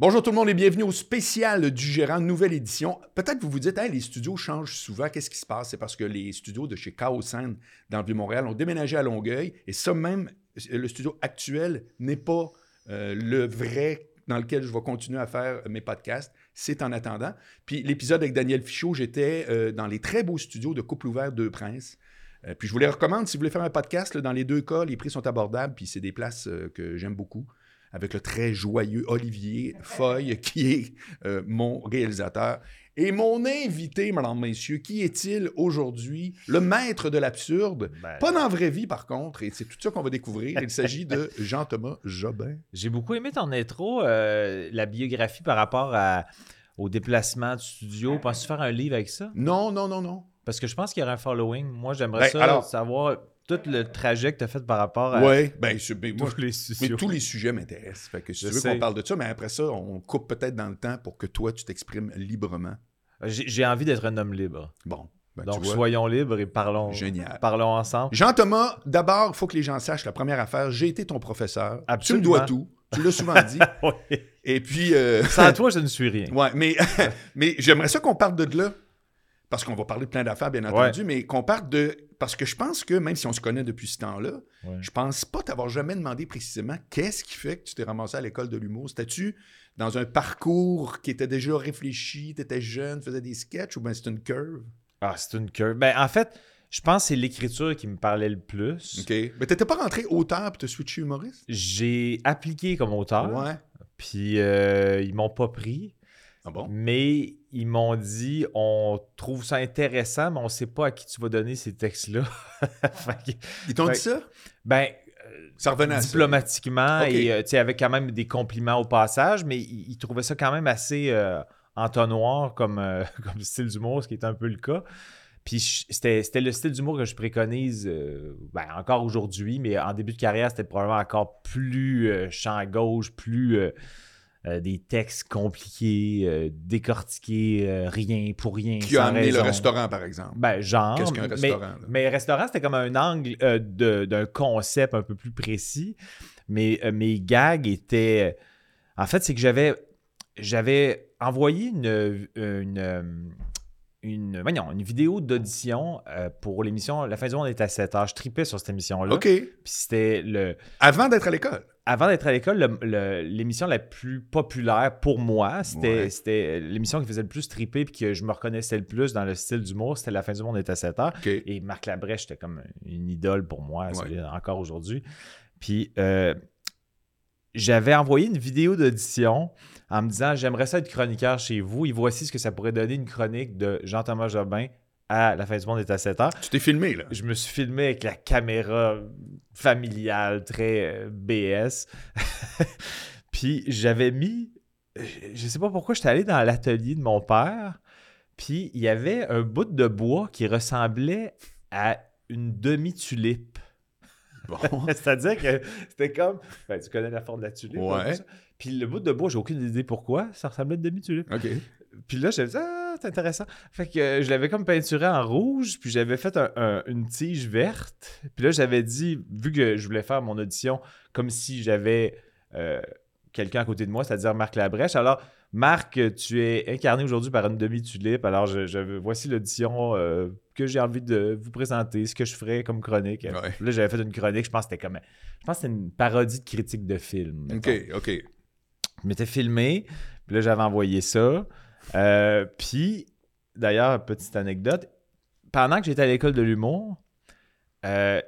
Bonjour tout le monde et bienvenue au spécial du gérant, nouvelle édition. Peut-être que vous vous dites, Hey, les studios changent souvent, qu'est-ce qui se passe? C'est parce que les studios de chez Sound dans le Vieux-Montréal ont déménagé à Longueuil et ça même, le studio actuel n'est pas euh, le vrai dans lequel je vais continuer à faire mes podcasts. C'est en attendant. Puis l'épisode avec Daniel Fichot, j'étais euh, dans les très beaux studios de Couple Ouvert Deux Princes. Euh, puis je vous les recommande si vous voulez faire un podcast. dans les deux cas, les prix sont abordables, puis c'est des places euh, que j'aime beaucoup avec le très joyeux Olivier Foy, qui est euh, mon réalisateur. Et mon invité, mesdames, messieurs, qui est-il aujourd'hui? Le maître de l'absurde. Ben, Pas dans la vraie vie, par contre, et c'est tout ça qu'on va découvrir. Il s'agit de Jean-Thomas Jobin. J'ai beaucoup aimé ton intro, euh, la biographie par rapport à- au déplacement du studio. Penses-tu faire un livre avec ça? Non, non, non, non. Parce que je pense qu'il y aura un following. Moi, j'aimerais Ben, ça alors- savoir tout le trajet que tu as fait par rapport à Oui, ben, je- ben, moi, tous les mais studios. tous les sujets m'intéressent. Fait que si Je tu veux sais. qu'on parle de ça, mais après ça, on coupe peut-être dans le temps pour que toi, tu t'exprimes librement. J'ai j'ai envie d'être un homme libre. Bon, ben, Donc, soyons libres et parlons, génial. parlons ensemble. Jean-Thomas, d'abord, il faut que les gens sachent la première affaire. J'ai été ton professeur. Absolument. Tu me dois tout. Tu l'as souvent dit. Oui. Et puis, euh, Sans toi, je ne suis rien. ouais, mais, mais j'aimerais ça qu'on parte de là. Parce qu'on va parler de plein d'affaires, bien entendu, mais qu'on parte de. Parce que je pense que, même si on se connaît depuis ce temps-là, Ouais. je pense pas t'avoir jamais demandé précisément qu'est-ce qui fait que tu t'es ramassé à l'école de l'humour. C'était-tu dans un parcours qui était déjà réfléchi, t'étais jeune, faisais des sketchs, ou bien c'est une curve? Ah, c'est une curve. Ben, en fait, je pense que c'est l'écriture qui me parlait le plus. OK. Mais t'étais pas rentré auteur puis t'as switché humoriste? J'ai appliqué comme auteur, Ouais. puis euh, ils m'ont pas pris. Ah bon? Mais ils m'ont dit on trouve ça intéressant, mais on sait pas à qui tu vas donner ces textes-là. Ils t'ont dit ça? Ben, Ça revenait à ça. diplomatiquement Ok. et euh, tu sais, avec quand même des compliments au passage, mais ils, ils trouvaient ça quand même assez euh, entonnoir comme, euh, comme style d'humour, ce qui est un peu le cas. Puis c'était le style d'humour que je préconise euh, ben, encore aujourd'hui, mais en début de carrière, c'était probablement encore plus champ gauche, plus euh, des textes compliqués, euh, décortiqués, euh, rien pour rien. Qui a amené le restaurant, par exemple? Ben, genre. Qu'est-ce qu'un mais- restaurant, là? Mais, restaurant, c'était comme un angle d'un concept un peu plus précis. Mais mes gags étaient. En fait, c'est que j'avais j'avais envoyé une, une, une, voyons, une vidéo d'audition euh, pour l'émission La fin du monde est à 7 heures. Je tripais sur cette émission-là. OK. Puis c'était le. Avant d'être à l'école? Avant d'être à l'école, le- le- l'émission la plus populaire pour moi, c'était Ouais. l'émission qui faisait le plus triper puis que je me reconnaissais le plus dans le style d'humour, c'était La fin du monde est à 7 heures. Et Marc Labrèche, c'était comme une idole pour moi, Ouais. encore aujourd'hui. Puis euh, j'avais envoyé une vidéo d'audition en me disant J'aimerais ça être chroniqueur chez vous et voici ce que ça pourrait donner une chronique de Jean-Thomas Jobin à La fin du monde est à 7 heures. Tu t'es filmé, là? Je me suis filmé avec la caméra familiale, très euh, BS. puis j'avais mis. Je je sais pas pourquoi, j'étais allé dans l'atelier de mon père. Puis il y avait un bout de bois qui ressemblait à une demi-tulipe. Bon. C'est-à-dire que c'était comme. Ben, tu connais la forme de la tulipe. Ouais. peu ça. Puis le bout de bois, j'ai aucune idée pourquoi. Ça ressemblait à une demi-tulipe. OK. Puis là, j'avais dit, ah, c'est intéressant. Fait que euh, je l'avais comme peinturé en rouge, puis j'avais fait un- un- une tige verte. Puis là, j'avais dit, vu que je voulais faire mon audition comme si j'avais euh, quelqu'un à côté de moi, c'est-à-dire Marc Labrèche. Alors, Marc, tu es incarné aujourd'hui par une demi-tulipe. Alors, je, je- voici l'audition euh, que j'ai envie de vous présenter, ce que je ferais comme chronique. Ouais. Là, j'avais fait une chronique, je pense que c'était comme. Je pense que c'était une parodie de critique de film. OK. OK. Je m'étais filmé, puis là, j'avais envoyé ça. Euh, puis, d'ailleurs, petite anecdote, pendant que j'étais à l'école de l'humour, euh,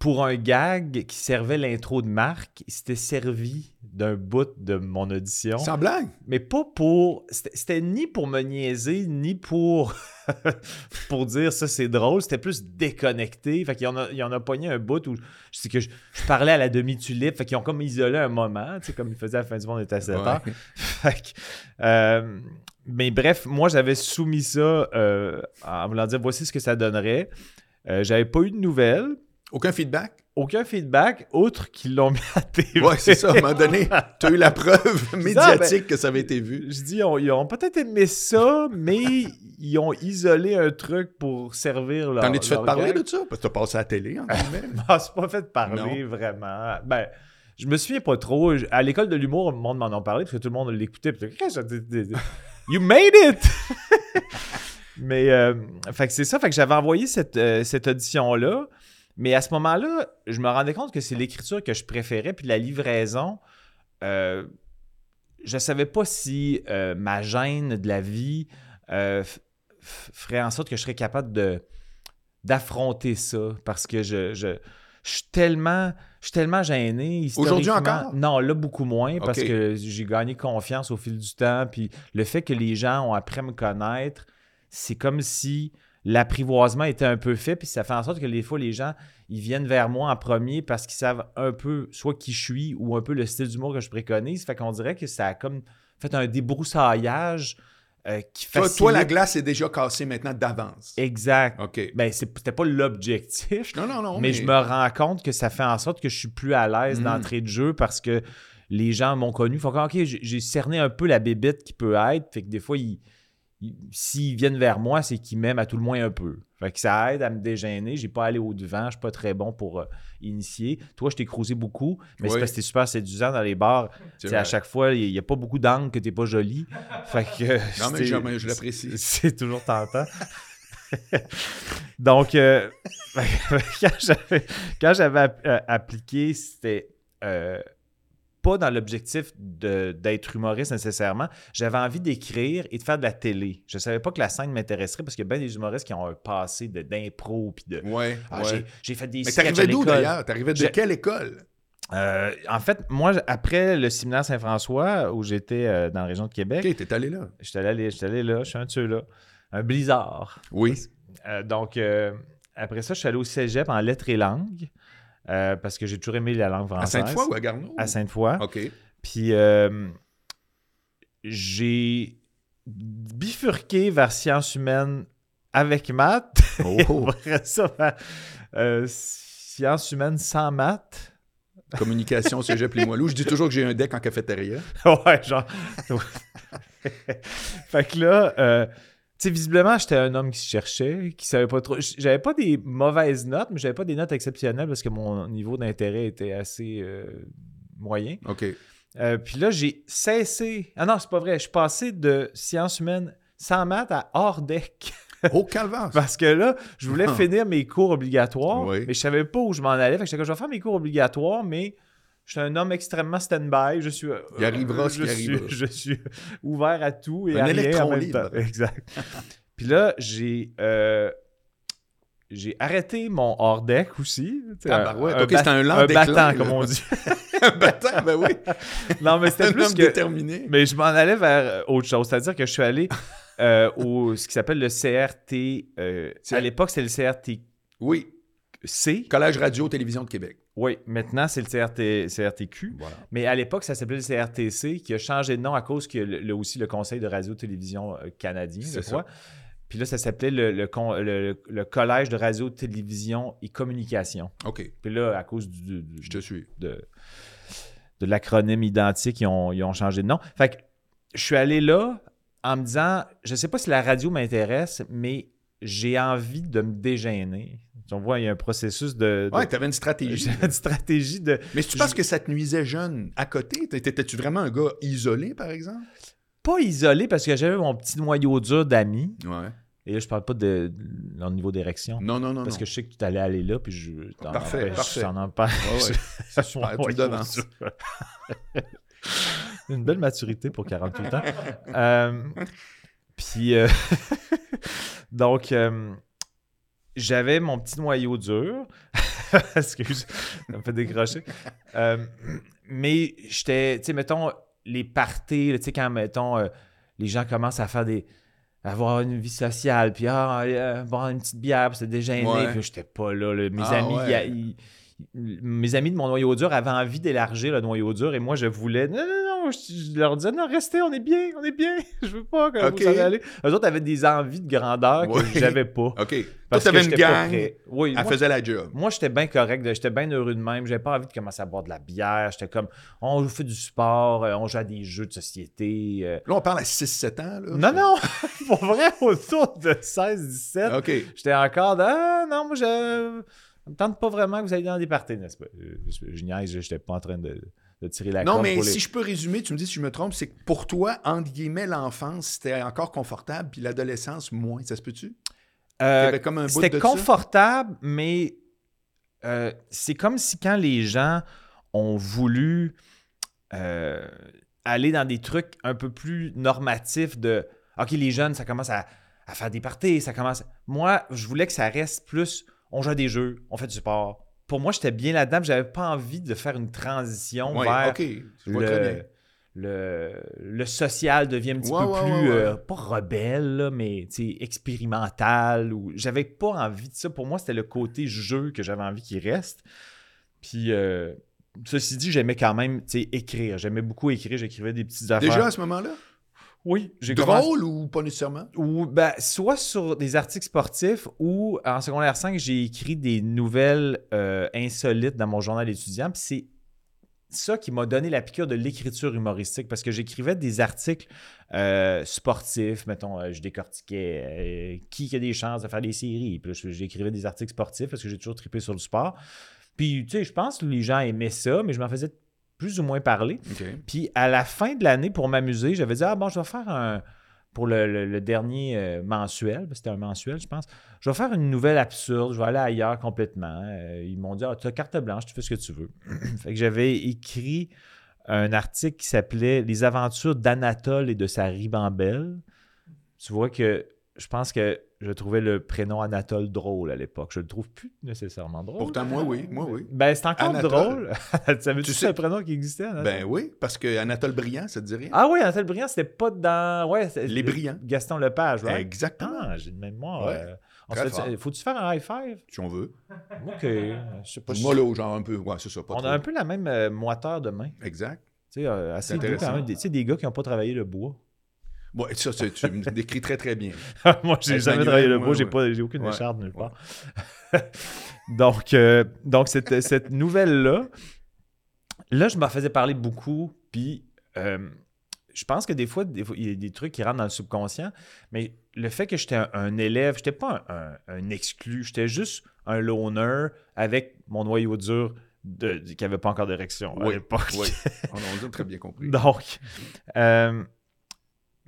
pour un gag qui servait l'intro de Marc, il s'était servi d'un bout de mon audition. Sans blague? Mais pas pour. C'était ni pour me niaiser, ni pour. pour dire ça, c'est drôle. C'était plus déconnecté. Fait qu'il y en a, il y en a pogné un bout où je, que je, je parlais à la demi-tulipe. Fait qu'ils ont comme isolé un moment, tu sais, comme ils faisaient à la fin du monde était à 7 heures. Ouais. Fait que, euh, mais bref, moi, j'avais soumis ça euh, en voulant dire voici ce que ça donnerait. Euh, j'avais pas eu de nouvelles. Aucun feedback? Aucun feedback, autre qu'ils l'ont mis à TV. Ouais, c'est ça. À un moment donné, tu as eu la preuve médiatique que ça avait été vu. Je dis, on- ils ont peut-être aimé ça, mais ils ont isolé un truc pour servir leur. T'en es-tu fait parler de ça? Parce que t'as passé à la télé, en guillemets. Je m'en suis pas fait parler Non. vraiment. Ben, je me souviens pas trop. À l'école de l'humour, le monde m'en a parlé parce que tout le monde l'écoutait. Puis, You made it! Mais, euh, fait que c'est ça. Fait que j'avais envoyé cette, euh, cette audition-là. Mais à ce moment-là, je me rendais compte que c'est l'écriture que je préférais. Puis la livraison, euh, je savais pas si euh, ma gêne de la vie ferait en sorte que je serais capable de d'affronter ça. Parce que je, je, je suis tellement. Je suis tellement gêné. Aujourd'hui encore? Non, là, beaucoup moins, parce que j'ai gagné confiance au fil du temps. Puis le fait que les gens ont appris à me connaître, c'est comme si l'apprivoisement était un peu fait, puis ça fait en sorte que des fois, les gens, ils viennent vers moi en premier parce qu'ils savent un peu soit qui je suis ou un peu le style d'humour que je préconise. Fait qu'on dirait que ça a comme fait un débroussaillage euh, qui Toi, facilite... toi, la glace est déjà cassée maintenant d'avance. Exact. OK. Ben, c'était pas l'objectif, Non, non, non. mais je me rends compte que ça fait en sorte que je suis plus à l'aise Mm. d'entrée de jeu parce que les gens m'ont connu. Comme, OK, j'ai cerné un peu la bébête qui peut être. Fait que des fois, ils- s'ils viennent vers moi, c'est qu'ils m'aiment à tout le moins un peu. Fait que ça aide à me dégêner. J'ai pas allé au devant. Je suis pas très bon pour euh, initier. Toi, je t'ai croisé beaucoup, mais c'est parce que t'es super séduisant dans les bars. C'est à chaque fois, il n'y a pas beaucoup d'angles que t'es pas jolie. Fait que. Non, mais c'est- je- je l'apprécie. C'est toujours tentant. Donc, euh, quand j'avais, euh, appliqué, c'était euh, pas dans l'objectif d'être humoriste nécessairement. J'avais envie d'écrire et de faire de la télé. Je savais pas que la scène m'intéresserait parce qu'il y a bien des humoristes qui ont un passé d'impro puis de. Ouais, Ah, ouais. j'ai- fait des Mais t'arrivais d'où d'ailleurs? T'arrivais de quelle école? Euh, en fait, moi, après le séminaire Saint-François, où j'étais euh, dans la région de Québec, OK, t'es allé là. j'étais allé, allé là, je suis un de ceux-là. Un blizzard. Oui. Euh, donc, après ça, je suis allé au cégep en lettres et langues euh, parce que j'ai toujours aimé la langue À française. Sainte-Foy ou à Garneau? À Sainte-Foy. OK. Puis, euh, j'ai bifurqué vers sciences humaines avec maths. Oh, ça, vers, euh, sciences humaines sans maths. communication, cégep Limoilou. Je dis toujours que j'ai un deck en cafétéria. ouais, genre. fait que là, sais, visiblement, j'étais un homme qui se cherchait, qui savait pas trop. J'avais pas des mauvaises notes, mais j'avais pas des notes exceptionnelles parce que mon niveau d'intérêt était assez euh, moyen. OK. Euh, puis là, j'ai cessé. Ah non, c'est pas vrai. Je suis passé de sciences humaines sans maths à hors deck. Au calvaire. Parce que là, je voulais finir mes cours obligatoires, Oui. mais je savais pas où je m'en allais. Fait que je vais faire mes cours obligatoires, mais je suis un homme extrêmement stand-by. Je suis. euh, Il arrivera ce je qui arrivera. Je suis ouvert à tout et Un à rien en électron même libre. temps. Exact. Puis là, j'ai. euh, j'ai arrêté mon hors deck aussi. C'était un lent un déclin, battant, là. comme on dit. Un battant, ben oui. non, mais c'était plus que. déterminé. Mais je m'en allais vers euh, autre chose. C'est-à-dire que je suis allé euh, au ce qui s'appelle le CRT. euh, à l'époque, c'était le CRTC. Oui. Collège Radio Télévision de Québec. Oui, maintenant, c'est le CRT, CRTQ. Voilà. Mais à l'époque, ça s'appelait le CRTC, qui a changé de nom à cause a le- aussi le Conseil de radio-télévision euh, canadien, je crois. Puis là, ça s'appelait le, le con- le- le Collège de radio-télévision et communication. OK. Puis là, à cause du, du- Je te suis. de, de l'acronyme identique, ils ont, ils ont changé de nom. Fait que je suis allé là en me disant, je sais pas si la radio m'intéresse, mais j'ai envie de me dégêner. On voit, il y a un processus de... de- Ouais, t'avais une stratégie. une stratégie de... Mais tu penses que ça te nuisait jeune à côté, t'étais-tu vraiment un gars isolé, par exemple? Pas isolé parce que j'avais mon petit noyau dur d'amis. Ouais. Et là, je parle pas de, de leur niveau d'érection. Non, non, non. Parce non. que je sais que tu allais aller là, puis je t'en Parfait, empêche- parfait. je t'en empêche. Ouais, ouais. Tu devances. Une belle maturité pour 48 ans. Euh, puis, euh, donc, euh, j'avais mon petit noyau dur. Excuse, ça me fait décrocher. Euh, mais j'étais, tu sais, mettons, les parties, tu sais, quand, mettons, euh, les gens commencent à faire des avoir une vie sociale, puis ah, euh, boire une petite bière, puis se déjeuner, Ouais. puis j'étais pas là. là. Mes Ah, amis, ouais. il y a- ils- mes amis de mon noyau dur avaient envie d'élargir le noyau dur, et moi, je voulais, non, non, non, je, je leur disais, non, restez, on est bien, on est bien, je veux pas que vous allez. Eux autres avaient des envies de grandeur que Ouais. j'avais pas. OK. Toi, Parce que t'avais une j'étais gang. Oui, elle moi, faisait la job. moi, j'étais bien correct, j'étais bien heureux de même. J'avais pas envie de commencer à boire de la bière. J'étais comme, on fait du sport, euh, on joue à des jeux de société. euh. Là, on parle à 6-7 ans. Là. Non, non, pour vrai, autour de 16-17, OK. j'étais encore dans, ah, non, moi, je. Ça me tente pas vraiment que vous allez dans des parties, n'est-ce pas? Euh, Je, je niaise, je n'étais pas en train de, de tirer la Non, mais pour les- si je peux résumer, tu me dis si je me trompe, c'est que pour toi, entre guillemets, l'enfance, c'était encore confortable, puis l'adolescence, moins. Ça se peut-tu? Euh, C'était ça? confortable, mais euh, c'est comme si quand les gens ont voulu euh, aller dans des trucs un peu plus normatifs de OK, les jeunes, ça commence à, à faire des parties, ça commence. Moi, je voulais que ça reste plus on joue à des jeux, on fait du sport. Pour moi, j'étais bien là-dedans, j'avais pas envie de faire une transition Ouais, vers je le, le, le social devient un petit Ouais, peu ouais, plus, euh, pas rebelle, là, mais expérimental. Ou... J'avais pas envie de ça. Pour moi, c'était le côté jeu que j'avais envie qu'il reste. Puis, euh, ceci dit, j'aimais quand même écrire. J'aimais beaucoup écrire. J'écrivais des petites affaires. Déjà à ce moment-là? Oui, j'ai commencé- Drôle ou pas nécessairement? ou ben, soit sur des articles sportifs ou en secondaire 5, j'ai écrit des nouvelles euh, insolites dans mon journal étudiant. Puis c'est ça qui m'a donné la piqûre de l'écriture humoristique parce que j'écrivais des articles euh, sportifs. Mettons, euh, je décortiquais euh, qui a des chances de faire des séries. Puis j'écrivais des articles sportifs parce que j'ai toujours trippé sur le sport. Puis, tu sais, je pense que les gens aimaient ça, mais je m'en faisais plus ou moins parler. OK. Puis à la fin de l'année, pour m'amuser, j'avais dit Ah bon, je vais faire un. Pour le, le- le dernier euh, mensuel, parce que c'était un mensuel, je pense, je vais faire une nouvelle absurde, je vais aller ailleurs complètement. Euh, ils m'ont dit Ah, tu as carte blanche, tu fais ce que tu veux. fait que j'avais écrit un article qui s'appelait Les aventures d'Anatole et de sa ribambelle. Tu vois que je pense que je trouvais le prénom Anatole drôle à l'époque. Je le trouve plus nécessairement drôle. Pourtant, moi, oui. Moi, oui. Ben, c'est encore Anatole. drôle. Savais-tu Tu que sais- un prénom qui existait, Anatole? Ben oui, parce que Anatole Briand, ça te dit rien? Ah oui, Anatole Briand, c'était pas dans. Ouais, Les Brillants. Gaston Lepage, right? Exactement. Ah, j'ai une mémoire. Ouais, euh. Faut-tu faire un high five? Si on veut. Ok. Je sais pas. Moi, là, genre un peu. Ouais, c'est ça. Pas on trop. a un peu la même euh, moiteur de main. Exact. Tu sais, euh, assez doux quand même. Tu sais, des gars qui n'ont pas travaillé le bois. Ça, tu me décris très, très bien. Moi, j'ai jamais travaillé le bois, j'ai pas, j'ai aucune Ouais, écharpe nulle ouais. part. donc, euh, donc cette, cette nouvelle-là, là, je m'en faisais parler beaucoup, puis euh, je pense que des fois, des fois, il y a des trucs qui rentrent dans le subconscient, mais le fait que j'étais un, un élève, j'étais pas un, un- un exclu, j'étais juste un loner avec mon noyau dur de, qui avait pas encore d'érection à Oui, l'époque. oui. On a très bien compris. Donc, euh,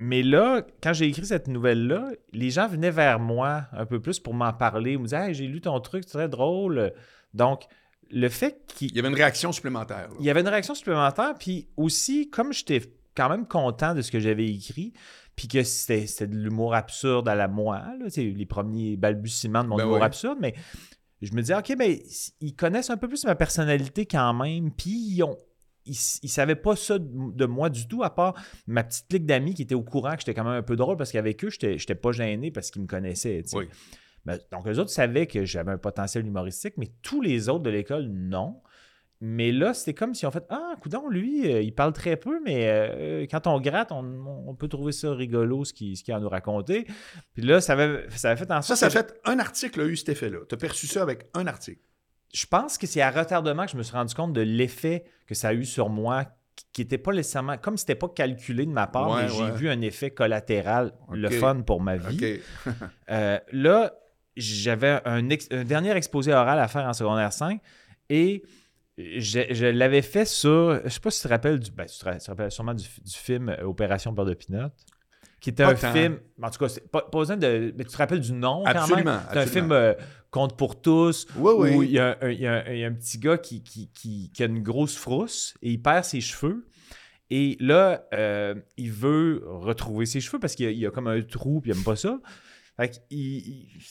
mais là, quand j'ai écrit cette nouvelle-là, les gens venaient vers moi un peu plus pour m'en parler. Ils me disaient Hey, j'ai lu ton truc, c'est très drôle. Donc, le fait qu'il Il y avait une réaction supplémentaire. là. il y avait une réaction supplémentaire, puis aussi, comme j'étais quand même content de ce que j'avais écrit, puis que c'était de l'humour absurde à la moi, là, les premiers balbutiements de mon Ben humour ouais. absurde, mais je me disais, OK, ben, ils connaissent un peu plus ma personnalité quand même, puis ils ont. Ils, ils savaient pas ça de, moi du tout, à part ma petite clique d'amis qui était au courant que j'étais quand même un peu drôle parce qu'avec eux, j'étais j'étais pas gêné parce qu'ils me connaissaient. Oui. Donc, les autres savaient que j'avais un potentiel humoristique, mais tous les autres de l'école, non. Mais là, c'était comme si on fait Ah, coudon, lui, euh, il parle très peu, mais euh, quand on gratte, on, on peut trouver ça rigolo ce qu'il ce a à nous raconter. Puis là, ça avait, ça avait fait en Ça, sorte ça a que fait un article a eu cet effet-là. Tu as perçu ça avec un article. Je pense que c'est à retardement que je me suis rendu compte de l'effet que ça a eu sur moi, qui- n'était pas nécessairement, comme c'était pas calculé de ma part, Ouais, mais j'ai ouais. vu un effet collatéral, le fun pour ma vie. Euh, là, j'avais un, ex- un dernier exposé oral à faire en secondaire 5 et je, je l'avais fait sur. Je sais pas si tu te rappelles du. Ben, tu te ra- tu te rappelles sûrement du, du film euh, Opération Beurre de Pinot. Qui était Pas un tant. film. En tout cas, pas, pas besoin de. Mais tu te rappelles du nom quand Absolument, même. C'est un film euh, Compte pour tous. Oui, oui. Où il y, a un, il y a un- il y a un petit gars qui, qui, qui- qui a une grosse frousse et il perd ses cheveux. Et là, euh, il veut retrouver ses cheveux parce qu'il y a, comme un trou puis il aime pas ça.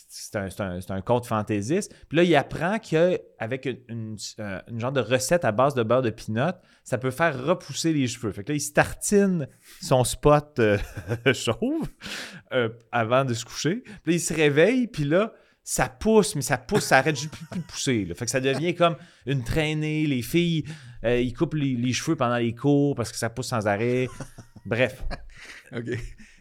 C'est un, un- un conte fantaisiste. Puis là, il apprend qu'avec une, une, euh, une genre de recette à base de beurre de pinot, ça peut faire repousser les cheveux. Fait que là, il tartine son spot euh, chauve euh, avant de se coucher. Puis là, il se réveille, puis là, ça pousse, mais ça pousse, ça arrête juste de pousser. Fait que ça devient comme une traînée. Les filles, euh, ils coupent les, cheveux pendant les cours parce que ça pousse sans arrêt. Bref.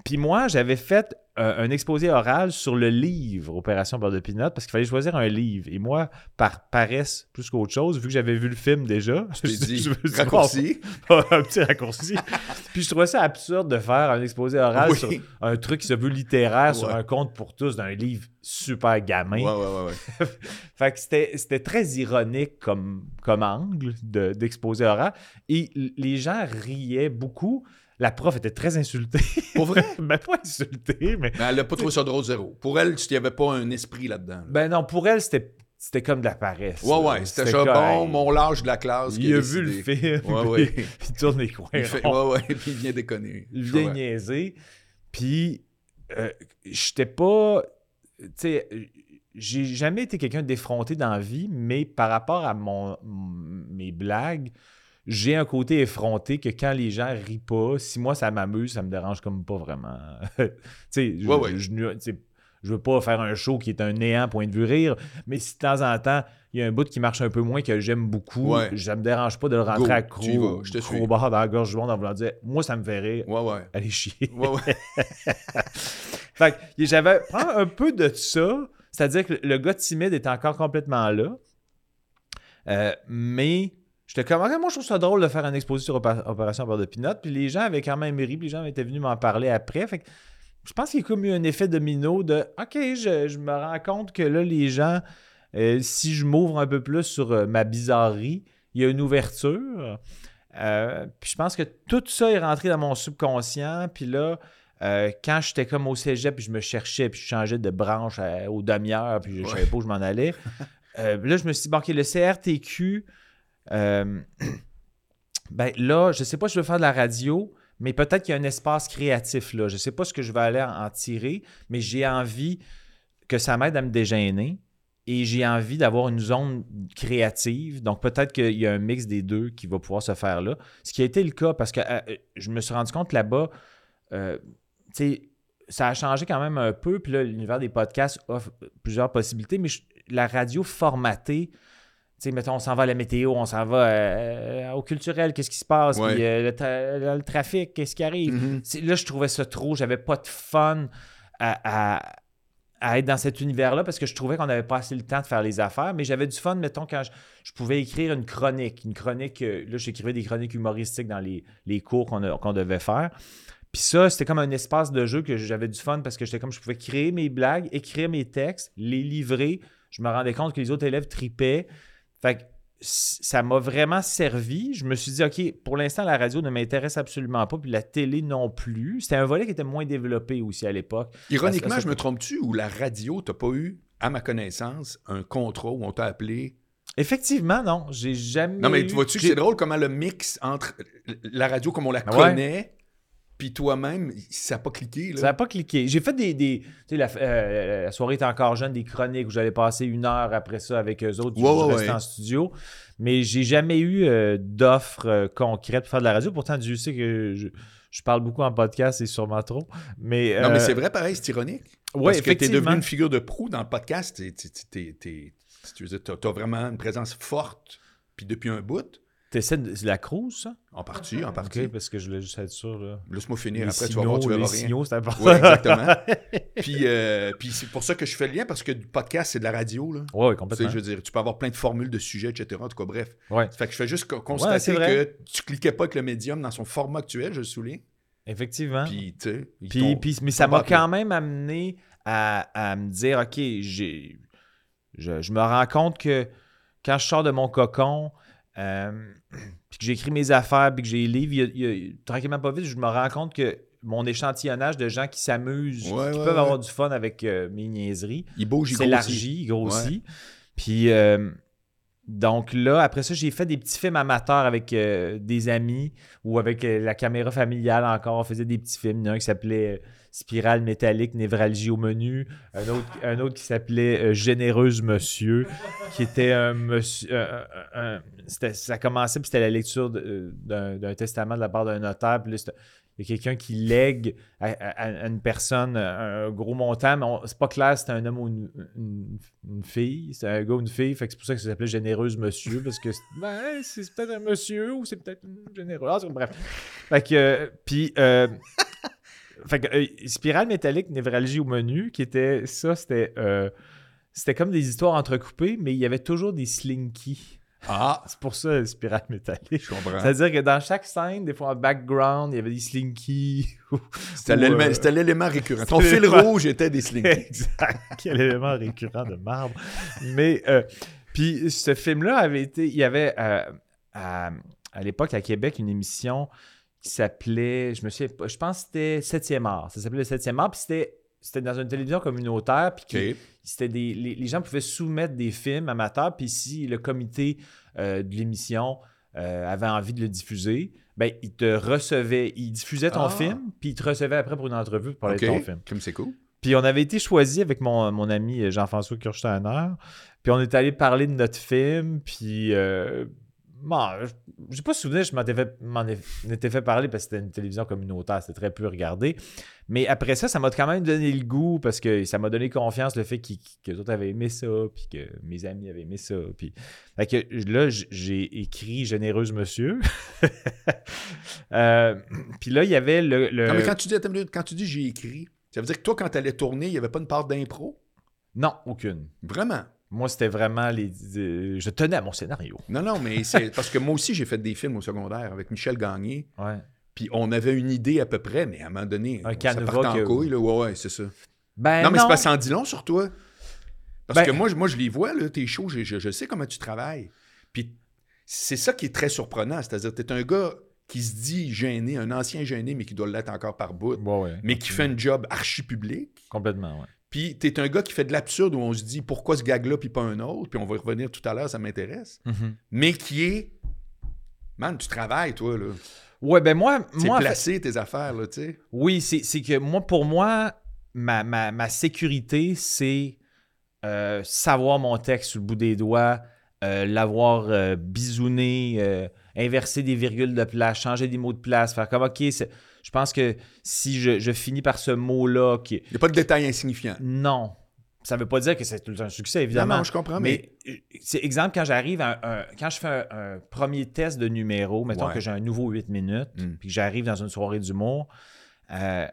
Puis moi, j'avais fait euh, un exposé oral sur le livre Opération Beurre de Pinot parce qu'il fallait choisir un livre. Et moi, par paresse plus qu'autre chose, vu que j'avais vu le film déjà, Je dit, je me suis dit, raccourci. un petit raccourci. Puis je trouvais ça absurde de faire un exposé oral Oui. sur un truc qui se veut littéraire, sur un conte pour tous d'un livre super gamin. Ouais, ouais, ouais, ouais. Fait que c'était c'était très ironique comme, comme angle de- d'exposé oral. Et les gens riaient beaucoup. La prof était très insultée. Pour vrai? ben, pas insultée, mais. Mais elle n'a pas trouvé ça drôle zéro. Pour elle, il n'y avait pas un esprit là-dedans. Ben non, pour elle, c'était c'était comme de la paresse. Ouais, ouais, c'était comme, Bon, mon large de la classe. Il a vu le film. Ouais, puis ouais. il tourne les coins. Il fait- ouais, ouais, puis il vient déconner. Il vient comprends. niaiser. Puis, euh, j'étais pas. Tu sais, j'ai jamais été quelqu'un d'effronté dans la vie, mais par rapport à mon, mes blagues, j'ai un côté effronté que quand les gens rient pas, si moi ça m'amuse, ça me dérange comme pas vraiment. tu sais, je, Ouais, ouais. je- veux pas faire un show qui est un néant point de vue rire, mais si de temps en temps, il y a un bout qui marche un peu moins que j'aime beaucoup, Ouais. ça me dérange pas de le rentrer Go, à gros, je te suis. barre dans la gorge du monde en voulant dire moi ça me fait rire, Ouais, ouais. allez chier. Ouais, ouais. Fait que j'avais prends un peu de ça, c'est-à-dire que le gars timide est encore complètement là. Euh, mais j'étais comme, Ah, moi je trouve ça drôle de faire un exposé sur Opé- Opération Beurre de Pinot. Puis les gens avaient quand même ri, puis les gens étaient venus m'en parler après. Fait que je pense qu'il y a comme eu un effet domino de OK, je, je me rends compte que là, les gens, euh, si je m'ouvre un peu plus sur euh, ma bizarrerie, il y a une ouverture. Euh, puis je pense que tout ça est rentré dans mon subconscient. Puis là, quand j'étais comme au cégep, puis je me cherchais, puis je changeais de branche à- aux demi-heures, puis je Ouais. savais pas où je m'en allais. là, je me suis dit, bon, OK, le CRTQ, euh, ben là, je sais pas si je veux faire de la radio, mais peut-être qu'il y a un espace créatif là. Je sais pas ce que je vais aller en tirer, mais j'ai envie que ça m'aide à me dégêner. Et j'ai envie d'avoir une zone créative. Donc, peut-être qu'il y a un mix des deux qui va pouvoir se faire là. Ce qui a été le cas parce que euh, je me suis rendu compte là-bas, euh, tu sais, ça a changé quand même un peu. Puis là, l'univers des podcasts offre plusieurs possibilités, mais la radio formatée, sais, mettons, on s'en va à la météo, on s'en va euh, au culturel, qu'est-ce qui se passe, Ouais. puis euh, le, tra- le trafic, qu'est-ce qui arrive. Mhm. C'est- Là, je trouvais ça trop. J'avais pas de fun à, à- à être dans cet univers-là parce que je trouvais qu'on n'avait pas assez le temps de faire les affaires. Mais j'avais du fun, mettons, quand je, je pouvais écrire une chronique. Une chronique, euh, là, j'écrivais des chroniques humoristiques dans les, les cours qu'on devait faire. Puis ça, c'était comme un espace de jeu que j'avais du fun parce que j'étais comme je pouvais créer mes blagues, écrire mes textes, les livrer. Je me rendais compte que les autres élèves tripaient. Fait que ça m'a vraiment servi. Je me suis dit, OK, pour l'instant, la radio ne m'intéresse absolument pas, puis la télé non plus. C'était un volet qui était moins développé aussi à l'époque. Ironiquement, je me trompe-tu ou la radio, t'as pas eu, à ma connaissance, un contrat où on t'a appelé? Effectivement, non. J'ai jamais. Non, mais eu- tu vois-tu c'est drôle comment le mix entre la radio comme on la connaît, puis toi-même, ça n'a pas cliqué. Là. Ça n'a pas cliqué. J'ai fait des. des- tu sais, la, euh, la soirée était encore jeune, des chroniques où j'allais passer une heure après ça avec eux autres. Ouais, je ouais, restais ouais. en studio. Mais j'ai jamais eu euh, d'offres euh, concrètes pour faire de la radio. Pourtant, Dieu sait que je, je parle beaucoup en podcast, c'est sûrement trop. Mais, Non, mais euh, c'est vrai, pareil, c'est ironique. ouais, parce que t'es effectivement. devenu une figure de proue dans le podcast. Tu veux dire, t'as, t'as vraiment une présence forte, puis depuis un bout, T'essaies de- C'est la cruise, ça? en partie, en partie. Ok, parce que je voulais juste être sûr. Là. Laisse-moi finir, Les après tu signaux, vas voir, tu les verras rien. signaux, c'est important. Oui, exactement. puis euh, puis c'est pour ça que je fais le lien, parce que du podcast, c'est de la radio. Là. Ouais, ouais, Tu sais, complètement. je veux dire, tu peux avoir plein de formules de sujets, etc. En tout cas, bref. Ouais, Ça fait que je fais juste co- Ouais, constater vrai. que tu cliquais pas avec le médium dans son format actuel, je le souligne. effectivement. Puis, tu sais, ils Puis, t'ont- puis- mais ça m'a quand même amené à, à me dire, OK, j'ai, je, je me rends compte que quand je sors de mon cocon, euh, puis que j'écris mes affaires, puis que j'ai les livres, il y a- il y a- tranquillement pas vite, je me rends compte que mon échantillonnage de gens qui s'amusent, Ouais, qui ouais, peuvent ouais. avoir du fun avec euh, mes niaiseries, Il bouge, il grossit. s'élargit, grossit. Puis euh, donc là, après ça, j'ai fait des petits films amateurs avec des amis ou avec la caméra familiale encore. On faisait des petits films. Il y en a un qui s'appelait Spirale métallique, névralgie au menu. Un autre, un autre qui s'appelait euh, Généreuse Monsieur, qui était un monsieur. euh, c'était- ça commençait, puis c'était la lecture euh, d'un testament de la part d'un notaire. Puis là, il y a quelqu'un qui lègue à, une personne un, gros montant, mais c'est pas clair si c'est un homme ou une, une- fille. C'est un gars ou une fille. Fait que c'est pour ça que ça s'appelait Généreuse Monsieur, parce que c'est ben, c'est peut-être un monsieur ou c'est peut-être une généreuse. Bref. Fait que, puis, fait que, euh, Spirale métallique, névralgie au menu, qui était ça, c'était. euh, c'était comme des histoires entrecoupées, mais il y avait toujours des slinky. Ah, C'est pour ça, spirale métallique. je comprends. C'est-à-dire que dans chaque scène, des fois en background, il y avait des slinky. C'était l'élément- euh, récurrent. Ton fil rouge était des slinky. exact. Quel élément récurrent de marbre. Mais, euh, puis ce film-là avait été. Il y avait euh, à, à l'époque à Québec une émission qui s'appelait. Je me souviens pas. Je pense que c'était 7e art. Ça s'appelait le 7e art. Puis c'était. C'était dans une télévision communautaire, puis c'était des, les, les gens pouvaient soumettre des films amateurs, puis si le comité euh, de l'émission euh, avait envie de le diffuser, ben, il te recevait, il diffusait ton Ah. film, puis il te recevait après pour une entrevue pour parler de ton film. Comme c'est cool. Puis on avait été choisi avec mon, mon ami Jean-François Kirchsteiner, puis on est allé parler de notre film, puis euh, bon, je- j'ai pas souvenir, je m'en étais fait, parler parce que c'était une télévision communautaire, c'était très peu regardé. Mais après ça, ça m'a quand même donné le goût parce que ça m'a donné confiance le fait qu'ils- que les autres avaient aimé ça, puis que mes amis avaient aimé ça. Puis fait que là, j'ai écrit Généreuse Monsieur. Euh, puis là, il y avait le. le- Non, mais quand tu dis, quand tu dis j'ai écrit, ça veut dire que toi, quand tu allais tourner, il n'y avait pas une part d'impro? Non, aucune. Vraiment? Moi, c'était vraiment les. je tenais à mon scénario. Non, non, mais c'est parce que moi aussi, j'ai fait des films au secondaire avec Michel Gagné. Ouais. Puis on avait une idée à peu près, mais à un moment donné, Un ça partait en que- couille. Là. Ouais, ouais, c'est ça. Ben non, mais c'est pas sans dit long sur toi. Parce Ben- que moi, je- moi, je les vois, là, tes shows, je, je- je sais comment tu travailles. Puis c'est ça qui est très surprenant. C'est-à-dire, tu es un gars qui se dit gêné, un ancien gêné, mais qui doit l'être encore par bout, Ouais, ouais. mais qui fait un job archi public. Complètement, ouais. Puis tu es un gars qui fait de l'absurde où on se dit pourquoi ce gag-là puis pas un autre, puis on va y revenir tout à l'heure, ça m'intéresse. Mais qui est. Man, tu travailles, toi, là. Ouais, ben moi. C'est fait- placé tes affaires, là, tu sais. oui, c'est c'est que moi, pour moi, ma, ma, ma sécurité, c'est euh, savoir mon texte sur le bout des doigts, euh, l'avoir euh, bisouné, inverser des virgules de place, changer des mots de place, faire comme, OK, c'est- je pense que si je, je finis par ce mot-là, qui Il n'y a pas de détails insignifiants. non, ça veut pas dire que c'est tout un succès, évidemment. non, je comprends, mais. Mais, c'est exemple, quand j'arrive, à un, un- quand je fais un, un premier test de numéro, mettons Ouais. que j'ai un nouveau 8 minutes, Mm. puis que j'arrive dans une soirée d'humour, euh,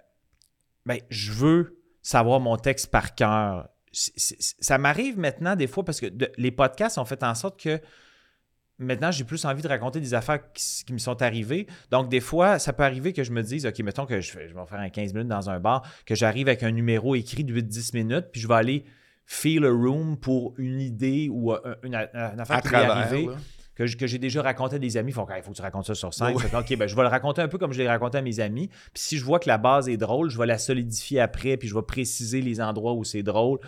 ben, je veux savoir mon texte par cœur. Ça m'arrive maintenant des fois parce que de- les podcasts ont fait en sorte que maintenant j'ai plus envie de raconter des affaires qui, me sont arrivées. Donc des fois, ça peut arriver que je me dise, OK, mettons que je, je vais faire un 15 minutes dans un bar, que j'arrive avec un numéro écrit de 8-10 minutes, puis je vais aller feel a room pour une idée ou euh, une, une affaire à qui arrivée là. Que, j'ai déjà raconté à des amis. Ils font, il faut que tu racontes ça sur scène. Fait OK, ben, je vais le raconter un peu comme je l'ai raconté à mes amis. Puis si je vois que la base est drôle, je vais la solidifier après, puis je vais préciser les endroits où c'est drôle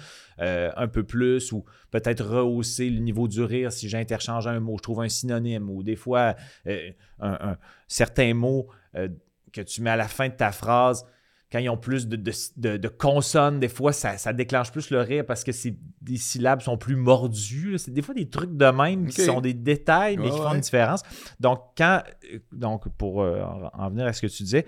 euh, un peu plus, ou peut-être rehausser le niveau du rire si j'interchange un mot, je trouve un synonyme, ou des fois, euh, un, un- certains mots euh, que tu mets à la fin de ta phrase. Quand ils ont plus de, de- de- de consonnes, des fois, ça, ça déclenche plus le rire parce que des syllabes sont plus mordues. C'est des fois des trucs de même qui sont des détails, mais qui font ouais. une différence. Donc, quand, euh, donc pour euh, en en venir à ce que tu disais,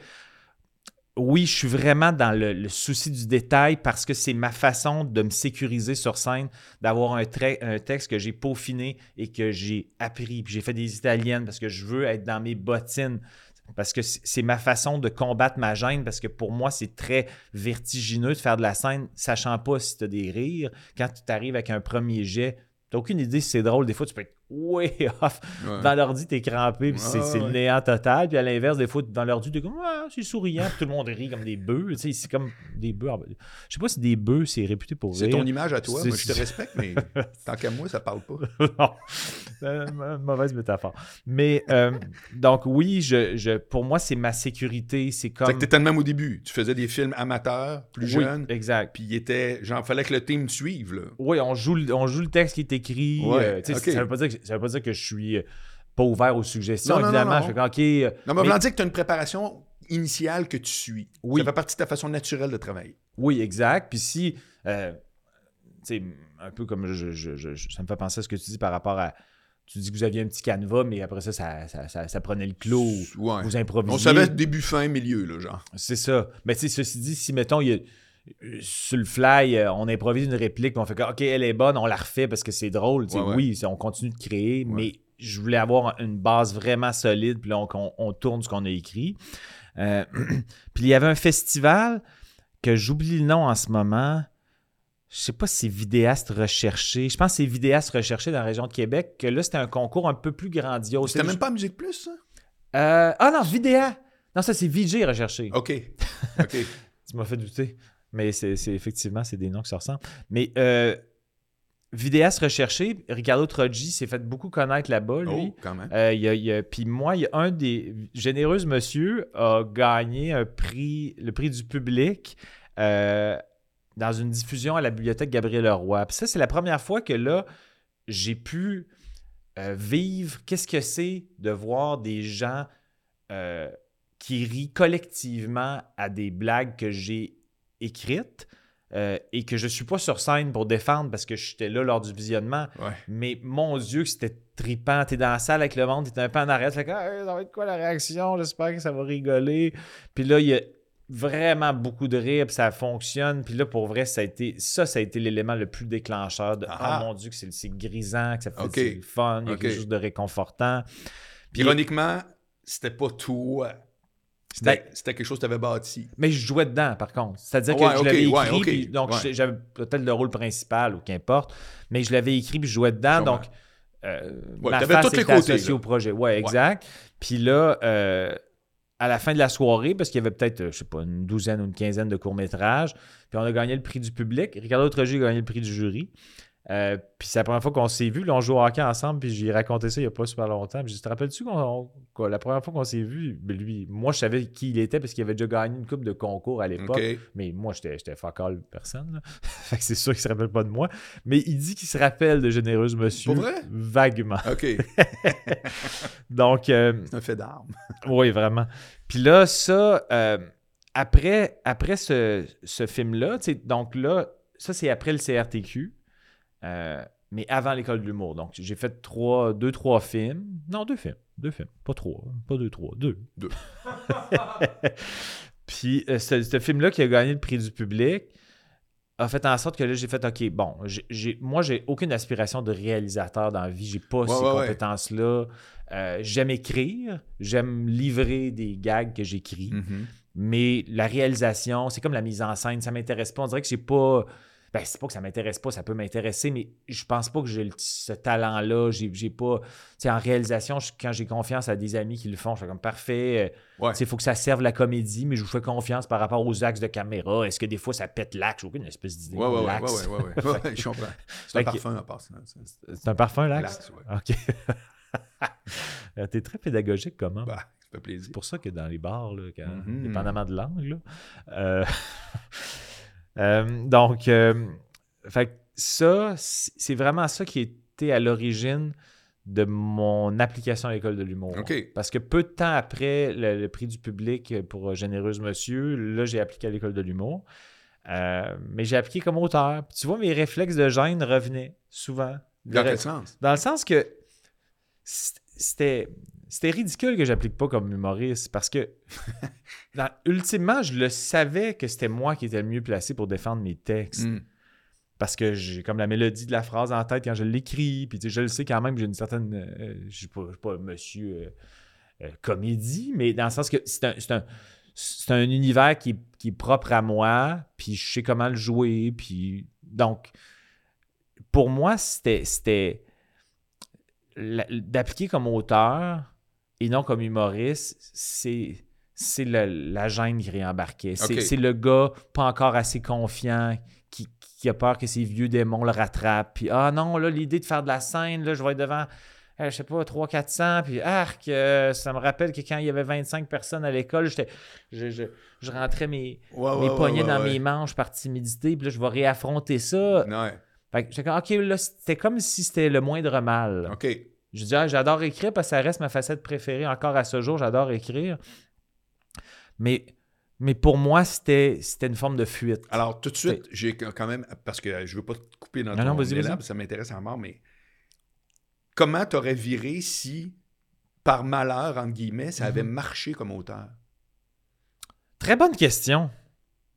oui, je suis vraiment dans le, le souci du détail parce que c'est ma façon de me sécuriser sur scène, d'avoir un, un texte que j'ai peaufiné et que j'ai appris. Puis j'ai fait des italiennes parce que je veux être dans mes bottines. Parce que c'est ma façon de combattre ma gêne, parce que pour moi, c'est très vertigineux de faire de la scène, sachant pas si tu as des rires. Quand tu t'arrives avec un premier jet, tu aucune idée si c'est drôle. Des fois, tu peux être way off. Ouais. Dans l'ordi, t'es crampé, puis c'est c'est le ouais. néant total. Puis à l'inverse, des fois, dans l'ordi, t'es comme, ah, c'est souriant, puis tout le monde rit comme des bœufs. C'est comme des bœufs. Je sais pas si des bœufs, c'est réputé pour C'est ton image à toi. C'est- Moi, je te respecte, mais tant qu'à moi, ça parle pas. non, Euh, ma- mauvaise métaphore. Mais euh, donc oui, je, je- pour moi, c'est ma sécurité. C'est C'est comme. que t'étais de même au début. Tu faisais des films amateurs, plus Oui, jeunes, Exact. puis il était... Genre, fallait que le team suive, là. Oui, on joue, le- on joue le texte qui est écrit. Ouais, euh. Ça veut pas dire que, ça veut pas dire que je suis euh, pas ouvert aux suggestions. Non, évidemment, non, non. je fais OK. euh, Non, mais, mais- dire que tu as une préparation initiale que tu suis. Oui. Ça fait partie de ta façon naturelle de travailler. Oui, exact. Puis si, euh, tu sais, un peu comme je, je- ça me fait penser à ce que tu dis par rapport à tu dis que vous aviez un petit canevas, mais après ça, ça, ça, ça- ça prenait le clos. Ouais. Vous improvisiez. On savait début, fin, milieu, là, genre. C'est ça. Mais tu sais, ceci dit, si mettons, il y a- sur le fly, euh, on improvise une réplique, puis on fait que, OK, elle est bonne, on la refait parce que c'est drôle. Ouais, ouais. Oui, on continue de créer, Ouais. mais je voulais avoir une base vraiment solide, puis là, on, on- on tourne ce qu'on a écrit. Euh, puis il y avait un festival que j'oublie le nom en ce moment. Je sais pas si c'est vidéaste recherché. Je pense que c'est vidéaste recherché dans la région de Québec, que là, c'était un concours un peu plus grandiose. C'était même pas Musique Plus, ça? Euh, ah non, vidéa! Non, ça, c'est VJ recherché. OK. OK. Tu m'as fait douter. Mais c'est effectivement, c'est des noms qui se ressemblent. Mais euh, vidéaste recherché, Ricardo Troggi s'est fait beaucoup connaître là-bas, lui. oh, quand même. Euh, il y a- il y a- Puis moi, il y a un des généreux monsieur a gagné un prix, le prix du public euh, dans une diffusion à la bibliothèque Gabriel Leroy. Puis ça, c'est la première fois que là, j'ai pu euh, vivre qu'est-ce que c'est de voir des gens euh, qui rient collectivement à des blagues que j'ai écrites. euh, et que je suis pas sur scène pour défendre parce que j'étais là lors du visionnement. Ouais. Mais mon Dieu, que c'était trippant. T'es dans la salle avec le monde, t'es un peu en arrière. Tu fais que, ça va être quoi la réaction? J'espère que ça va rigoler. Puis là, il y a vraiment beaucoup de rire, puis ça fonctionne. Puis là, pour vrai, ça a été, ça, ça a été l'élément le plus déclencheur de Ah. Oh mon Dieu, que c'est grisant, que ça fait le fun, il y a quelque chose de réconfortant. Puis- Ironiquement, c'était pas toi. C'était Ben- c'était quelque chose que tu avais bâti. Mais je jouais dedans, par contre. C'est-à-dire que Ouais, je l'avais écrit, ouais, ok, puis donc ouais. j'avais peut-être le rôle principal ou qu'importe, mais je l'avais écrit puis je jouais dedans, donc euh, ma face tous les était côtés, associée là. au projet. Ouais, exact. Puis là, euh, à la fin de la soirée, parce qu'il y avait peut-être, euh, je sais pas, une douzaine ou une quinzaine de courts-métrages, puis on a gagné le prix du public. Ricardo Trogi a gagné le prix du jury. Euh, puis c'est la première fois qu'on s'est vu. Là, on joue au hockey ensemble, puis j'ai raconté ça il n'y a pas super longtemps. Puis dit, te rappelles-tu qu'on, on- qu'on- la première fois qu'on s'est vu, ben lui, moi, je savais qui il était parce qu'il avait déjà gagné une coupe de concours à l'époque. Mais moi, j'étais, j'étais fuck all personne. là. fait que c'est sûr qu'il se rappelle pas de moi. Mais il dit qu'il se rappelle de Généreuse Monsieur. Pour vrai? Vaguement. OK. Donc, euh, C'est un fait d'armes. oui, vraiment. Puis là, ça, euh, après, après ce, ce film-là, donc là, ça, c'est après le CRTQ, euh, mais avant l'école de l'humour. Donc, j'ai fait trois, deux, trois films. Non, deux films. Deux films. Pas trois. Pas deux, trois. Deux. Deux. Puis, euh, ce, ce film-là qui a gagné le prix du public a fait en sorte que là, j'ai fait, OK, bon, j'ai- moi, j'ai aucune aspiration de réalisateur dans la vie. J'ai pas ces ouais, compétences-là. Euh, j'aime écrire, j'aime livrer des gags que j'écris, Mhm. mais la réalisation, c'est comme la mise en scène, ça m'intéresse pas. On dirait que j'ai pas. Ben, c'est pas que ça m'intéresse pas, ça peut m'intéresser, mais je pense pas que j'ai ce talent-là. J'ai j'ai pas. Tu sais, en réalisation, je- quand j'ai confiance à des amis qui le font, je fais comme parfait. euh, Ouais. tu sais, Il faut que ça serve la comédie, mais je vous fais confiance par rapport aux axes de caméra. Est-ce que des fois ça pète l'axe? J'ai aucune espèce d'idée. Ouais, ouais, ouais, ouais, l'axe. ouais, ouais, ouais, ouais, je comprends. C'est un parfum à part ça. C'est- C'est un parfum, l'axe? OK. T'es très pédagogique, comment? Bah, ça fait plaisir. C'est pour ça que dans les bars, là, quand, Mhm. dépendamment de l'angle, là, euh, euh, donc, euh, fait ça, c'est vraiment ça qui était à l'origine de mon application à l'école de l'humour. Parce que peu de temps après le, le prix du public pour Généreuse Monsieur, là, j'ai appliqué à l'école de l'humour. Euh, mais j'ai appliqué comme auteur. Puis tu vois, mes réflexes de gêne revenaient souvent. Dans quel sens? dans le sens que c'était c'était ridicule que j'applique pas comme humoriste parce que dans- ultimement je le savais que c'était moi qui étais le mieux placé pour défendre mes textes Mm. parce que j'ai comme la mélodie de la phrase en tête quand je l'écris puis tu sais, je le sais quand même que j'ai une certaine euh, je suis pas, je suis pas monsieur euh, euh, comédie mais dans le sens que c'est un, c'est un c'est un univers qui, est- qui est propre à moi puis je sais comment le jouer puis donc pour moi c'était d'appliquer comme auteur et non comme humoriste, c'est c'est la gêne qui réembarquait. C'est le gars pas encore assez confiant qui, qui a peur que ses vieux démons le rattrapent. Puis ah non, là, l'idée de faire de la scène, là, je vais être devant, euh, je sais pas, 300-400, puis arc, euh, ça me rappelle que quand il y avait 25 personnes à l'école, j'étais- je, je, je rentrais mes, Ouais, mes ouais, poignets ouais, dans mes manches par timidité, puis là, je vais réaffronter ça. Ouais. Fait que j'étais comme, OK, là, c'était comme si c'était le moindre mal. OK. Je dis, ah, j'adore écrire parce que ça reste ma facette préférée encore à ce jour. J'adore écrire. Mais, mais pour moi, c'était c'était une forme de fuite. Alors, tout de suite, j'ai quand même, parce que je veux pas te couper dans Non, non, ton vas-y, vas-y. ça m'intéresse à mort, mais comment tu aurais viré si, par malheur, entre guillemets, ça avait Mhm. marché comme auteur? Très bonne question.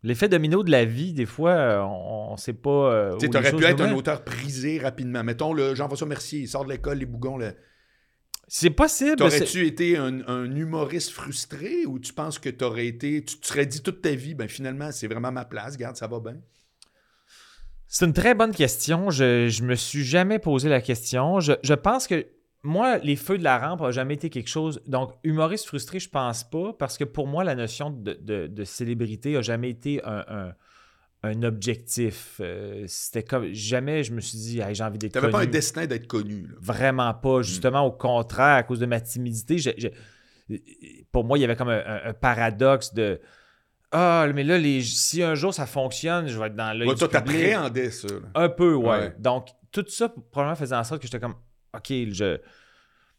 L'effet domino de la vie, des fois, euh, on ne sait pas. euh, Tu aurais pu être un auteur prisé rapidement. Mettons, le Jean-François Mercier, il sort de l'école, les bougons. le- C'est possible. T'aurais-tu été un, un humoriste frustré ou tu penses que t'aurais été. Tu te serais dit toute ta vie, ben finalement, c'est vraiment ma place, garde, ça va bien? C'est une très bonne question. Je, je me suis jamais posé la question. Je, je pense que moi, les feux de la rampe n'a jamais été quelque chose. Donc, humoriste frustré, je pense pas, parce que pour moi, la notion de, de- de célébrité a jamais été un, un- un objectif. Euh, C'était comme jamais je me suis dit, Hey, j'ai envie d'être T'avais pas un connu. destin d'être connu. là. Vraiment pas. Justement, au contraire, à cause de ma timidité, pour moi, il y avait comme un, paradoxe de Ah, mais là, les, si un jour ça fonctionne, je vais être dans l'œil Ouais, du toi, public. t'appréhendais ça. là. Un peu, ouais. Ouais. Donc, tout ça, probablement, faisait en sorte que j'étais comme OK, je.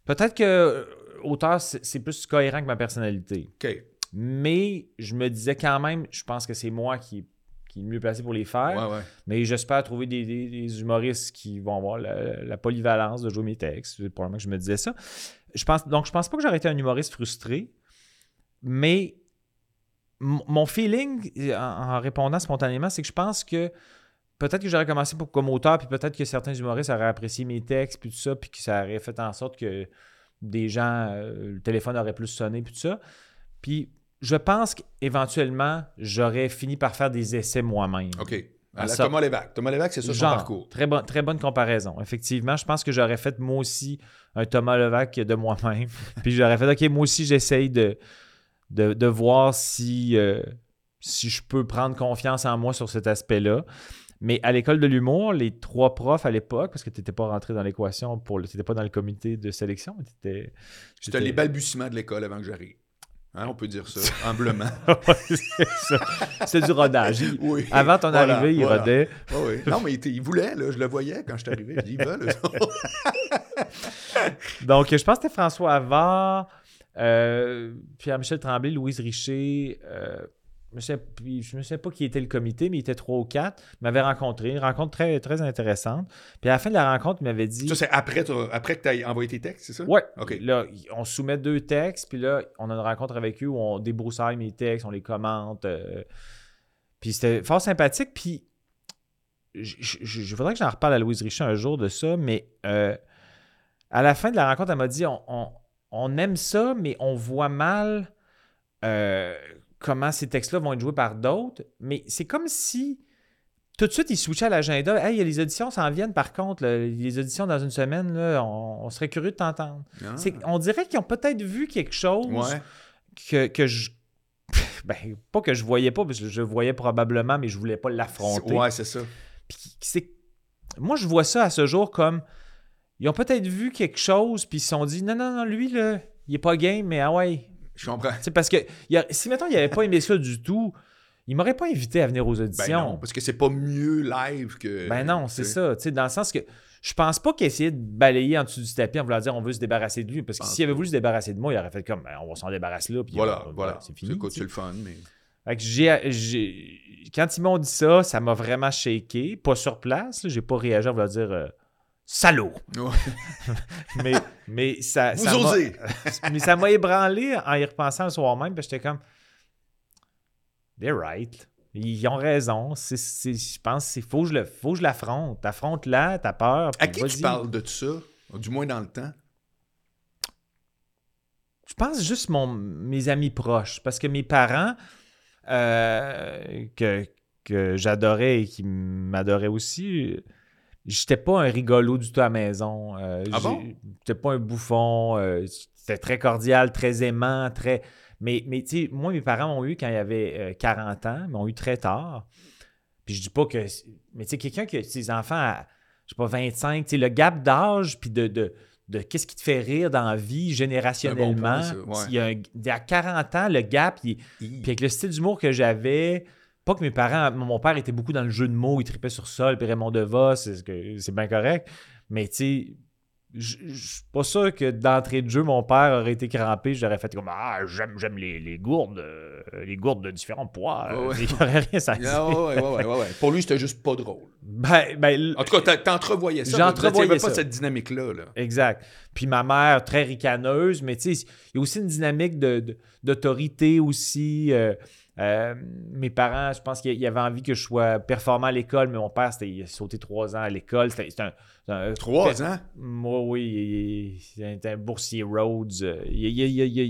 Peut-être que euh, auteur, c'est plus cohérent que ma personnalité. OK. Mais je me disais quand même, je pense que c'est moi qui, qui est le mieux placé pour les faire. Ouais, ouais. Mais j'espère trouver des, des- des humoristes qui vont avoir la, la polyvalence de jouer mes textes. C'est Probablement que je me disais ça. Je pense, donc, je pense pas que j'aurais été un humoriste frustré, mais mon feeling, en, en répondant spontanément, c'est que je pense que peut-être que j'aurais commencé pour, comme auteur, puis peut-être que certains humoristes auraient apprécié mes textes, puis tout ça, puis que ça aurait fait en sorte que des gens, euh, le téléphone aurait plus sonné, puis tout ça. Puis je pense qu'éventuellement, j'aurais fini par faire des essais moi-même. OK. À la ça- Thomas Lévesque. Thomas Lévesque, c'est ça son Genre, parcours. Très, bon- très bonne comparaison. Effectivement, je pense que j'aurais fait moi aussi un Thomas Levac de moi-même. Puis j'aurais fait, OK, moi aussi, j'essaye de, de, de voir si, euh, si je peux prendre confiance en moi sur cet aspect-là. Mais à l'école de l'humour, les trois profs à l'époque, parce que tu n'étais pas rentré dans l'équation, pour tu n'étais pas dans le comité de sélection, mais tu étais. C'était les balbutiements de l'école avant que j'arrive. Hein, on peut dire ça, humblement. C'est du rodage. Il- Oui. Avant ton Voilà, arrivée, il voilà. rodait. Ouais. Non, mais il, voulait, là, je le voyais quand je suis arrivé. Je dis, ils veulent. Donc, je pense que c'était François Havard, euh, Pierre-Michel Tremblay, Louise Richer. euh, je ne sais, je ne sais pas qui était le comité, mais il était trois ou quatre. Il m'avait rencontré. Une rencontre très, très intéressante. Puis à la fin de la rencontre, il m'avait dit. Ça, c'est après, après que tu as envoyé tes textes, c'est ça? Ouais. OK. Là, on soumet deux textes, puis là, on a une rencontre avec eux où on débroussaille mes textes, on les commente. euh, puis c'était fort sympathique. Puis je, je- je- je voudrais que j'en reparle à Louise Richer un jour de ça, mais euh, à la fin de la rencontre, elle m'a dit on, on- on aime ça, mais on voit mal euh, comment ces textes-là vont être joués par d'autres. Mais c'est comme si tout de suite, ils switchaient à l'agenda. Hey, il y a les auditions s'en viennent, par contre. là. les auditions dans une semaine, là, on, on serait curieux de t'entendre. Ah. On dirait qu'ils ont peut-être vu quelque chose Ouais. que, que je. Ben, pas que je voyais pas, parce que je voyais probablement, mais je voulais pas l'affronter. Ouais, c'est ça. Puis c'est- Moi, je vois ça à ce jour comme. Ils ont peut-être vu quelque chose, puis ils se sont dit non, non, non, lui, là, il est pas game, mais ah ouais. Je comprends. Sais, parce que il y a- si, mettons, il avait pas aimé ça du tout, il m'aurait pas invité à venir aux Ben auditions. non, parce que c'est pas mieux live que. Ben non, c'est ça. Tu sais, dans le sens que je pense pas qu'il essayait de balayer en dessous du tapis en voulant dire on veut se débarrasser de lui. Parce que s'il avait voulu se débarrasser de moi, il aurait fait comme Ben, on va s'en débarrasser là. Puis Voilà, on- voilà. c'est fini. C'est le fun, mais. Fait que j'ai- Quand ils m'ont dit ça, ça m'a vraiment shaké. Pas sur place, j'ai pas réagi en voulant dire euh, salaud. Mais, mais ça. Vous ça m'a- osez! mais ça m'a ébranlé en y repensant le soir même. Puis j'étais comme They're right. Ils ont raison. C'est, c'est- je pense qu'il faut que je le, faut que je l'affronte. Affronte-la, t'as peur. À qui tu parles de tout ça? Du moins dans le temps? Je pense juste mon, mes amis proches. Parce que mes parents, euh, que, que j'adorais et qui m'adoraient aussi, j'étais pas un rigolo du tout à la maison. Euh, Ah bon? J'étais pas un bouffon. euh, C'était très cordial, très aimant, très. Mais, mais tu sais, moi, mes parents m'ont eu quand il y avait euh, 40 ans, m'ont eu très tard. Puis je dis pas que. Mais tu sais, quelqu'un qui a ses enfants à, je sais pas, 25, tu sais, le gap d'âge, puis de. de de qu'est-ce qui te fait rire dans la vie générationnellement. C'est un bon point, ça, ouais. Il y a un- il y a 40 ans, le gap, il, puis avec le style d'humour que j'avais, pas que mes parents, mon père était beaucoup dans le jeu de mots, il tripait sur sol, puis Raymond DeVos, c'est bien correct, mais tu sais, je suis pas sûr que d'entrée de jeu, mon père aurait été crampé. J'aurais fait comme Ah, j'aime, j'aime les, les gourdes, euh, les gourdes de différents poids. Ouais, ouais. Il n'y aurait rien à Ah, ouais. Pour lui, c'était juste pas drôle. Ben, ben, En tout cas, t'en- t'entrevoyais ça. J'entrevoyais pas ça. cette dynamique-là. Là. Exact. Puis ma mère, très ricaneuse, mais tu sais, il y a aussi une dynamique de- de- d'autorité aussi. euh, euh, mes parents, je pense qu'ils avaient envie que je sois performant à l'école, mais mon père, c'était, il a sauté trois ans à l'école. C'était, c'était un, c'était un- Trois ans? Moi, oui, il- il était un boursier Rhodes. euh,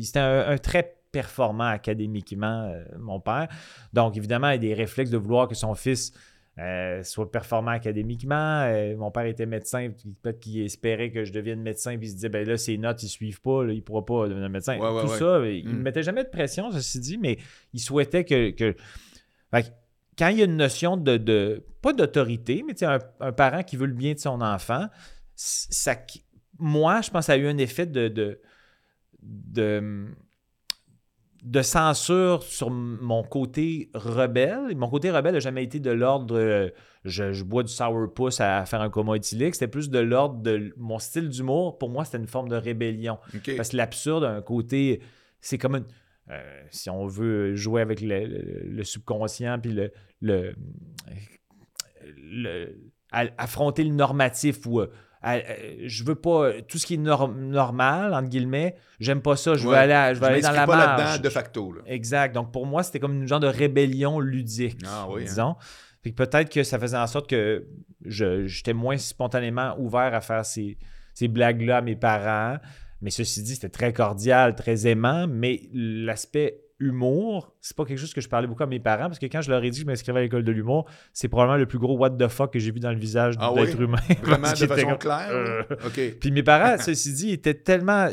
C'était un, un très performant académiquement, euh, mon père. Donc, évidemment, il a des réflexes de vouloir que son fils euh, soit performant académiquement. Euh, mon père était médecin, peut-être qu'il espérait que je devienne médecin, puis il se disait, ben là, ses notes, ils suivent pas, là, il pourra pas devenir médecin. Ouais, ouais, Tout ouais. ça, il ne Mm. mettait jamais de pression, ceci dit, mais il souhaitait que... que- Fait que quand il y a une notion de... de- pas d'autorité, mais tu sais, un, un parent qui veut le bien de son enfant, ça, moi, je pense que ça a eu un effet de, de, de, de censure sur mon côté rebelle. Mon côté rebelle n'a jamais été de l'ordre euh, je, je bois du sourpuss à faire un coma éthylique. C'était plus de l'ordre de mon style d'humour. Pour moi, c'était une forme de rébellion. Parce que l'absurde a un côté. C'est comme une. euh, si on veut jouer avec le, le- le subconscient, puis le. affronter le normatif ou. Euh, euh, je veux pas. Tout ce qui est norm- normal, entre guillemets, j'aime pas ça. Je veux Ouais. aller, à- je veux Je aller dans la pas marge. là-dedans de facto. Là. Exact. Donc pour moi, c'était comme une genre de rébellion ludique, Ah oui, hein. disons. Fait que peut-être que ça faisait en sorte que je- j'étais moins spontanément ouvert à faire ces, ces blagues-là à mes parents. Mais ceci dit, c'était très cordial, très aimant. Mais l'aspect humour, c'est pas quelque chose que je parlais beaucoup à mes parents parce que quand je leur ai dit que je m'inscrivais à l'école de l'humour, c'est probablement le plus gros what the fuck que j'ai vu dans le visage Ah d'être oui? humain. Vraiment de façon comme, claire? euh, puis mes parents, ceci dit, étaient tellement.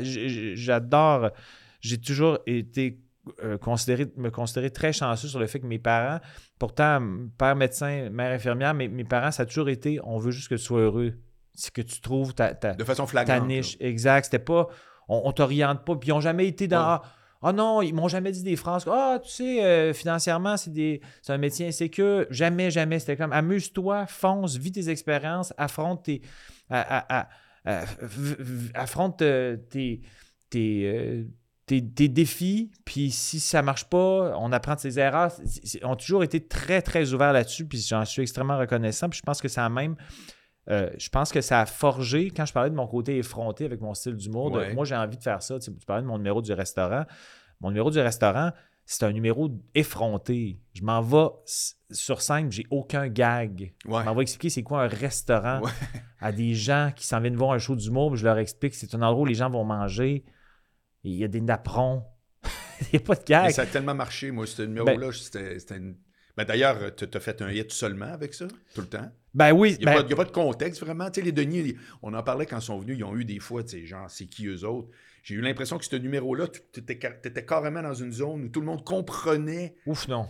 J'adore. J'ai toujours été euh, considéré, me considérer très chanceux sur le fait que mes parents, pourtant, père médecin, mère infirmière, mais mes parents, ça a toujours été on veut juste que tu sois heureux. C'est que tu trouves ta, ta, De façon ta flagrante. niche. Exact. C'était pas. On, on t'oriente pas. Puis ils n'ont jamais été dans. Ouais. Ah ah non, ils m'ont jamais dit des phrases Ah, tu sais, euh, financièrement, c'est des c'est un métier insécure. Jamais, jamais. C'était comme amuse-toi, fonce, vis tes expériences, affronte tes. affronte tes. défis, puis si ça marche pas, on apprend de ses erreurs. Ils ont toujours été très, très ouverts là-dessus, puis j'en suis extrêmement reconnaissant. Puis je pense que ça a même euh, je pense que ça a forgé, quand je parlais de mon côté effronté avec mon style d'humour, Ouais. moi j'ai envie de faire ça. Tu, sais, tu parlais de mon numéro du restaurant. Mon numéro du restaurant, c'est un numéro effronté. Je m'en vais sur scène, j'ai aucun gag. Ouais. Je m'en vais expliquer c'est quoi un restaurant Ouais. à des gens qui s'en viennent voir un show d'humour, je leur explique que c'est un endroit où les gens vont manger. Et Il y a des napperons. Il n'y a pas de Mais gag. ça a tellement marché, moi, ce numéro-là. c'était c'était une... Ben, D'ailleurs, tu as fait un hit seulement avec ça, tout le temps? Ben oui, Il n'y a, ben, a pas de contexte, vraiment? Tu sais, les Denis, on en parlait quand ils sont venus, ils ont eu des fois, tu sais, genre, c'est qui eux autres? J'ai eu l'impression que ce numéro-là, tu étais carrément dans une zone où tout le monde comprenait. ouf non.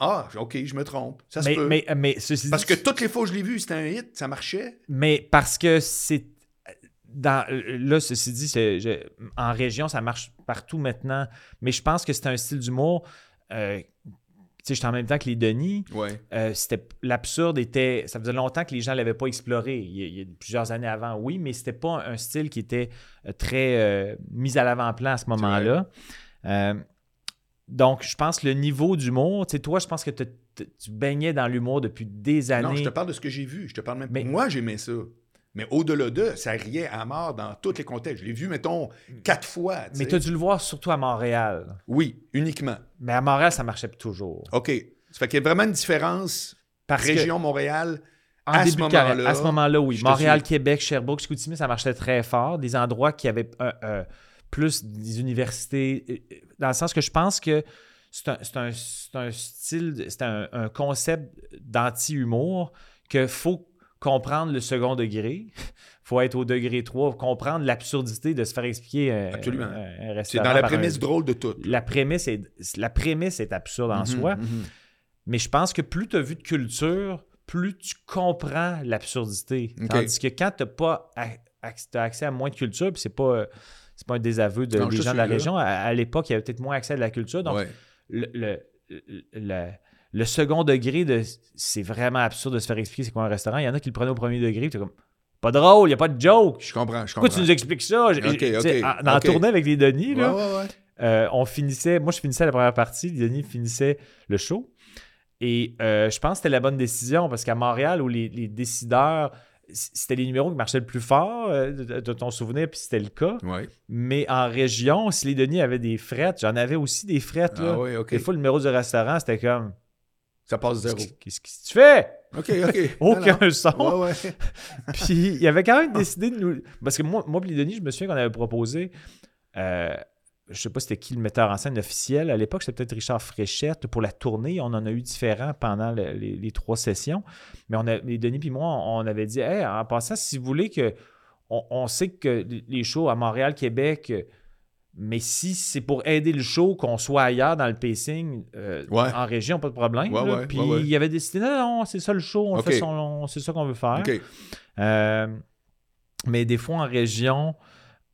Ah, OK, je me trompe. Ça se Mais, peut. mais, mais ceci Parce dit, que toutes les fois que je l'ai vu, c'était un hit, ça marchait. Mais parce que c'est. Dans, là, ceci dit, je- en région, ça marche partout maintenant. Mais je pense que c'est un style d'humour. euh, sais, j'étais en même temps que les Denis. Ouais. euh, c'était l'absurde était. Ça faisait longtemps que les gens ne l'avaient pas exploré. Il y, a, il y a plusieurs années avant, oui, mais c'était pas un style qui était euh, très euh, mis à l'avant-plan à ce moment-là. Euh, donc, je pense que le niveau d'humour, tu sais, toi, je pense que tu baignais dans l'humour depuis des années. Non, je te parle de ce que j'ai vu. Je te parle même. Mais- Moi, j'aimais ça. Mais au-delà de, ça riait à mort dans tous les contextes. Je l'ai vu, mettons, quatre fois. Mais tu as dû le voir surtout à Montréal. Oui, uniquement. Mais à Montréal, ça marchait toujours. OK. Ça fait qu'il y a vraiment une différence. Que Région Montréal. en à ce début carrière, moment-là, à ce moment-là, oui. Montréal. Québec, Sherbrooke, Chicoutimi, ça marchait très fort. Des endroits qui avaient euh, euh, plus des universités. Dans le sens que je pense que c'est un, c'est un- c'est un style, c'est un, un concept d'anti-humour que faut comprendre le second degré. faut être au degré 3, comprendre l'absurdité de se faire expliquer un, Absolument. un- un C'est dans la un- prémisse drôle de tout. la prémisse est, la prémisse est absurde en Mhm, soi, mhm. mais je pense que plus tu as vu de culture, plus tu comprends l'absurdité. Tandis que quand tu n'as pas t'as accès à moins de culture, puis c'est pas, euh, c'est pas un désaveu de, Non, des gens de la là. région, à, à l'époque, il y avait peut-être moins accès à de la culture. Donc, Ouais. le, le, le- le second degré de c'est vraiment absurde de se faire expliquer c'est quoi un restaurant. Il y en a qui le prenaient au premier degré, t'es comme Pas drôle, il n'y a pas de joke. Je comprends, je Pourquoi comprends. tu nous expliques ça? Tu sais, en- tournée avec les Denis, là, ouais, ouais. euh, on finissait, moi je finissais la première partie, les Denis finissait le show. Et euh, je pense que c'était la bonne décision parce qu'à Montréal, où les, les décideurs, c'était les numéros qui marchaient le plus fort, euh, de, de ton souvenir, puis c'était le cas. Ouais. Mais en région, si les Denis avaient des frettes, j'en avais aussi des frettes. Là. Ah oui. Des fois, le numéro du restaurant, c'était comme Ça passe zéro. Qu'est-ce que tu fais OK, OK. Aucun Non, son. non. Ouais, ouais. Puis il avait quand même décidé de nous. Parce que moi, moi et Denis, je me souviens qu'on avait proposé. Euh, je sais pas c'était qui le metteur en scène officiel. À l'époque, c'était peut-être Richard Fréchette. Pour la tournée, on en a eu différents pendant le- les, les trois sessions. Mais on a, les Denis puis moi, on, on avait dit Hey, en passant, si vous voulez que. On, on sait que les shows à Montréal, Québec. Mais si c'est pour aider le show, qu'on soit ailleurs dans le pacing, euh, Ouais. en région, pas de problème. Ouais, là. ouais, Puis il avait décidé, non, non, c'est ça le show, on fait son, c'est ça qu'on veut faire. Euh, mais des fois en région,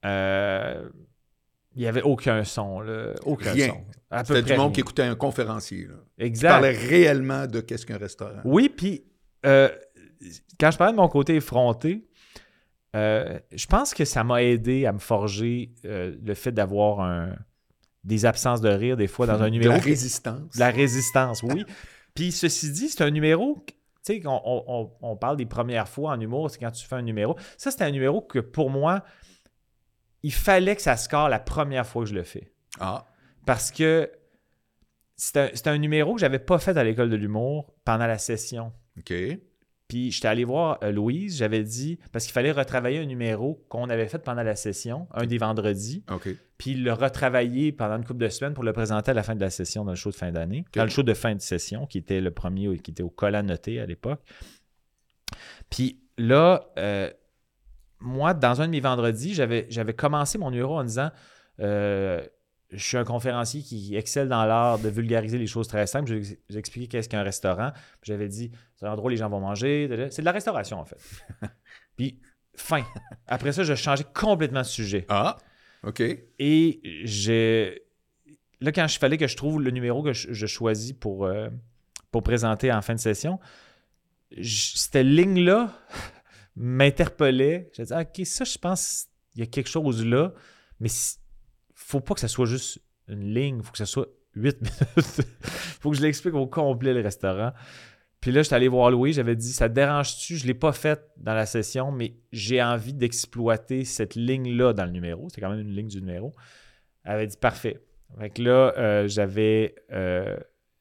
euh, il n'y avait aucun son. Là, aucun Rien. son. C'était du monde rien. qui écoutait un conférencier. Là. Qui Exact. parlait réellement de qu'est-ce qu'un restaurant. Oui, puis quand je parlais de mon côté effronté, euh, je pense que ça m'a aidé à me forger euh, le fait d'avoir un- des absences de rire des fois dans un De numéro. la que- résistance. de la résistance, oui. Puis ceci dit, c'est un numéro. Tu sais, on, on- on- on parle des premières fois en humour, c'est quand tu fais un numéro. Ça, c'était un numéro que pour moi, il fallait que ça score la première fois que je le fais. Ah, Parce que c'est un, c'est un numéro que j'avais pas fait à l'école de l'humour pendant la session. OK. Puis j'étais allé voir euh, Louise, j'avais dit, parce qu'il fallait retravailler un numéro qu'on avait fait pendant la session, un des vendredis, OK. puis le retravailler pendant une couple de semaines pour le présenter à la fin de la session dans le show de fin d'année, dans le show de fin de session, qui était le premier, qui était au col à noter à l'époque. Puis là, euh, moi, dans un de mes vendredis, j'avais, j'avais commencé mon numéro en disant euh, Je suis un conférencier qui excelle dans l'art de vulgariser les choses très simples. J'ai, expliqué qu'est-ce qu'un restaurant. J'avais dit C'est un endroit où les gens vont manger. C'est de la restauration, en fait. Puis, fin. Après ça, je changeais complètement de sujet. Ah, OK. Et j'ai. Là, quand il fallait que je trouve le numéro que je, je choisis pour, euh, pour présenter en fin de session, cette ligne-là m'interpellait. J'ai dit, Ah, OK, ça, je pense il y a quelque chose là, mais il faut pas que ça soit juste une ligne, faut que ça soit 8 minutes. faut que je l'explique au complet, le restaurant. Puis là, j'étais allé voir Louis, j'avais dit, ça te dérange-tu? Je l'ai pas fait dans la session, mais j'ai envie d'exploiter cette ligne-là dans le numéro. C'est quand même une ligne du numéro. Elle avait dit, parfait. Fait que là, euh, j'avais, euh,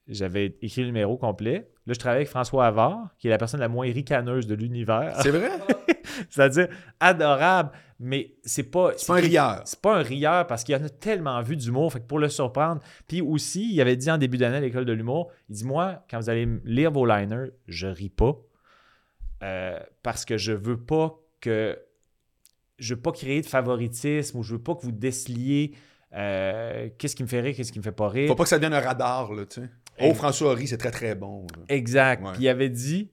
j'avais écrit le numéro complet. Là, je travaillais avec François Havard, qui est la personne la moins ricaneuse de l'univers. C'est vrai? C'est-à-dire adorable, mais c'est pas. C'est pas un rieur. C'est pas un rieur parce qu'il y en a tellement vu d'humour. Fait que pour le surprendre. Puis aussi, il avait dit en début d'année à l'école de l'humour il dit Moi, quand vous allez lire vos liners, je ris pas. Euh, parce que je veux pas que. Je veux pas créer de favoritisme ou je veux pas que vous déceliez euh, qu'est-ce qui me fait rire, qu'est-ce qui me fait pas rire. Faut pas que ça devienne un radar, là, tu sais. Oh, François Horry, c'est très, très bon. là. Exact. Ouais. Puis il avait dit,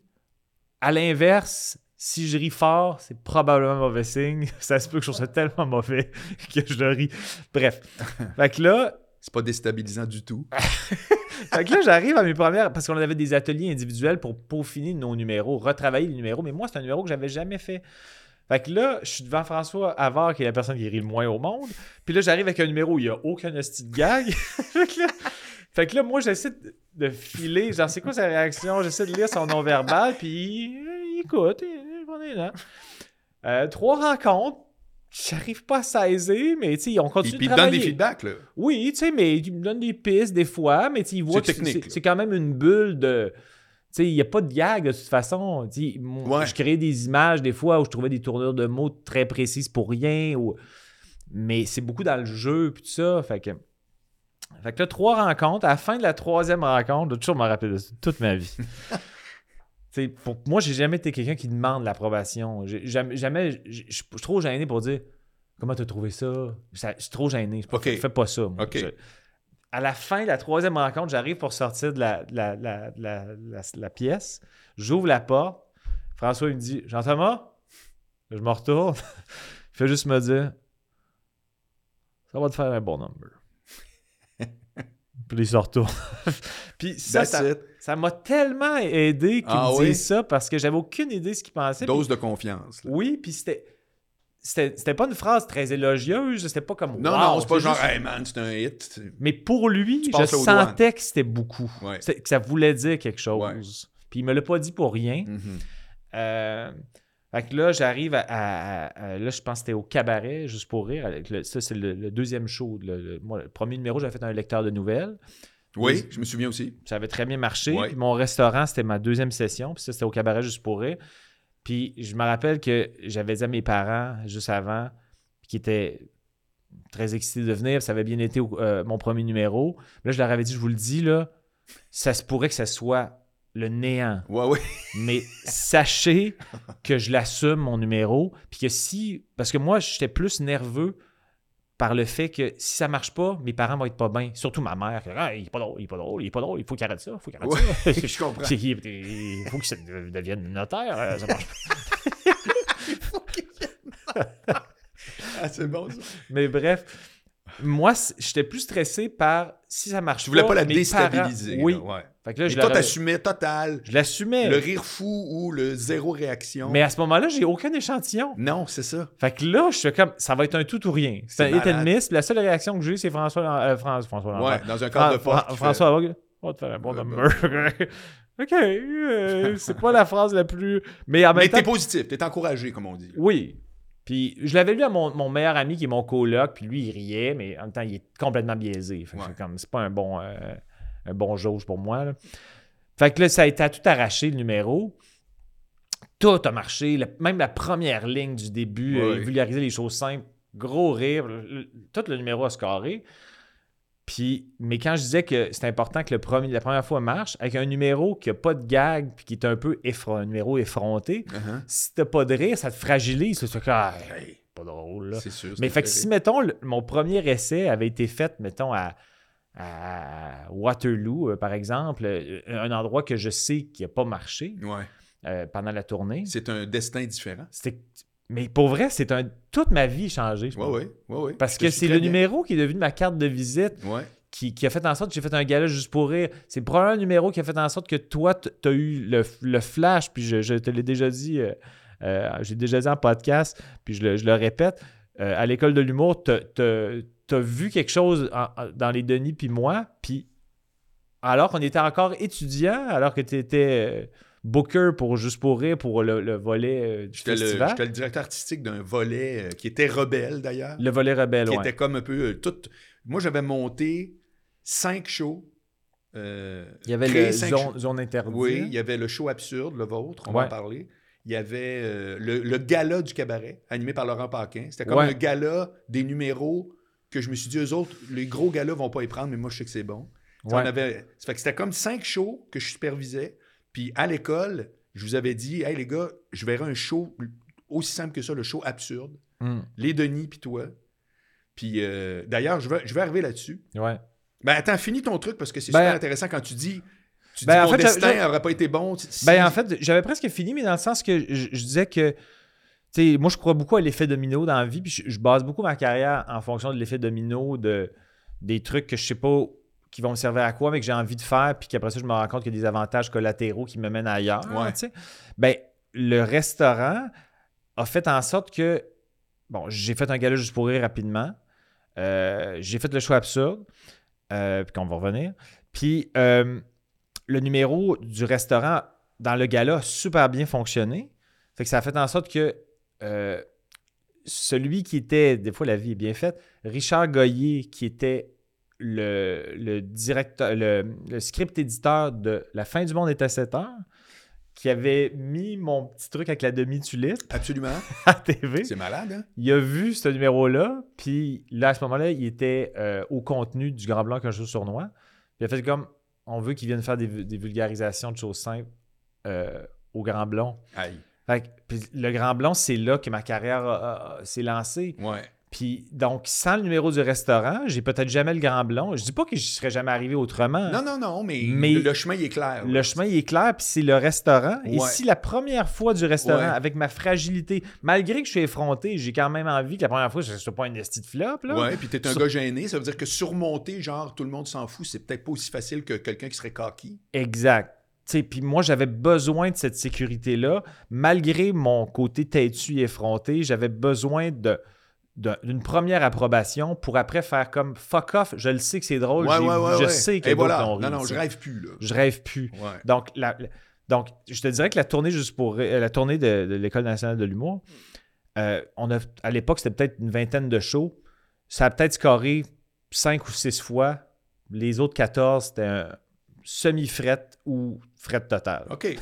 à l'inverse, si je ris fort, c'est probablement un mauvais signe. Ça se peut que je trouve ça tellement mauvais que je ris. Bref. fait que là, C'est pas déstabilisant du tout. fait que là j'arrive à mes premières... Parce qu'on avait des ateliers individuels pour peaufiner nos numéros, retravailler les numéros. Mais moi, c'est un numéro que j'avais jamais fait. Fait que là, je suis devant François Havard, qui est la personne qui rit le moins au monde. Puis là, j'arrive avec un numéro où il n'y a aucun hostie de gag. fait, que là, fait que là, moi, j'essaie de- filer. Genre, c'est quoi sa réaction? J'essaie de lire son non-verbal, puis il, il écoute. Il, on est là. Euh, trois rencontres. J'arrive pas à saisir, mais tu sais, on Puis, continue puis de il te donne des feedbacks, là. Oui, tu sais, mais il me donne des pistes des fois, mais tu il voit C'est que c'est- quand même une bulle de. Tu sais, il n'y a pas de gag de toute façon. Moi, Ouais. Je créais des images des fois où je trouvais des tournures de mots très précises pour rien. Ou... Mais c'est beaucoup dans le jeu puis tout ça. Fait que. Fait que là, trois rencontres. À la fin de la troisième rencontre, je vais toujours me rappeler de ça toute ma vie. Pour moi, j'ai jamais été quelqu'un qui demande l'approbation. Jamais, jamais je suis trop gêné pour dire comment t'as trouvé ça? Je suis trop gêné. Je Ok. fais pas ça. moi. Ok. Je- à la fin de la troisième rencontre, j'arrive pour sortir de la, de la, la- la- la- la pièce. J'ouvre la porte. François il me dit Jean-Thomas, je me retourne. il fait juste me dire Ça va te faire un bon number. Puis il se. Puis ça, That's ça, it. ça m'a tellement aidé qu'il Ah me oui? dise ça parce que j'avais aucune idée de ce qu'il pensait. Dose de confiance. Là. oui, puis c'était. C'était pas une phrase très élogieuse, c'était pas comme. Non, Wow, non, c'est pas genre, juste- hey man, c'est un hit. Mais pour lui, je sentais que c'était beaucoup. Ouais. Que ça voulait dire quelque chose. Puis il me l'a pas dit pour rien. Mhm. Euh, fait que là, j'arrive à, à- à- Là, je pense que c'était au cabaret, juste pour rire. le- ça, c'est le, le deuxième show. Le, le- moi, le premier numéro, j'avais fait un lecteur de nouvelles. Oui, je me souviens aussi. Ça avait très bien marché. Ouais. Puis mon restaurant, c'était ma deuxième session. Puis ça, c'était au cabaret juste pour rire. Puis je me rappelle que j'avais dit à mes parents juste avant, qui étaient très excités de venir. Ça avait bien été euh, mon premier numéro. Là, je leur avais dit, je vous le dis, là, ça se pourrait que ça soit le néant. Ouais. Mais sachez que je l'assume, mon numéro. Puis que si. Parce que moi, j'étais plus nerveux par le fait que si ça marche pas, mes parents vont être pas bien. Surtout ma mère. Ah, il est pas drôle, il est pas drôle, il est pas drôle, il faut qu'il arrête ça, il faut qu'il arrête Ouais, ça. je comprends. Il, faut qu'il se- devienne notaire. euh, Ça marche pas. Ah, c'est bon ça. Mais bref, moi, j'étais plus stressé par si ça marche Tu voulais pas la mes déstabiliser. parents- oui. ouais. Fait que là, Et je, toi, t'assumais total je l'assumais. le rire fou ou le zéro réaction. Mais à ce moment-là, j'ai aucun échantillon. Non, c'est ça. Fait que là, je suis comme, ça va être un tout ou rien. C'est un hit and miss. La seule réaction que j'ai c'est François, euh, Fran- François. Ouais, dans un cadre de force. Fran- François on va te faire un bon Euh, number. OK, euh, c'est pas la phrase la plus... Mais en Mais même temps, t'es positif, t'es encouragé, comme on dit. oui. Puis je l'avais lu à mon, mon meilleur ami qui est mon coloc, puis lui, il riait, mais en même temps, il est complètement biaisé. Fait que Ouais. c'est comme, c'est pas un bon, euh, un bon jauge pour moi. là. Fait que là, ça a été à tout arraché, le numéro. Tout a marché. même la première ligne du début, euh, vulgarisait les choses simples. Gros rire. le- le- tout le numéro a scoré. Puis, mais quand je disais que c'est important que le premier, la première fois marche, avec un numéro qui n'a pas de gag, puis qui est un peu un numéro effronté, Uh-huh. si t'as pas de rire, ça te fragilise. Que, ah, Hey, pas drôle. Là. c'est sûr. Mais c'est fait que si, mettons, le- mon premier essai avait été fait, mettons, à, à Waterloo, euh, par exemple, euh, un endroit que je sais qui n'a pas marché Ouais. euh, pendant la tournée. C'est un destin différent. Mais pour vrai, c'est un... toute ma vie changée. ouais, ouais, ouais. Parce que c'est le bien. numéro qui est devenu ma carte de visite Ouais. qui, qui a fait en sorte que j'ai fait un gala juste pour rire. C'est probablement un numéro qui a fait en sorte que toi, tu as eu le, le flash, puis je, je te l'ai déjà dit, euh, euh, j'ai déjà dit en podcast, puis je le, je le répète, à l'école de l'humour, tu as vu quelque chose en- en- dans les Denis, puis moi, puis alors qu'on était encore étudiants, alors que tu étais booker pour Juste pour rire, pour le, le volet euh, du J'étais le, festival. j'étais le directeur artistique d'un volet euh, qui était rebelle, d'ailleurs. Le volet rebelle, qui ouais. était comme un peu euh, tout. Moi, j'avais monté cinq shows. euh, Il y avait le zone, shows. zone interdite. Oui, il y avait le show absurde, le vôtre, on va en parler. Il y avait euh, le, le gala du cabaret, animé par Laurent Paquin. C'était comme Ouais. un gala des numéros que je me suis dit, eux autres, les gros galas vont pas y prendre, mais moi, je sais que c'est bon. Ouais. On avait... Ça fait que c'était comme cinq shows que je supervisais. Puis à l'école, je vous avais dit, hey les gars, je verrai un show aussi simple que ça, le show absurde. Mm. Les Denis, puis toi. Puis euh, d'ailleurs, je vais, je vais arriver là-dessus. Ouais. Ben attends, finis ton truc parce que c'est Ben, super intéressant quand tu dis. Tu ben, dis en mon fait, destin n'aurait pas été bon. si- Ben, en fait, j'avais presque fini, mais dans le sens que je, je disais que, tu sais, moi, je crois beaucoup à l'effet domino dans la vie, puis je, je base beaucoup ma carrière en fonction de l'effet domino de des trucs que je sais pas qui vont me servir à quoi, mais que j'ai envie de faire, puis qu'après ça, je me rends compte qu'il y a des avantages collatéraux qui me mènent ailleurs. Ouais. tu sais. Ben, le restaurant a fait en sorte que, bon, j'ai fait un gala juste pour rire rapidement. Euh, j'ai fait le choix absurde, euh, puis qu'on va revenir. Puis euh, le numéro du restaurant dans le gala a super bien fonctionné. Fait que ça a fait en sorte que euh, celui qui était, des fois la vie est bien faite, Richard Goyer, qui était le, le directeur, le, le script éditeur de La fin du monde est à 7 heures, qui avait mis mon petit truc avec la demi-tulipe Absolument. à TV. C'est malade, hein? Il a vu ce numéro-là, puis là, à ce moment-là, il était euh, au contenu du Grand Blanc qu'un jour sournois. Il a fait comme on veut qu'il vienne faire des, des vulgarisations de choses simples euh, au Grand Blanc. Aïe. Fait que, puis le Grand Blanc, c'est là que ma carrière s'est lancée. Ouais. Puis, donc, sans le numéro du restaurant, j'ai peut-être jamais le Grand Blond. Je dis pas que je serais jamais arrivé autrement. Non, non, non, mais, Mais le chemin il est clair. Le là. chemin, il est clair, puis c'est le restaurant. Et si la première fois du restaurant, Ouais. avec ma fragilité, malgré que je suis effronté, j'ai quand même envie que la première fois, je ne sois pas une esti de flop, là. Ouais, puis t'es un Sur- gars gêné, ça veut dire que surmonter, genre, tout le monde s'en fout, c'est peut-être pas aussi facile que quelqu'un qui serait cocky. Exact. Puis moi, j'avais besoin de cette sécurité-là. Malgré mon côté têtu et effronté, j'avais besoin de d'une première approbation pour après faire comme fuck off, je le sais que c'est drôle, Ouais, ouais, ouais, je sais que voilà. Non, non, je rêve plus, là. Je rêve plus. Donc, la, la- donc, je te dirais que la tournée juste pour rire- la tournée de, de l'École nationale de l'humour, euh, on a, à l'époque, c'était peut-être une vingtaine de shows. Ça a peut-être scoré cinq ou six fois. Les autres 14, c'était un semi-fret ou fret total. OK. Ouais,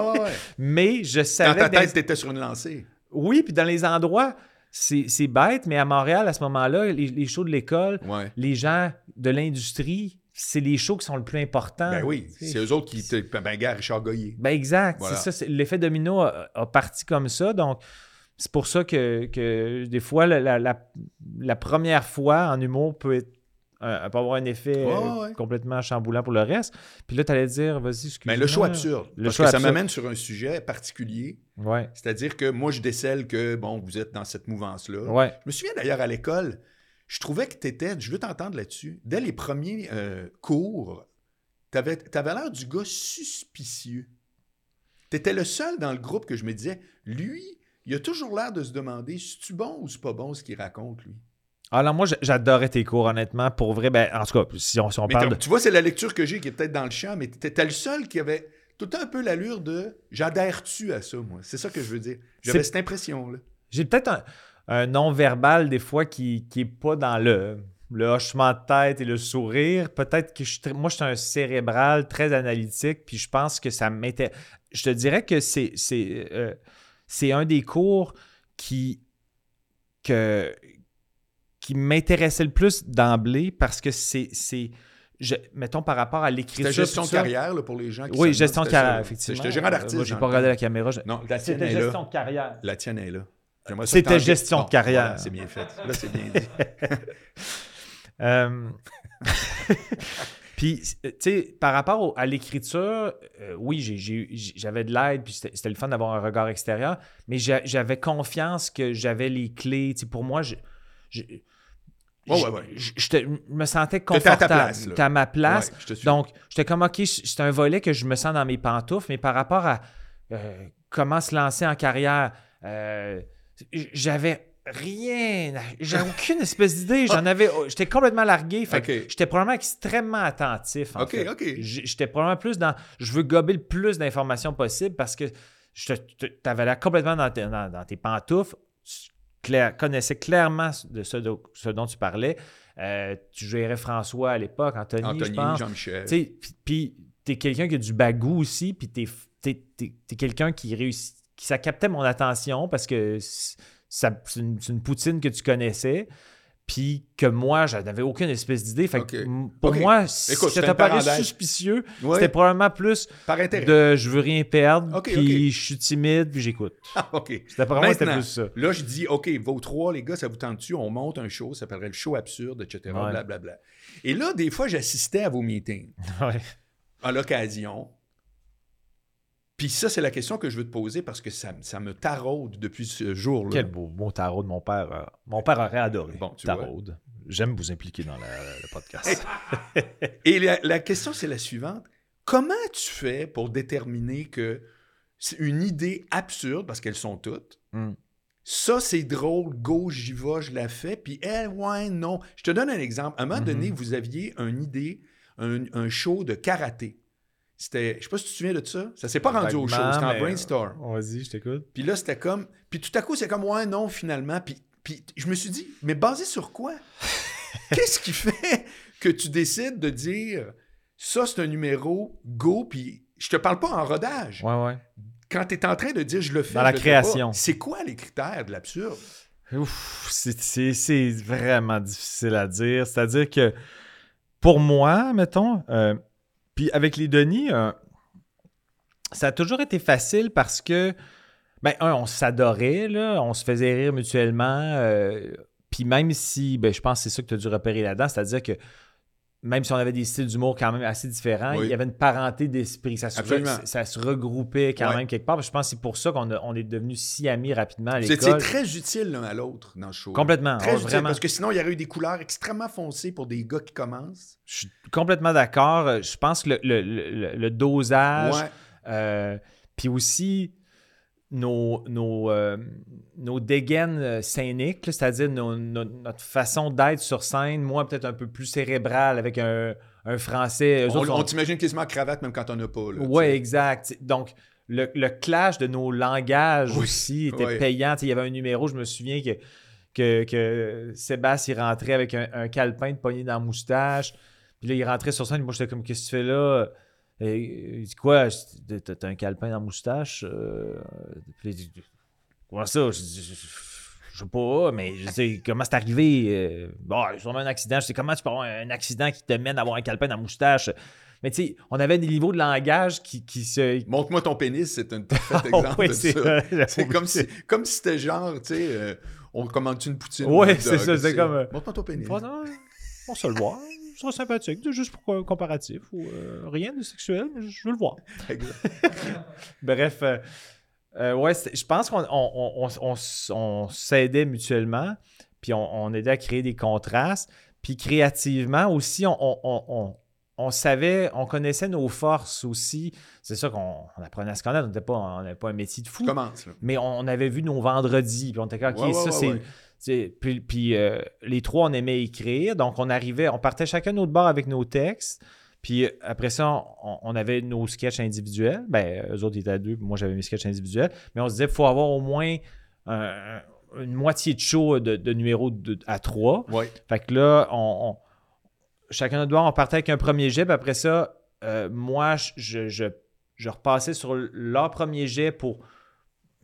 ouais, ouais. Mais je Dans savais... ta que dans- tête, t'étais sur une lancée. Oui, puis dans les endroits, c'est bête, mais à Montréal, à ce moment-là, les, les shows de l'école, Ouais. les gens de l'industrie, c'est les shows qui sont le plus importants. Ben oui, c'est eux autres qui te. Ben, gars, Richard Goyer. Ben exact, Voilà. c'est ça. L'effet domino a, a parti comme ça. Donc, c'est pour ça que, que des fois, la, la- la- la première fois en humour peut, être, euh, peut avoir un effet euh, ouais. complètement chamboulant pour le reste. Puis là, tu allais dire, vas-y, excuse-moi. Mais le show absurde. Le parce que ça m'amène sur un sujet particulier. Ouais, C'est-à-dire que moi, je décèle que, bon, vous êtes dans cette mouvance-là. ouais. Je me souviens d'ailleurs à l'école, je trouvais que tu étais, je veux t'entendre là-dessus, dès les premiers euh, cours, tu avais, l'air du gars suspicieux. Tu étais le seul dans le groupe que je me disais, lui, il a toujours l'air de se demander, c'est-tu bon ou c'est pas bon ce qu'il raconte, lui? Alors, moi, j'- j'adorais tes cours, honnêtement. Pour vrai, ben, en tout cas, si on, si on Mais parle de. Tu vois, c'est la lecture que j'ai qui est peut-être dans le champ, mais tu étais le seul qui avait tout un peu l'allure de j'adhère-tu à ça, moi? C'est ça que je veux dire. J'avais C'est- cette impression-là. J'ai peut-être un, un non-verbal, des fois, qui n'est pas dans le, le hochement de tête et le sourire. Peut-être que je suis moi, je suis un cérébral très analytique, puis je pense que ça m'intéresse. Je te dirais que c'est c'est euh, un des cours qui, que, qui m'intéressait le plus d'emblée parce que c'est. je- Mettons par rapport à l'écriture. C'était gestion de carrière là, pour les gens qui Oui, gestion de carrière, effectivement. J'étais gérant d'artiste. Euh, Moi, j'ai pas regardé la caméra. je- Non, la tienne C'était est là. gestion de carrière. La tienne est là. C'était gestion de carrière. voilà, c'est bien fait. Là, c'est bien dit. Euh, Puis, tu sais, par rapport au- à l'écriture, euh, oui, j'avais de l'aide, puis c'était le fun d'avoir un regard extérieur, mais j'a- j'avais confiance que j'avais les clés. Tu sais, pour moi, je, je, Je- ouais, ouais. je- j'étais- je me sentais T'étais à ta confortable. place, à ma place. Ouais. Donc, j'étais comme, OK, c'est un volet que je me sens dans mes pantoufles, mais par rapport à euh, comment se lancer en carrière, euh, j'avais rien, j'avais aucune espèce d'idée. J'en avais, j'étais complètement largué. Fait j'étais probablement extrêmement attentif. En OK, fait. OK. J'étais probablement plus dans, je veux gober le plus d'informations possible parce que tu avais l'air complètement dans, tes- dans- dans tes pantoufles. Clair- connaissais clairement de ce, do- ce dont tu parlais. Euh, tu gérais François à l'époque, Anthony, je pense. Jean-Michel. Puis- t'es quelqu'un qui a du bagou aussi, puis t'es t'es quelqu'un qui réussit, qui ça captait mon attention parce que une, c'est une poutine que tu connaissais, puis que moi, je n'avais aucune espèce d'idée. Fait que pour moi, Écoute, si c'était ça suspicieux, Ouais, c'était probablement plus par intérêt. de je veux rien perdre, puis je suis timide, puis j'écoute. Ah, OK. C'était probablement c'était plus ça. Là, je dis, OK, vos trois, les gars, ça vous tente dessus? On monte un show, ça s'appellerait le show absurde, etc. Ouais. Blablabla. Et là, des fois, j'assistais à vos meetings Ouais. à l'occasion. Puis ça, c'est la question que je veux te poser parce que ça, ça me taraude depuis ce jour-là. Quel beau, beau taraude, mon père. euh, mon père aurait adoré. Bon, tu vois. taraude. J'aime vous impliquer dans la- le podcast. Et la, la question, c'est la suivante. Comment tu fais pour déterminer que c'est une idée absurde, parce qu'elles sont toutes, Hmm. ça, c'est drôle, go, j'y vais, je la fais, puis elle, ouais, non. Je te donne un exemple. À un moment Mhm. donné, vous aviez une idée, un, un show de karaté. C'était, je sais pas si tu te souviens de ça. Ça s'est pas rendu au show, c'était en brainstorm. Vas-y, je t'écoute. Puis là, c'était comme. Puis tout à coup, c'est comme, ouais, non, finalement. Puis, puis je me suis dit, mais basé sur quoi? Qu'est-ce qui fait que tu décides de dire, ça, c'est un numéro, go, puis je te parle pas en rodage. Ouais, ouais. Quand tu es en train de dire, je le fais. Dans la création. C'est quoi les critères de l'absurde? Ouf, c'est- c'est c'est vraiment difficile à dire. C'est-à-dire que pour moi, mettons, euh, puis avec les Denis, euh, ça a toujours été facile parce que, ben, un, on s'adorait, là, on se faisait rire mutuellement. euh, Puis même si, ben, je pense que c'est ça que tu as dû repérer là-dedans, c'est-à-dire que même si on avait des styles d'humour quand même assez différents, Oui. il y avait une parenté d'esprit. Ça, se- Absolument. ça se regroupait quand Ouais. même quelque part. Je pense que c'est pour ça qu'on on est devenus si amis rapidement à l'école. très utile l'un à l'autre dans le show. Complètement. Très Oh, utile, vraiment. parce que sinon, il y aurait eu des couleurs extrêmement foncées pour des gars qui commencent. Je suis complètement d'accord. Je pense que le, le- le- le dosage, Ouais. euh, puis aussi nos, nos, euh, nos dégaines euh, scéniques, c'est-à-dire notre façon d'être sur scène, moi peut-être un peu plus cérébral avec un, un français. On, on t'imagine quasiment en cravate même quand on n'a pas. Sais. exact. Donc, le, le clash de nos langages Oui, aussi était oui. payant. Il y avait un numéro, je me souviens que, que, que Sébastien il rentrait avec un, un calepin de poignée dans la moustache. Puis là, il rentrait sur scène. Moi, j'étais comme, qu'est-ce que tu fais là? Et, il dit quoi? T'as un calepin dans la moustache? Euh, Puis il dit, comment ça? Je dis, je- je sais pas, mais je sais comment c'est arrivé. Euh, Bon, sûrement un accident. Je sais comment tu peux avoir un accident qui te mène à avoir un calepin dans la moustache. Mais tu sais, on avait des niveaux de langage qui, qui se. Montre-moi ton pénis, c'est un parfait Oh, exemple de ça. C'est comme si, comme si c'était genre, tu sais, euh, on commande une poutine. Ouais, ou un hot c'est ça, c'est comme, euh, Montre-moi ton pénis. Bon, non, on se le voir. Ce sera sympathique. C'est juste pour un comparatif ou euh, rien de sexuel, mais je veux le voir. Bref, euh, euh, ouais, je pense qu'on on, on- on- s'aidait mutuellement, puis on, aidait à créer des contrastes. Puis créativement aussi, on, savait, on connaissait nos forces aussi. C'est ça qu'on on apprenait à se connaître. On n'était pas, on n'avait pas un métier de fou. Commence. Mais on avait vu nos vendredis, puis on était comme, OK, Ouais, ouais, ça, ouais, Puis, puis, euh, les trois, on aimait écrire. Donc, on arrivait, on partait chacun notre bord avec nos textes. Puis après ça, on, on avait nos sketchs individuels. Ben, eux autres étaient à deux, puis moi j'avais mes sketchs individuels. Mais on se disait, il faut avoir au moins un- un- une moitié de show de, de numéro de- à trois. Ouais. Fait que là, on, on- chacun notre bord, on partait avec un premier jet. Puis après ça, euh, moi, je, je, je repassais sur leur premier jet pour,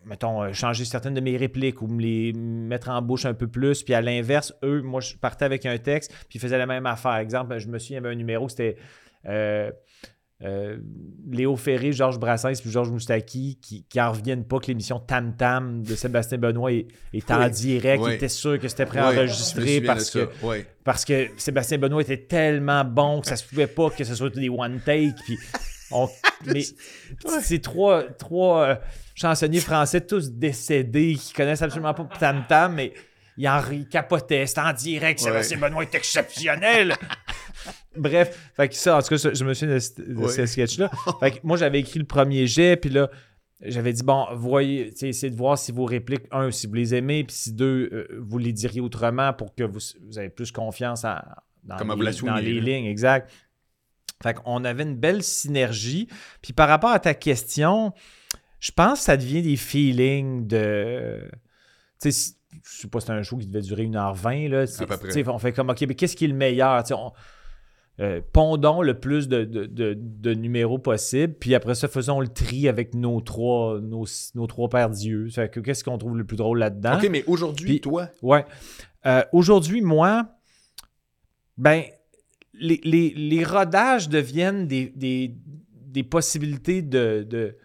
mettons, euh, changer certaines de mes répliques ou me les mettre en bouche un peu plus. Puis à l'inverse, eux, moi, je partais avec un texte, puis ils faisaient la même affaire. Exemple, je me souviens, il y avait un numéro, c'était euh, euh, Léo Ferré, Georges Brassens puis Georges Moustaki qui, qui en reviennent pas que l'émission Tam Tam de Sébastien Benoît est, est en Oui. direct. Oui. Ils étaient sûrs que c'était préenregistré parce que parce que Sébastien Benoît était tellement bon que ça se pouvait pas que ce soit des one take puis on- mais c'est trois trois euh, chansonniers français tous décédés qui connaissent absolument pas Tam Tam mais ils en capotaient c'était en direct Sébastien Benoît est exceptionnel. Bref fait que ça en tout cas je me souviens de, de Ouais. ce sketch là fait que moi j'avais écrit le premier jet puis là j'avais dit, bon, voyez, essayez de voir si vos répliques, un, si vous les aimez, puis si deux, euh, vous les diriez autrement pour que vous, vous avez plus confiance en- dans, les, dans les lignes, exact. Fait qu'on avait une belle synergie. Puis par rapport à ta question, je pense que ça devient des feelings de. Tu sais, je sais pas, c'était un show qui devait durer 1h20. Là. C'est- peu près. On fait comme, OK, mais qu'est-ce qui est le meilleur? On- euh, pondons le plus de, de- de- de numéros possible, puis après ça, faisons le tri avec nos trois, nos, nos trois paires d'yeux. Qu'est-ce qu'on trouve le plus drôle là-dedans? OK, mais aujourd'hui, toi, Ouais. Euh, Aujourd'hui, moi, ben, les, les- les rodages deviennent des, des- des possibilités de, de,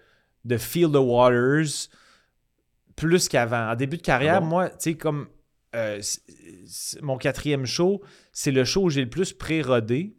de feel the waters plus qu'avant. En début de carrière, Ah bon? moi, tu sais, comme euh, c- c- mon quatrième show, c'est le show où j'ai le plus pré-rodé.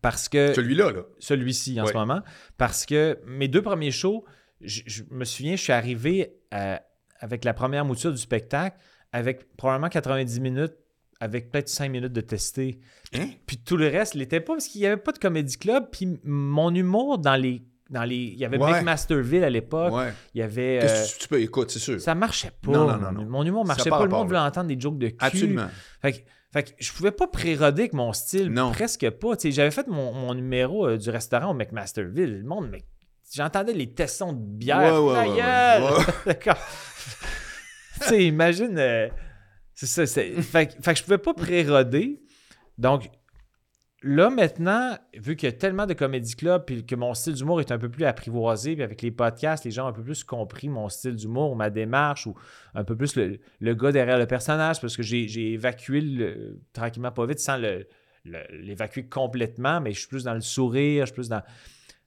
Parce que celui-là, là. celui-ci en ce moment, parce que mes deux premiers shows, je, je me souviens, je suis arrivé à- avec la première mouture du spectacle, avec probablement 90 minutes, avec peut-être 5 minutes de testé. Hein? Puis tout le reste l'était pas parce qu'il n'y avait pas de comédie club. Puis mon humour dans les. Dans les il y avait Ouais. McMasterville à l'époque. Ouais. Il y avait. euh, Qu'est-ce que tu peux... Écoute, c'est sûr. ça marchait pas. Non, non, non, non. Mon humour marchait pas. pas Le monde voulait entendre des jokes de cul. Absolument. Fait que, fait que je pouvais pas pré-roder avec mon style, Non. presque pas. Tu sais, J'avais fait mon, mon numéro euh, du restaurant au McMasterville. Le monde, mais j'entendais les tessons de bière. Ouais, ouais, ouais, tu sais, imagine. euh, c'est ça. c'est- Fait, que- je pouvais pas pré-roder. Donc, là, maintenant, vu qu'il y a tellement de comédie club puis que mon style d'humour est un peu plus apprivoisé, puis avec les podcasts, les gens ont un peu plus compris mon style d'humour ou ma démarche ou un peu plus le, le gars derrière le personnage parce que j'ai évacué le- tranquillement pas vite sans le- l'évacuer complètement, mais je suis plus dans le sourire, je suis plus dans.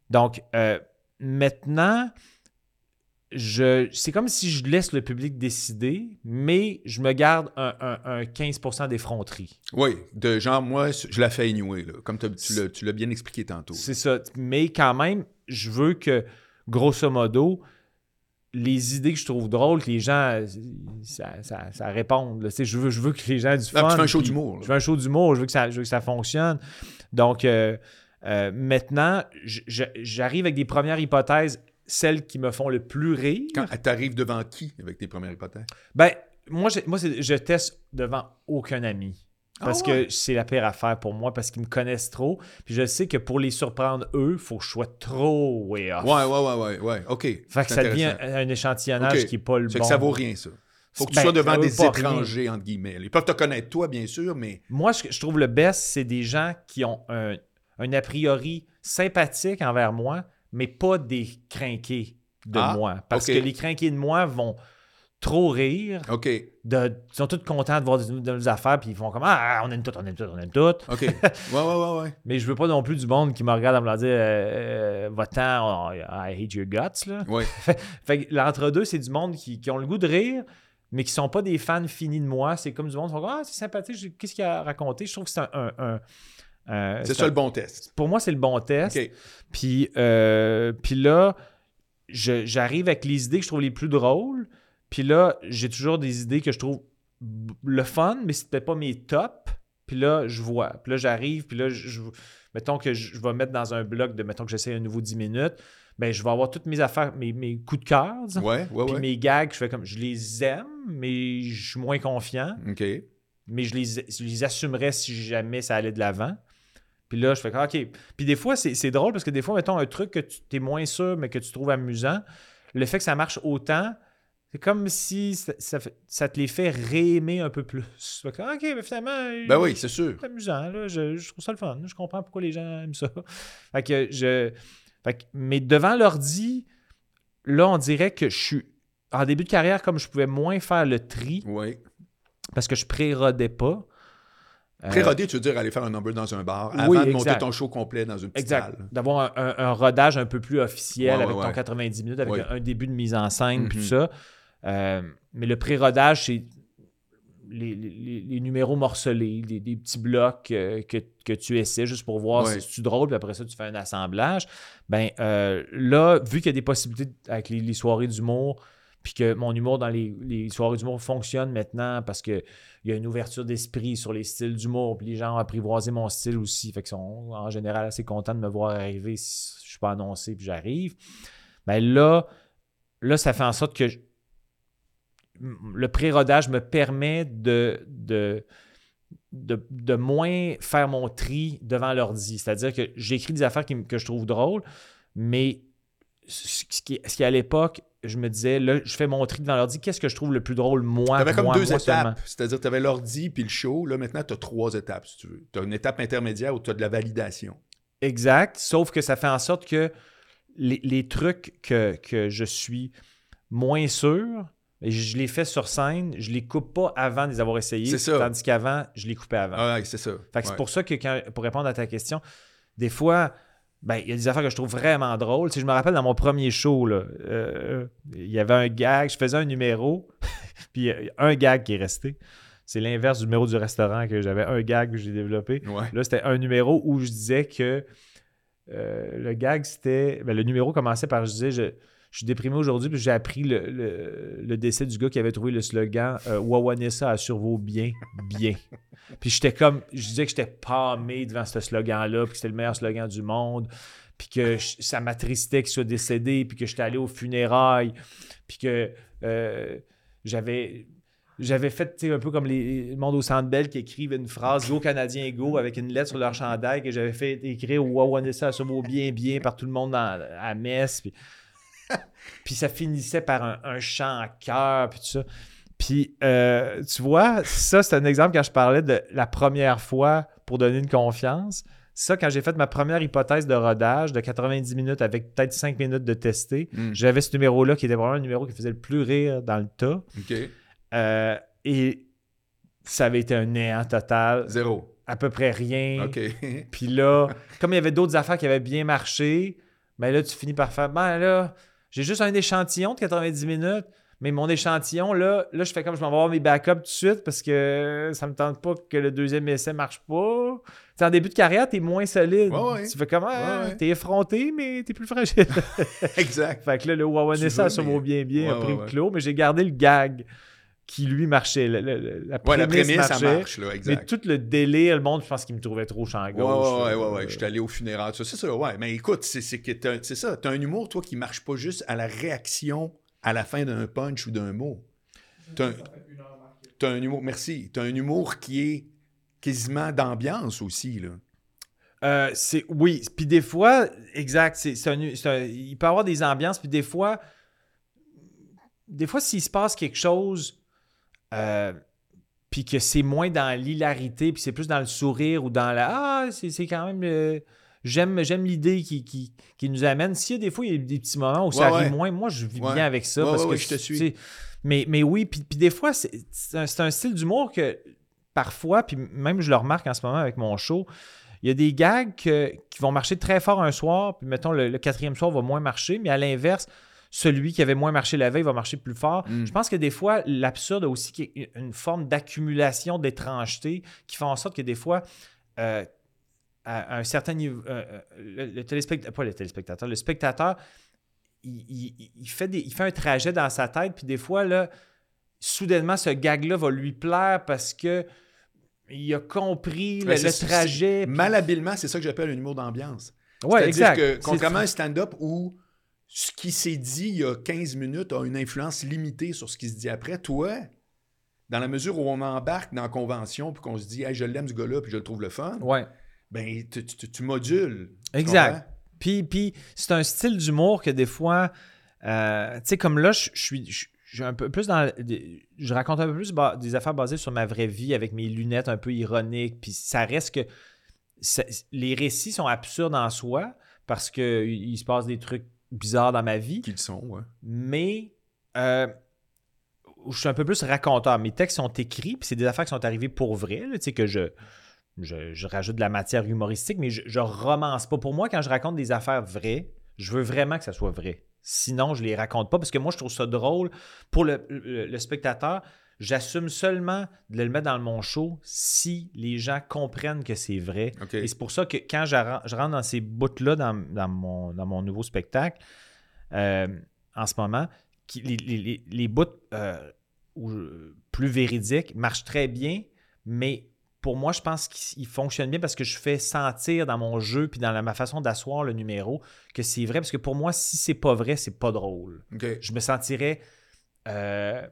Donc, euh, maintenant, je, c'est comme si je laisse le public décider, mais je me garde un, un- un 15% d'effronterie. Oui, de genre, moi, je la fais là, comme tu l'as- bien expliqué tantôt. C'est ça. Mais quand même, je veux que, grosso modo, les idées que je trouve drôles, que les gens, ça, ça, ça réponde. là. Je veux, je veux que les gens aient du fun. tu fais un show d'humour. Je veux un show d'humour, je veux que ça, je veux que ça fonctionne. Donc, euh, euh, maintenant, j'arrive avec des premières hypothèses, celles qui me font le plus rire. Quand t'arrives devant qui avec tes premières hypothèses? Ben, moi, je, moi je teste devant aucun ami. Parce Ah ouais? que c'est la pire affaire pour moi, parce qu'ils me connaissent trop. Puis je sais que pour les surprendre, eux, il faut que je sois trop way off. Ouais, ouais, ouais, ouais, ouais. OK. Fait que ça devient un, un échantillonnage qui n'est pas le bon. que ça vaut rien, ça. Faut que tu Ben, sois devant des rien. étrangers, entre guillemets. Ils peuvent te connaître, toi, bien sûr, mais. Moi, ce que je trouve le best, c'est des gens qui ont un, un a priori sympathique envers moi, mais pas des crinqués de Ah, moi. Parce que les crinqués de moi vont trop rire. OK. de- ils sont tous contents de voir de, nos affaires, puis ils font comme Ah, on aime tout, on aime tout, on aime tout. OK. ouais, ouais, ouais, ouais. Mais je veux pas non plus du monde qui me regarde en me dire euh, euh, Va-t'en, oh, I hate your guts. Là. Ouais. Fait que l'entre-deux, c'est du monde qui, qui ont le goût de rire, mais qui sont pas des fans finis de moi. C'est comme du monde qui font Ah, c'est sympathique, qu'est-ce qu'il a raconté? Je trouve que c'est un. un- un- un- C'est ça le bon test. Pour moi, c'est le bon test. Puis, euh, puis là, j'arrive avec les idées que je trouve les plus drôles. Puis là, j'ai toujours des idées que je trouve le fun, mais peut-être pas mes tops. Puis là, je vois. Puis là, j'arrive. Puis là, je, je- mettons que je, je vais mettre dans un bloc de, mettons que j'essaie un nouveau 10 minutes. Ben, je vais avoir toutes mes affaires, mes, mes coups de cœur. Ouais, ouais, Puis ouais. mes gags, je fais comme, je les aime, mais je suis moins confiant OK. mais je les, je les assumerais si jamais ça allait de l'avant. Puis là, je fais OK. Puis des fois, c'est drôle parce que des fois, mettons un truc que tu es moins sûr, mais que tu trouves amusant, le fait que ça marche autant, c'est comme si ça, ça te les fait réaimer un peu plus. OK, mais finalement, Ben oui, c'est sûr. c'est amusant. Là. Je, je trouve ça le fun. Je comprends pourquoi les gens aiment ça. Fait que je. fait que- mais devant l'ordi, là, on dirait que je suis. En début de carrière, comme je pouvais moins faire le tri Oui. parce que je pré-rodais pas. Euh, Pré-rodé, tu veux dire aller faire un number dans un bar oui, avant de monter ton show complet dans une petite Exact. salle. D'avoir un, un- un rodage un peu plus officiel Ouais, ouais, avec ton ouais. 90 minutes, avec un, un début de mise en scène, puis Mhm. tout ça. Euh, mais le pré-rodage, c'est les, les- les numéros morcelés, des, des petits blocs euh, que, que tu essaies juste pour voir si c'est drôle, puis après ça, tu fais un assemblage. Ben euh, là, vu qu'il y a des possibilités avec les, les soirées d'humour, puis que mon humour dans les, soirées d'humour fonctionne maintenant parce qu'il y a une ouverture d'esprit sur les styles d'humour, puis les gens ont apprivoisé mon style aussi, fait qu'ils sont en général assez contents de me voir arriver si je suis pas annoncé, puis j'arrive. Ben là, là, ça fait en sorte que le pré-rodage me permet de, de, de, moins faire mon tri devant l'ordi. C'est-à-dire que j'écris des affaires que je trouve drôles, mais ce qui, ce qui à l'époque, je me disais, là, je fais mon tri devant l'ordi, qu'est-ce que je trouve le plus drôle, moi, Tu avais comme moi, deux moi étapes. C'est-à-dire, tu avais l'ordi puis le show. Là, maintenant, tu as trois étapes, si tu veux. Tu as une étape intermédiaire où tu as de la validation. Exact, sauf que ça fait en sorte que les, les trucs que, que je suis moins sûr, et je les fais sur scène, je les coupe pas avant de les avoir essayés, C'est ça. tandis qu'avant, je les coupais avant. Ah, ouais, c'est ça. Fait que c'est pour ça que, quand- pour répondre à ta question, des fois, ben, il y a des affaires que je trouve vraiment drôles. Sais, je me rappelle dans mon premier show, là, euh, il y avait un gag, je faisais un numéro, puis il y a un gag qui est resté. C'est l'inverse du numéro du restaurant que j'avais un gag que j'ai développé. Ouais. Là, c'était un numéro où je disais que euh, le gag, c'était. ben, le numéro commençait par je disais je, je suis déprimé aujourd'hui, puis j'ai appris le, le- décès du gars qui avait trouvé le slogan euh, Wawanessa assure vos biens, bien. puis j'étais comme. Je disais que j'étais pâmé devant ce slogan-là, puis que c'était le meilleur slogan du monde, puis que ça m'attristait qu'il soit décédé, puis que j'étais allé aux funérailles, puis que euh, j'avais. J'avais fait un peu comme les le monde au Centre Bell qui écrivent une phrase Go Canadien Go avec une lettre sur leur chandail que j'avais fait écrire Wawanessa sur vos bien bien par tout le monde à Metz. Puis, puis ça finissait par un, un chant en chœur, puis tout ça. Puis, euh, tu vois, ça, c'est un exemple quand je parlais de la première fois pour donner une confiance. Ça, quand j'ai fait ma première hypothèse de rodage de 90 minutes avec peut-être 5 minutes de tester, Hmm. j'avais ce numéro-là qui était vraiment le numéro qui faisait le plus rire dans le tas. OK. Euh, et ça avait été un néant total. Zéro. À peu près rien. OK. Puis là, comme il y avait d'autres affaires qui avaient bien marché, ben là, tu finis par faire, ben là, J'ai juste un échantillon de 90 minutes. Mais mon échantillon, là, là je fais comme je m'en vais voir mes backups tout de suite parce que ça me tente pas que le deuxième essai marche pas. T'sais, en début de carrière, t'es moins solide. Ouais, ouais. Tu fais comment? Ouais. T'es effronté, mais t'es plus fragile. exact. fait que là, le Wawa Tu Nessa veux, sur mais- bien bien a pris le clos, mais j'ai gardé le gag qui lui marchait. La Ouais, la prémisse prémisse, ça marchait. marche, là, Mais tout le délai, le monde, je pense qu'il me trouvait trop champ Ouais, gauche. ouais, ouais, ouais, ouais. Je suis allé au funéraire. ça. C'est ça, ouais. Mais écoute, c'est ça. T'as un humour, toi, qui marche pas juste à la réaction à la fin d'un punch ou d'un mot. T'as un, t'as un humour, merci. T'as un humour qui est quasiment d'ambiance aussi, là. Euh, c'est oui, puis des fois, exact, c'est il peut y avoir des ambiances, puis des fois, des fois s'il se passe quelque chose, euh, puis que c'est moins dans l'hilarité, puis c'est plus dans le sourire ou dans la ah c'est c'est quand même euh, j'aime j'aime l'idée qui, qui, qui nous amène. S'il y a des fois il y a des petits moments où ça ouais. moins, moi je vis Ouais. bien avec ça parce que je te suis. mais, mais oui, puis, puis des fois, c'est c'est un, un style d'humour que parfois, puis même je le remarque en ce moment avec mon show, il y a des gags que- qui vont marcher très fort un soir, puis mettons le, le quatrième soir va moins marcher, mais à l'inverse, celui qui avait moins marché la veille va marcher plus fort. Mm. Je pense que des fois, l'absurde a aussi une forme d'accumulation d'étrangeté qui fait en sorte que des fois, euh, à un certain niveau, euh, euh, le, le téléspectateur, pas le téléspectateur, le spectateur, il, il- il fait des, il fait un trajet dans sa tête, puis des fois, là, soudainement, ce gag-là va lui plaire parce que il a compris le, Ouais, le c'est- trajet. puis- Malhabilement, c'est ça que j'appelle un humour d'ambiance. Ouais, C'est-à-dire exact. que, contrairement à un stand-up où ce qui s'est dit il y a 15 minutes a une influence limitée sur ce qui se dit après, toi, dans la mesure où on embarque dans la convention puis qu'on se dit hey, je l'aime ce gars-là puis je le trouve le fun, Ouais. ben tu, tu- tu modules. Exact. Puis, puis c'est un style d'humour que des fois, euh, tu sais, comme là, je suis. Un peu plus dans. Je raconte un peu plus des affaires basées sur ma vraie vie avec mes lunettes un peu ironiques. Puis ça reste que. ça- les récits sont absurdes en soi parce qu'il il se passe des trucs bizarres dans ma vie. Qui le sont, ouais. mais euh, je suis un peu plus raconteur. Mes textes sont écrits, puis c'est des affaires qui sont arrivées pour vrai, là, tu sais, que je, je, je rajoute de la matière humoristique, mais je, je romance pas. Pour moi, quand je raconte des affaires vraies, je veux vraiment que ça soit vrai. Sinon, je les raconte pas parce que moi, je trouve ça drôle. Pour le, le- le spectateur, j'assume seulement de le mettre dans mon show si les gens comprennent que c'est vrai. Et c'est pour ça que quand je ren- je rentre dans ces bouts-là dans, dans mon, dans mon nouveau spectacle, euh, en ce moment, qui- les, les- les- les bouts euh, plus véridiques marchent très bien, mais pour moi, je pense qu'ils fonctionnent bien parce que je fais sentir dans mon jeu puis dans la- ma façon d'asseoir le numéro que c'est vrai. Parce que pour moi, si c'est pas vrai, c'est pas drôle je me sentirais euh,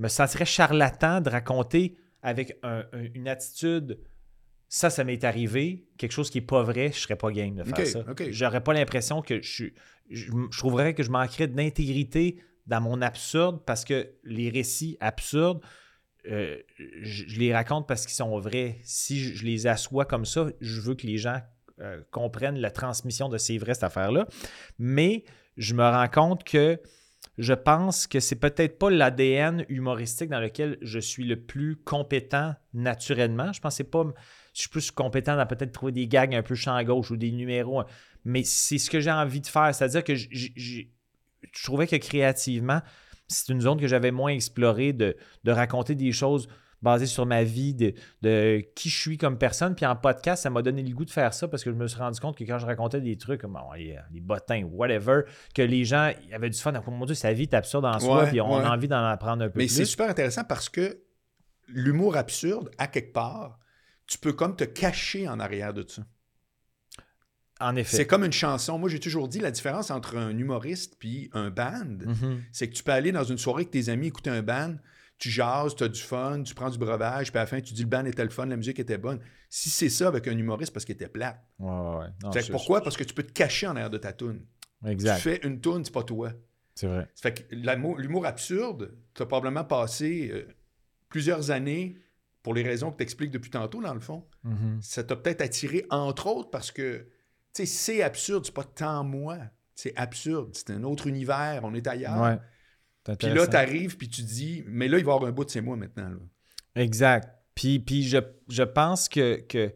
me sentirais charlatan de raconter avec un- un- une attitude ça, ça m'est arrivé, quelque chose qui est pas vrai, je serais pas game de faire ça. ok. J'aurais pas l'impression que je, suis- je, je trouverais que je manquerais d'intégrité dans mon absurde parce que les récits absurdes, euh, je, je les raconte parce qu'ils sont vrais. Si je, je les assois comme ça, je veux que les gens euh, comprennent la transmission de ces vraies cette affaire-là. Mais je me rends compte que je pense que c'est peut-être pas l'ADN humoristique dans lequel je suis le plus compétent naturellement. Je pense que pas. Je suis plus compétent dans peut-être trouver des gags un peu champ gauche ou des numéros. Mais c'est ce que j'ai envie de faire. C'est-à-dire que je trouvais que créativement, c'est une zone que j'avais moins explorée de raconter des choses basées sur ma vie, de, de qui je suis comme personne. Puis en podcast, ça m'a donné le goût de faire ça parce que je me suis rendu compte que quand je racontais des trucs comme bon, les, les bottins, whatever, que les gens ils avaient du fun. Oh mon Dieu, sa vie est absurde en soi, Ouais, puis on ouais. a envie d'en apprendre un peu Mais c'est super intéressant parce que l'humour absurde, à quelque part, tu peux comme te cacher en arrière de ça. En C'est effet. comme une chanson. Moi, j'ai toujours dit la différence entre un humoriste puis un band, Mhm. c'est que tu peux aller dans une soirée avec tes amis, écouter un band, tu jases, tu as du fun, tu prends du breuvage, puis à la fin, tu dis le band était le fun, la musique était bonne. Si c'est ça avec un humoriste, parce qu'il était plate. Ouais, ouais, ouais. Non, Fait que c'est- pourquoi? Parce que tu peux te cacher en arrière de ta toune. Exact. Tu fais une toune, c'est pas toi. C'est vrai. Fait que l'humour absurde, tu as probablement passé euh, plusieurs années, pour les raisons que tu expliques depuis tantôt, dans le fond. Mhm. Ça t'a peut-être attiré, entre autres, parce que, tu sais, c'est absurde, c'est pas tant moi. C'est absurde, c'est un autre univers, on est ailleurs. Ouais. Puis là, tu arrives, puis tu dis, mais là, il va y avoir un bout de c'est moi maintenant. là. Exact. Puis, puis je, je pense que, que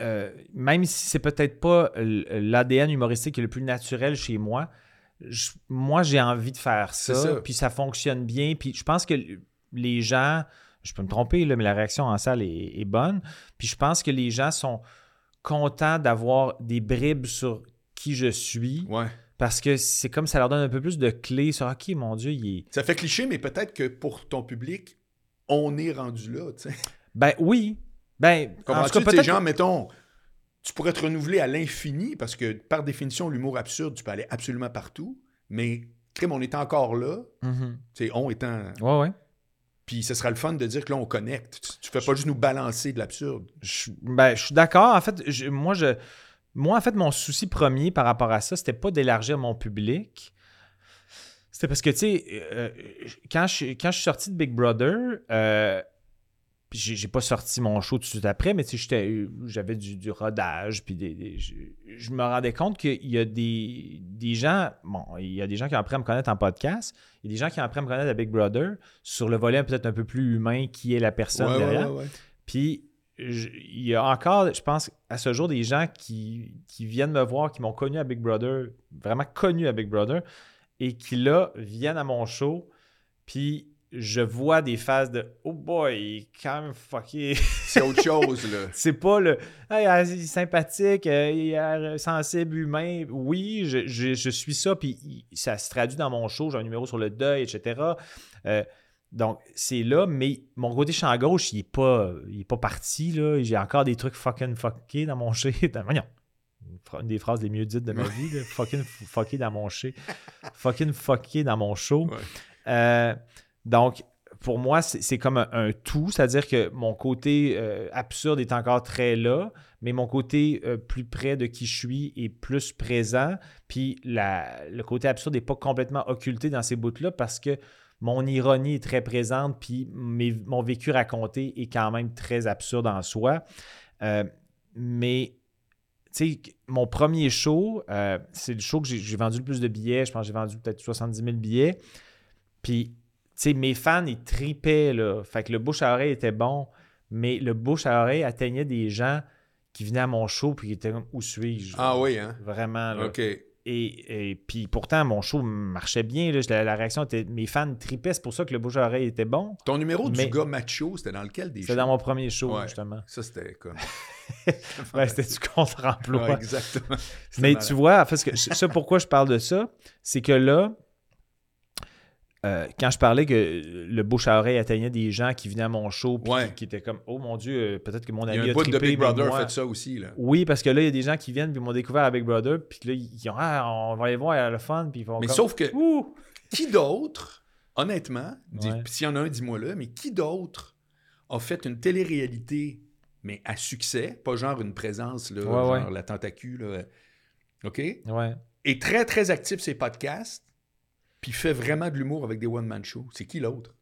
euh, même si c'est peut-être pas l'ADN humoristique qui est le plus naturel chez moi, je- moi, j'ai envie de faire ça, puis ça fonctionne bien. Puis je pense que les gens, je peux me tromper, là, mais la réaction en salle est, est bonne. Puis je pense que les gens sont contents d'avoir des bribes sur qui je suis, Ouais. Parce que c'est comme ça leur donne un peu plus de clés sur OK, mon Dieu, il est. Ça fait cliché, mais peut-être que pour ton public, on est rendu là, tu sais. Ben oui. Ben, en tout cas, peut-être. genre, mettons, tu pourrais te renouveler à l'infini parce que, par définition, l'humour absurde, tu peux aller absolument partout. Mais, crime, on est encore là. Tu sais, on étant. Ouais, ouais. Puis, ce sera le fun de dire que là, on connecte. Tu, tu fais pas juste nous balancer de l'absurde. Je, ben, je suis d'accord. En fait, je- moi, je, moi, en fait, mon souci premier par rapport à ça, c'était pas d'élargir mon public. C'était parce que, tu sais, euh, quand, je, quand je suis sorti de Big Brother, euh, puis j'ai pas sorti mon show tout de suite après, mais tu sais, j'étais- j'avais du, du rodage, puis des, des- je, je me rendais compte qu'il y a des, des gens, bon, il y a des gens qui ont appris à me connaître en podcast, il y a des gens qui ont appris à me connaître à Big Brother sur le volet peut-être un peu plus humain qui est la personne Ouais, derrière. ouais, ouais. Puis, il y a encore, je pense, à ce jour, des gens qui, qui viennent me voir, qui m'ont connu à Big Brother, vraiment connu à Big Brother, et qui, là, viennent à mon show, puis je vois des phases de « Oh boy, il est quand même fucké! C'est autre chose, là. » C'est pas le « Hey, ah, il est sympathique, euh, il est euh, sensible, humain. » Oui, je, je- je suis ça, puis ça se traduit dans mon show. J'ai un numéro sur le deuil, etc. Euh, donc, c'est là, mais mon côté champ gauche, il est pas, il est pas parti. là. J'ai encore des trucs fucking fuckés dans mon shit. Voyons, une des phrases les mieux dites de ma vie. là. Fucking fucké dans mon shit. Fucking fucké dans mon show. Ouais. Euh, donc, pour moi, c'est c'est comme un, un tout, c'est-à-dire que mon côté euh, absurde est encore très là, mais mon côté euh, plus près de qui je suis est plus présent. Puis la- le côté absurde n'est pas complètement occulté dans ces bouts-là parce que mon ironie est très présente, puis mes- mon vécu raconté est quand même très absurde en soi. Euh, mais, tu sais, mon premier show, euh, c'est le show que j'ai j'ai vendu le plus de billets. Je pense que j'ai vendu peut-être 70 000 billets. Puis, tu sais, mes fans, ils tripaient, là. Fait que le bouche à oreille était bon, mais le bouche à oreille atteignait des gens qui venaient à mon show puis qui étaient comme, où suis-je? Ah oui, hein? Vraiment, là. OK. Et, et puis pourtant, mon show marchait bien. Là. La, la réaction était. Mes fans tripaient, c'est pour ça que le bouche à oreille était bon. Ton numéro Mais- du gars macho, c'était dans lequel des C'était dans mon premier show, Ouais. justement. Ça, c'était comme... Ouais, c'était du contre-emploi. Ouais, exactement. Mais malade. tu vois, en fait, ce que, ça, pourquoi je parle de ça, c'est que là, euh, quand je parlais que le bouche à oreille atteignait des gens qui venaient à mon show, puis Ouais. qui, qui étaient comme, oh mon Dieu, euh, peut-être que mon Il y a ami un a bout de trippé, Big Brother moi- fait ça aussi, là. Oui, parce que là, il y a des gens qui viennent, puis ils m'ont découvert à Big Brother, puis là, ils ont, ah, on va aller voir, il y a le fun, puis ils font Mais comme, sauf que, Ouh! qui d'autre, honnêtement, Ouais. s'il y en a un, dis-moi là, mais qui d'autre a fait une télé-réalité, mais à succès, pas genre une présence, là, Ouais, genre la tentacule, là, OK? Ouais. Et très, très actif ses podcasts, puis fait vraiment de l'humour avec des one-man shows. C'est qui l'autre?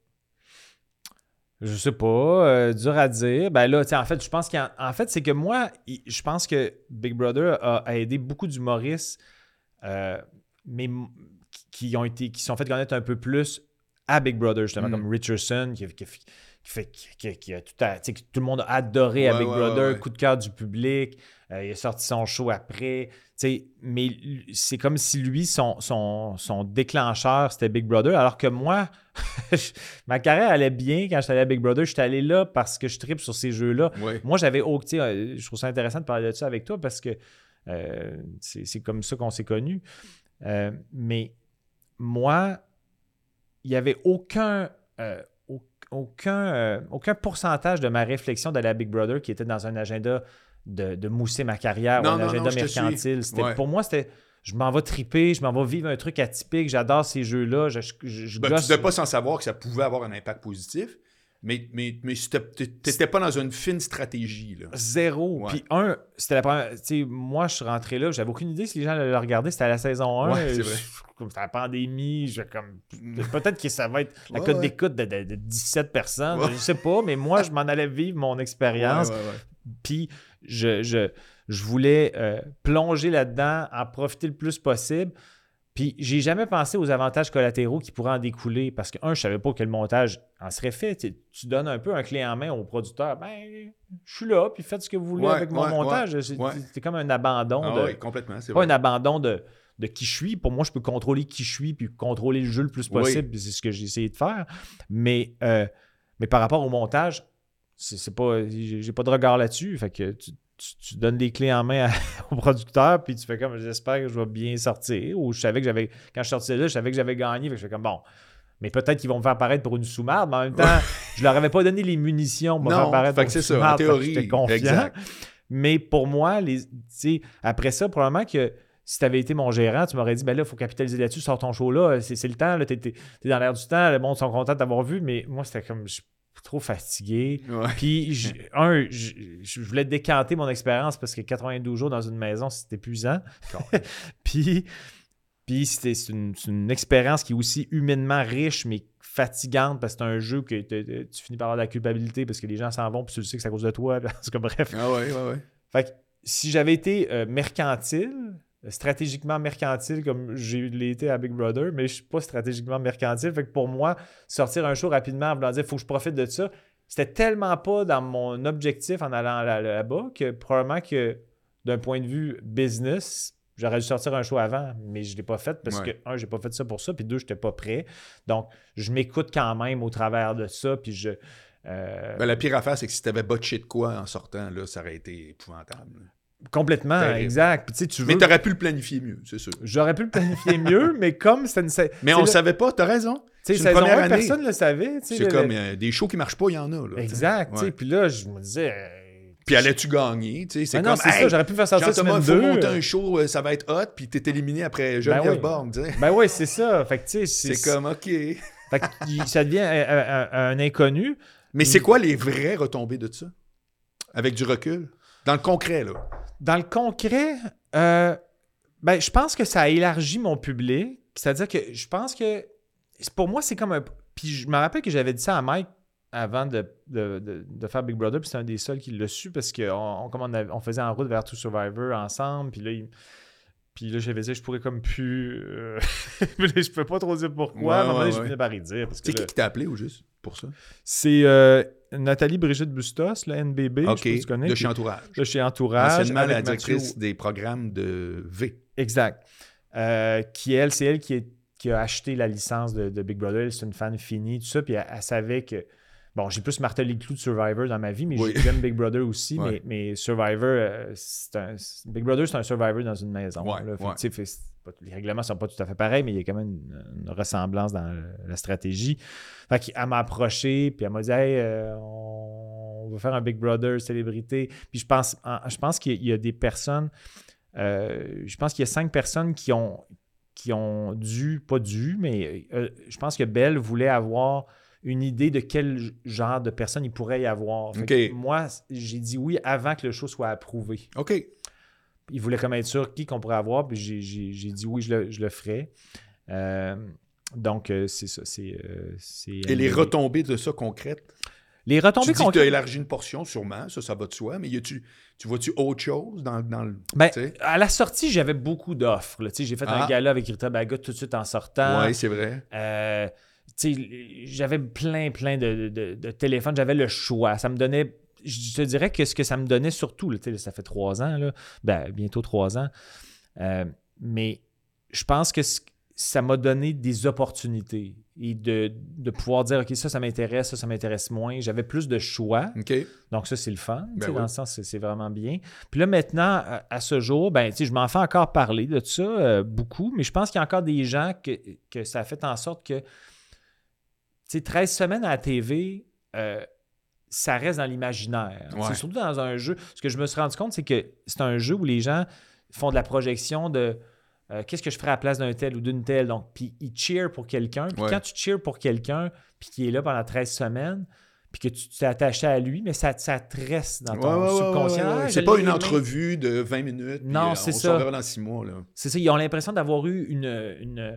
Je sais pas, euh, dur à dire. Ben là, en fait, je pense qu'en en fait, c'est que moi, il- je pense que Big Brother a, a aidé beaucoup d'humoristes, euh, mais qui ont été, qui se sont fait connaître un peu plus à Big Brother, justement, Mm. comme Richardson, qui, qui- qui fait, a tout, que tout le monde a adoré à Big ouais, Brother, ouais. coup de cœur du public. euh, il a sorti son show après. Mais c'est comme si lui, son, son, son déclencheur, c'était Big Brother, alors que moi, ma carrière allait bien quand j'étais allé à Big Brother. J'étais allé là parce que je tripe sur ces jeux-là. Moi, j'avais euh, je trouve ça intéressant de parler de ça avec toi parce que euh, c'est comme ça qu'on s'est connus. Euh, mais moi, il n'y avait aucun, euh, au- aucun, aucun pourcentage de ma réflexion d'aller à Big Brother qui était dans un agenda de, de mousser ma carrière Non, ou un non, agenda non, mercantile. Ouais. Pour moi, c'était je m'en vais triper, je m'en vais vivre un truc atypique, j'adore ces jeux-là. Je, je, je Ben, tu devais pas sans savoir que ça pouvait avoir un impact positif, mais, mais, mais t'étais pas dans une fine stratégie, là. Zéro. Puis un, c'était la première. Tu moi, je suis rentré là, j'avais aucune idée si les gens allaient le regarder. C'était à la saison 1. Ouais, c'est vrai. C'était la pandémie, je comme. Peut-être que ça va être la Ouais, cote ouais. d'écoute de, de- de 17 personnes. Je sais pas, mais moi, je m'en allais vivre mon expérience. Puis je, je, je voulais euh, plonger là-dedans, en profiter le plus possible. Puis j'ai jamais pensé aux avantages collatéraux qui pourraient en découler parce que, un, je savais pas quel montage en serait fait. Tu, tu donnes un peu un clé en main au producteur. Ben, je suis là, puis faites ce que vous voulez Ouais, avec mon ouais, montage. ouais, C'est comme un abandon. Ah de, complètement, c'est pas vrai. un abandon de, de qui je suis. Pour moi, je peux contrôler qui je suis puis contrôler le jeu le plus possible. puis C'est ce que j'ai essayé de faire. Mais, euh, mais par rapport au montage, c'est c'est pas, j'ai pas de regard là-dessus. Fait que tu, tu- tu donnes des clés en main à- au producteur puis tu fais comme j'espère que je vais bien sortir. Ou je savais que j'avais, quand je sortais là, je savais que j'avais gagné. Fait que je fais comme bon. Mais peut-être qu'ils vont me faire paraître pour une sous-marde, mais en même temps, je leur avais pas donné les munitions pour me faire paraître fait pour une sous-marde. Théorie. J'étais confiant. Exact. Mais pour moi, les, après ça, probablement que si tu avais été mon gérant, tu m'aurais dit ben là, il faut capitaliser là-dessus, sors ton show là, c'est c'est le temps, là, t'es, dans l'air du temps, le monde sont contents de t'avoir vu, mais moi, c'était comme je trop fatigué. Ouais. Puis, un, je voulais décanter mon expérience parce que 92 jours dans une maison, c'est épuisant. puis, puis c'était c'est une, expérience qui est aussi humainement riche, mais fatigante parce que c'est un jeu que te- te- tu finis par avoir de la culpabilité parce que les gens s'en vont, puis tu le sais que c'est à cause de toi. C'est comme bref. Ah ouais, ouais, ouais. Fait que si j'avais été euh, mercantile, stratégiquement mercantile comme j'ai été à Big Brother, mais je suis pas stratégiquement mercantile. Fait que pour moi, sortir un show rapidement en voulant dire faut que je profite de ça, c'était tellement pas dans mon objectif en allant là- là-bas que probablement que d'un point de vue business, j'aurais dû sortir un show avant, mais je l'ai pas fait parce Ouais. que, un, j'ai pas fait ça pour ça, puis deux, j'étais pas prêt. Donc, je m'écoute quand même au travers de ça, puis je. euh, Ben, la pire affaire, c'est que si t'avais botché de quoi en sortant, là, ça aurait été épouvantable. Complètement, terrible. exact. Puis tu sais, tu veux. Mais t'aurais pu le planifier mieux, c'est sûr. J'aurais pu le planifier mieux, mais comme c'était une. sa- Mais on le là, savait pas, t'as raison. C'est une saison première 1, année. personne ne le savait. C'est comme euh, des shows qui marchent pas, il y en a. Là, Exact. Ouais. Puis là, je me disais. euh, Puis allais-tu gagner? C'est ah comme, non, c'est hey, ça, j'aurais pu faire sortir Jean-Thomas, semaine il faut 2. monter un show, euh, ça va être hot, puis t'es éliminé après Geneviève oui. Tu sais. Ben oui, c'est ça. Fait que, tu sais, c'est comme, OK. Fait que ça devient un, un- un- un inconnu. Mais c'est quoi les vraies retombées de ça? Avec du recul? Dans le concret, là. Dans le concret, euh, ben, je pense que ça a élargi mon public. C'est-à-dire que je pense que pour moi, c'est comme un. Puis je me rappelle que j'avais dit ça à Mike avant de, de- de- de faire Big Brother, puis c'est un des seuls qui l'a su parce qu'on on, on, faisait en route vers tout Survivor ensemble, puis là, il- puis là, j'avais dit, je pourrais comme plus. euh, mais je peux pas trop dire pourquoi. Ouais, donné, ouais, je finis par y dire. C'est qui là- qui t'a appelé au juste pour ça? c'est euh, Nathalie Brigitte Bustos, la NBB, je OK, sais pas si tu connais. de chez Entourage. de chez Entourage. Anciennement la Mathieu- directrice des programmes de V. Exact. Euh, qui, elle, c'est elle qui, est- qui a acheté la licence de, de Big Brother. Elle, c'est une fan finie, tout ça. Puis elle, elle savait que. Bon, j'ai plus martelé le clou de Survivor dans ma vie, mais Oui. j'aime Big Brother aussi. Ouais. mais, mais Survivor, euh, c'est un, Big Brother, c'est un Survivor dans une maison. Ouais, là. Fait fait- pas- les règlements sont pas tout à fait pareils, mais il y a quand même une, une ressemblance dans la stratégie. Fait qu'elle m'a approché, puis elle m'a dit Hey, euh, on, va faire un Big Brother célébrité. Puis je pense, en- je pense qu'il y a- des personnes, euh, je pense qu'il y a cinq personnes qui ont, qui ont dû, pas dû, mais euh, je pense que Belle voulait avoir une idée de quel genre de personne il pourrait y avoir. Fait que OK. moi, j'ai dit oui avant que le show soit approuvé. OK. Il voulait comme être sûr qui qu'on pourrait avoir, puis j'ai- dit oui, je le, je le ferai. Euh, donc, euh, c'est ça. C'est, euh, c'est- Et les retombées de ça concrètes? Les retombées concrètes- tu as élargi une portion, sûrement, ça, ça va de soi, mais y tu vois-tu autre chose dans, dans le. Ben, à la sortie, j'avais beaucoup d'offres. J'ai fait un Ah. gala avec Rita Baga tout de suite en sortant. Oui, c'est vrai. Euh, j'avais plein, plein de, de- de téléphones. J'avais le choix. Ça me donnait. Je te dirais que ce que ça me donnait surtout, ça fait trois ans, là, ben, bientôt trois ans. Euh, mais je pense que ça m'a donné des opportunités et de, de pouvoir dire, OK, ça, ça m'intéresse, ça, ça m'intéresse moins. J'avais plus de choix. Donc, ça, c'est le fun. Ben oui. Dans le sens, c'est- vraiment bien. Puis là, maintenant, à, à ce jour, ben, je m'en fais encore parler de ça euh, beaucoup, mais je pense qu'il y a encore des gens que, que ça a fait en sorte que, tu sais, 13 semaines à la TV, euh, ça reste dans l'imaginaire. Ouais. C'est surtout dans un jeu. Ce que je me suis rendu compte, c'est que c'est un jeu où les gens font de la projection de euh, qu'est-ce que je ferais à la place d'un tel ou d'une telle. Donc, puis ils cheer pour quelqu'un. Puis Ouais. quand tu cheers pour quelqu'un, puis qui est là pendant 13 semaines, puis que tu t'es attaché à lui, mais ça, ça te reste dans ton Ouais, subconscient. c'est pas une aimé. entrevue de 20 minutes. Non, euh, c'est on ça. verra dans six mois. Là. C'est ça, ils ont l'impression d'avoir eu une, une,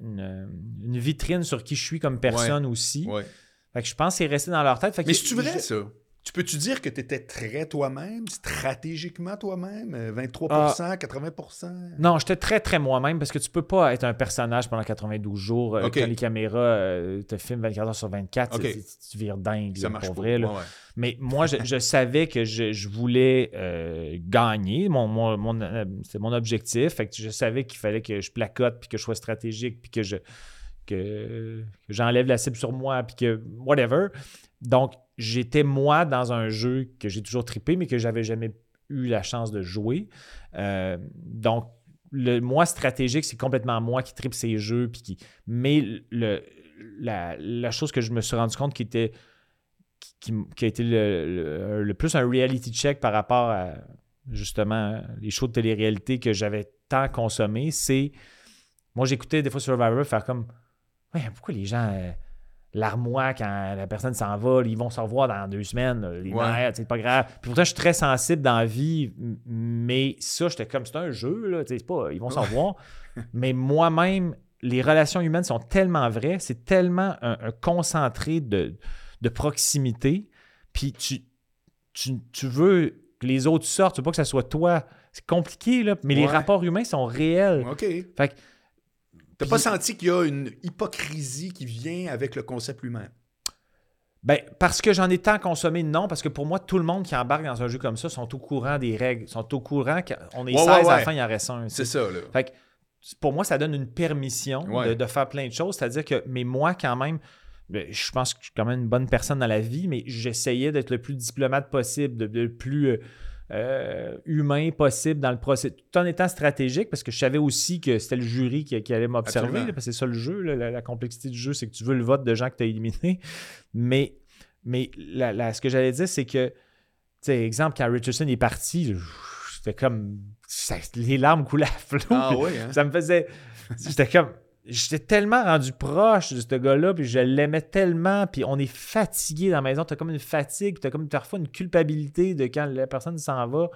une, une vitrine sur qui je suis comme personne aussi. Fait que je pense que c'est resté dans leur tête. Fait que Mais c'est-tu vrai, ça? Tu peux-tu dire que tu étais très toi-même, stratégiquement toi-même, euh, 23%, 80%? Non, j'étais très, très moi-même parce que tu peux pas être un personnage pendant 92 jours euh, Ok. quand les caméras euh, te filment 24 heures sur 24. Ok. c'est- c'est- Tu vires dingue, Ça là, marche pour vrai. là. Ouais, ouais. Mais moi, je, je savais que je, je voulais euh, gagner. Mon, mon, mon, euh, C'était mon objectif. Fait que je savais qu'il fallait que je placote, puis que je sois stratégique, puis que je que, j'enlève la cible sur moi, puis que whatever. Donc, j'étais moi dans un jeu que j'ai toujours trippé, mais que j'avais jamais eu la chance de jouer. Euh, donc, le moi stratégique, c'est complètement moi qui tripe ces jeux. Puis qui... Mais le, la, la chose que je me suis rendu compte qui était qui, qui a été le, le- le plus un reality check par rapport à justement les shows de télé-réalité que j'avais tant consommé, c'est moi j'écoutais des fois Survivor faire comme ouais pourquoi les gens euh, l'armoire quand la personne s'en va, ils vont se revoir dans deux semaines, là, les Ouais. nerfs, c'est pas grave. Puis pourtant, je suis très sensible dans la vie, mais ça, j'étais comme, c'est un jeu, là, c'est pas, ils vont s'en revoir. mais moi-même, les relations humaines sont tellement vraies, c'est tellement un, un concentré de, de proximité, puis tu, tu, tu veux que les autres sortent, tu veux pas que ça soit toi. C'est compliqué, là, mais les rapports humains sont réels. OK. Fait que T'as pas senti qu'il y a une hypocrisie qui vient avec le concept lui-même? Ben, parce que j'en ai tant consommé, non, parce que pour moi, tout le monde qui embarque dans un jeu comme ça sont au courant des règles, sont au courant qu'on est Ouais, 16 ouais, à la ouais. fin, il en reste un. C'est ça, là. Fait que pour moi, ça donne une permission Ouais. de, de faire plein de choses. C'est-à-dire que, mais moi, quand même, ben, je pense que je suis quand même une bonne personne dans la vie, mais j'essayais d'être le plus diplomate possible, de, de le plus euh, euh, humain possible dans le procès, tout en étant stratégique, parce que je savais aussi que c'était le jury qui, qui allait m'observer, là, parce que c'est ça le jeu, là, la, la complexité du jeu, c'est que tu veux le vote de gens que tu as éliminés. Mais, mais la- la- ce que j'allais dire, c'est que, tu sais, exemple, quand Richardson est parti, c'était comme. ça- les larmes coulaient à flot. Ah oui, hein? Ça me faisait. J'étais comme. J'étais tellement rendu proche de ce gars-là, puis je l'aimais tellement, puis on est fatigué dans la maison. T'as comme une fatigue, puis t'as comme parfois une culpabilité de quand la personne s'en va.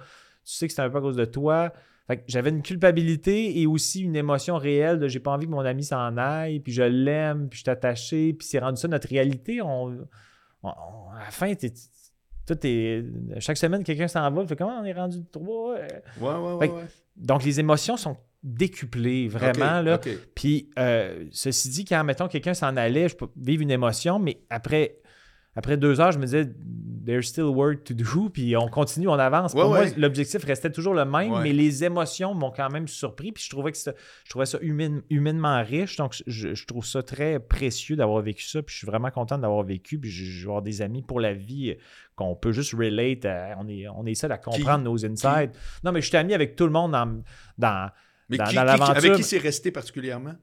Tu sais que c'est un peu à cause de toi. Fait que j'avais une culpabilité et aussi une émotion réelle de j'ai pas envie que mon ami s'en aille, puis je l'aime, puis je suis attaché, puis c'est rendu ça notre réalité. On, on- on- à la fin, t'es- tout est, chaque semaine, quelqu'un s'en va, fait comment on est rendu trois? Ouais, ouais, ouais. Ouais. Donc, les émotions sont décuplées, vraiment. Là. Puis, euh, ceci dit, quand, mettons, quelqu'un s'en allait, je peux vivre une émotion, mais après, après deux heures, je me disais, there's still work to do, puis on continue, on avance. Ouais, Pour moi, l'objectif restait toujours le même, Ouais. mais les émotions m'ont quand même surpris, puis je trouvais que c'était- je trouvais ça humaine- humainement riche, donc je, je trouve ça très précieux d'avoir vécu ça, puis je suis vraiment content d'avoir vécu, puis je, je vais avoir des amis pour la vie euh, qu'on peut juste relate, à- on est, on est seul à comprendre nos insides. Non, mais je suis ami avec tout le monde dans... dans Mais dans- qui, dans qui- l'aventure- avec qui c'est resté particulièrement?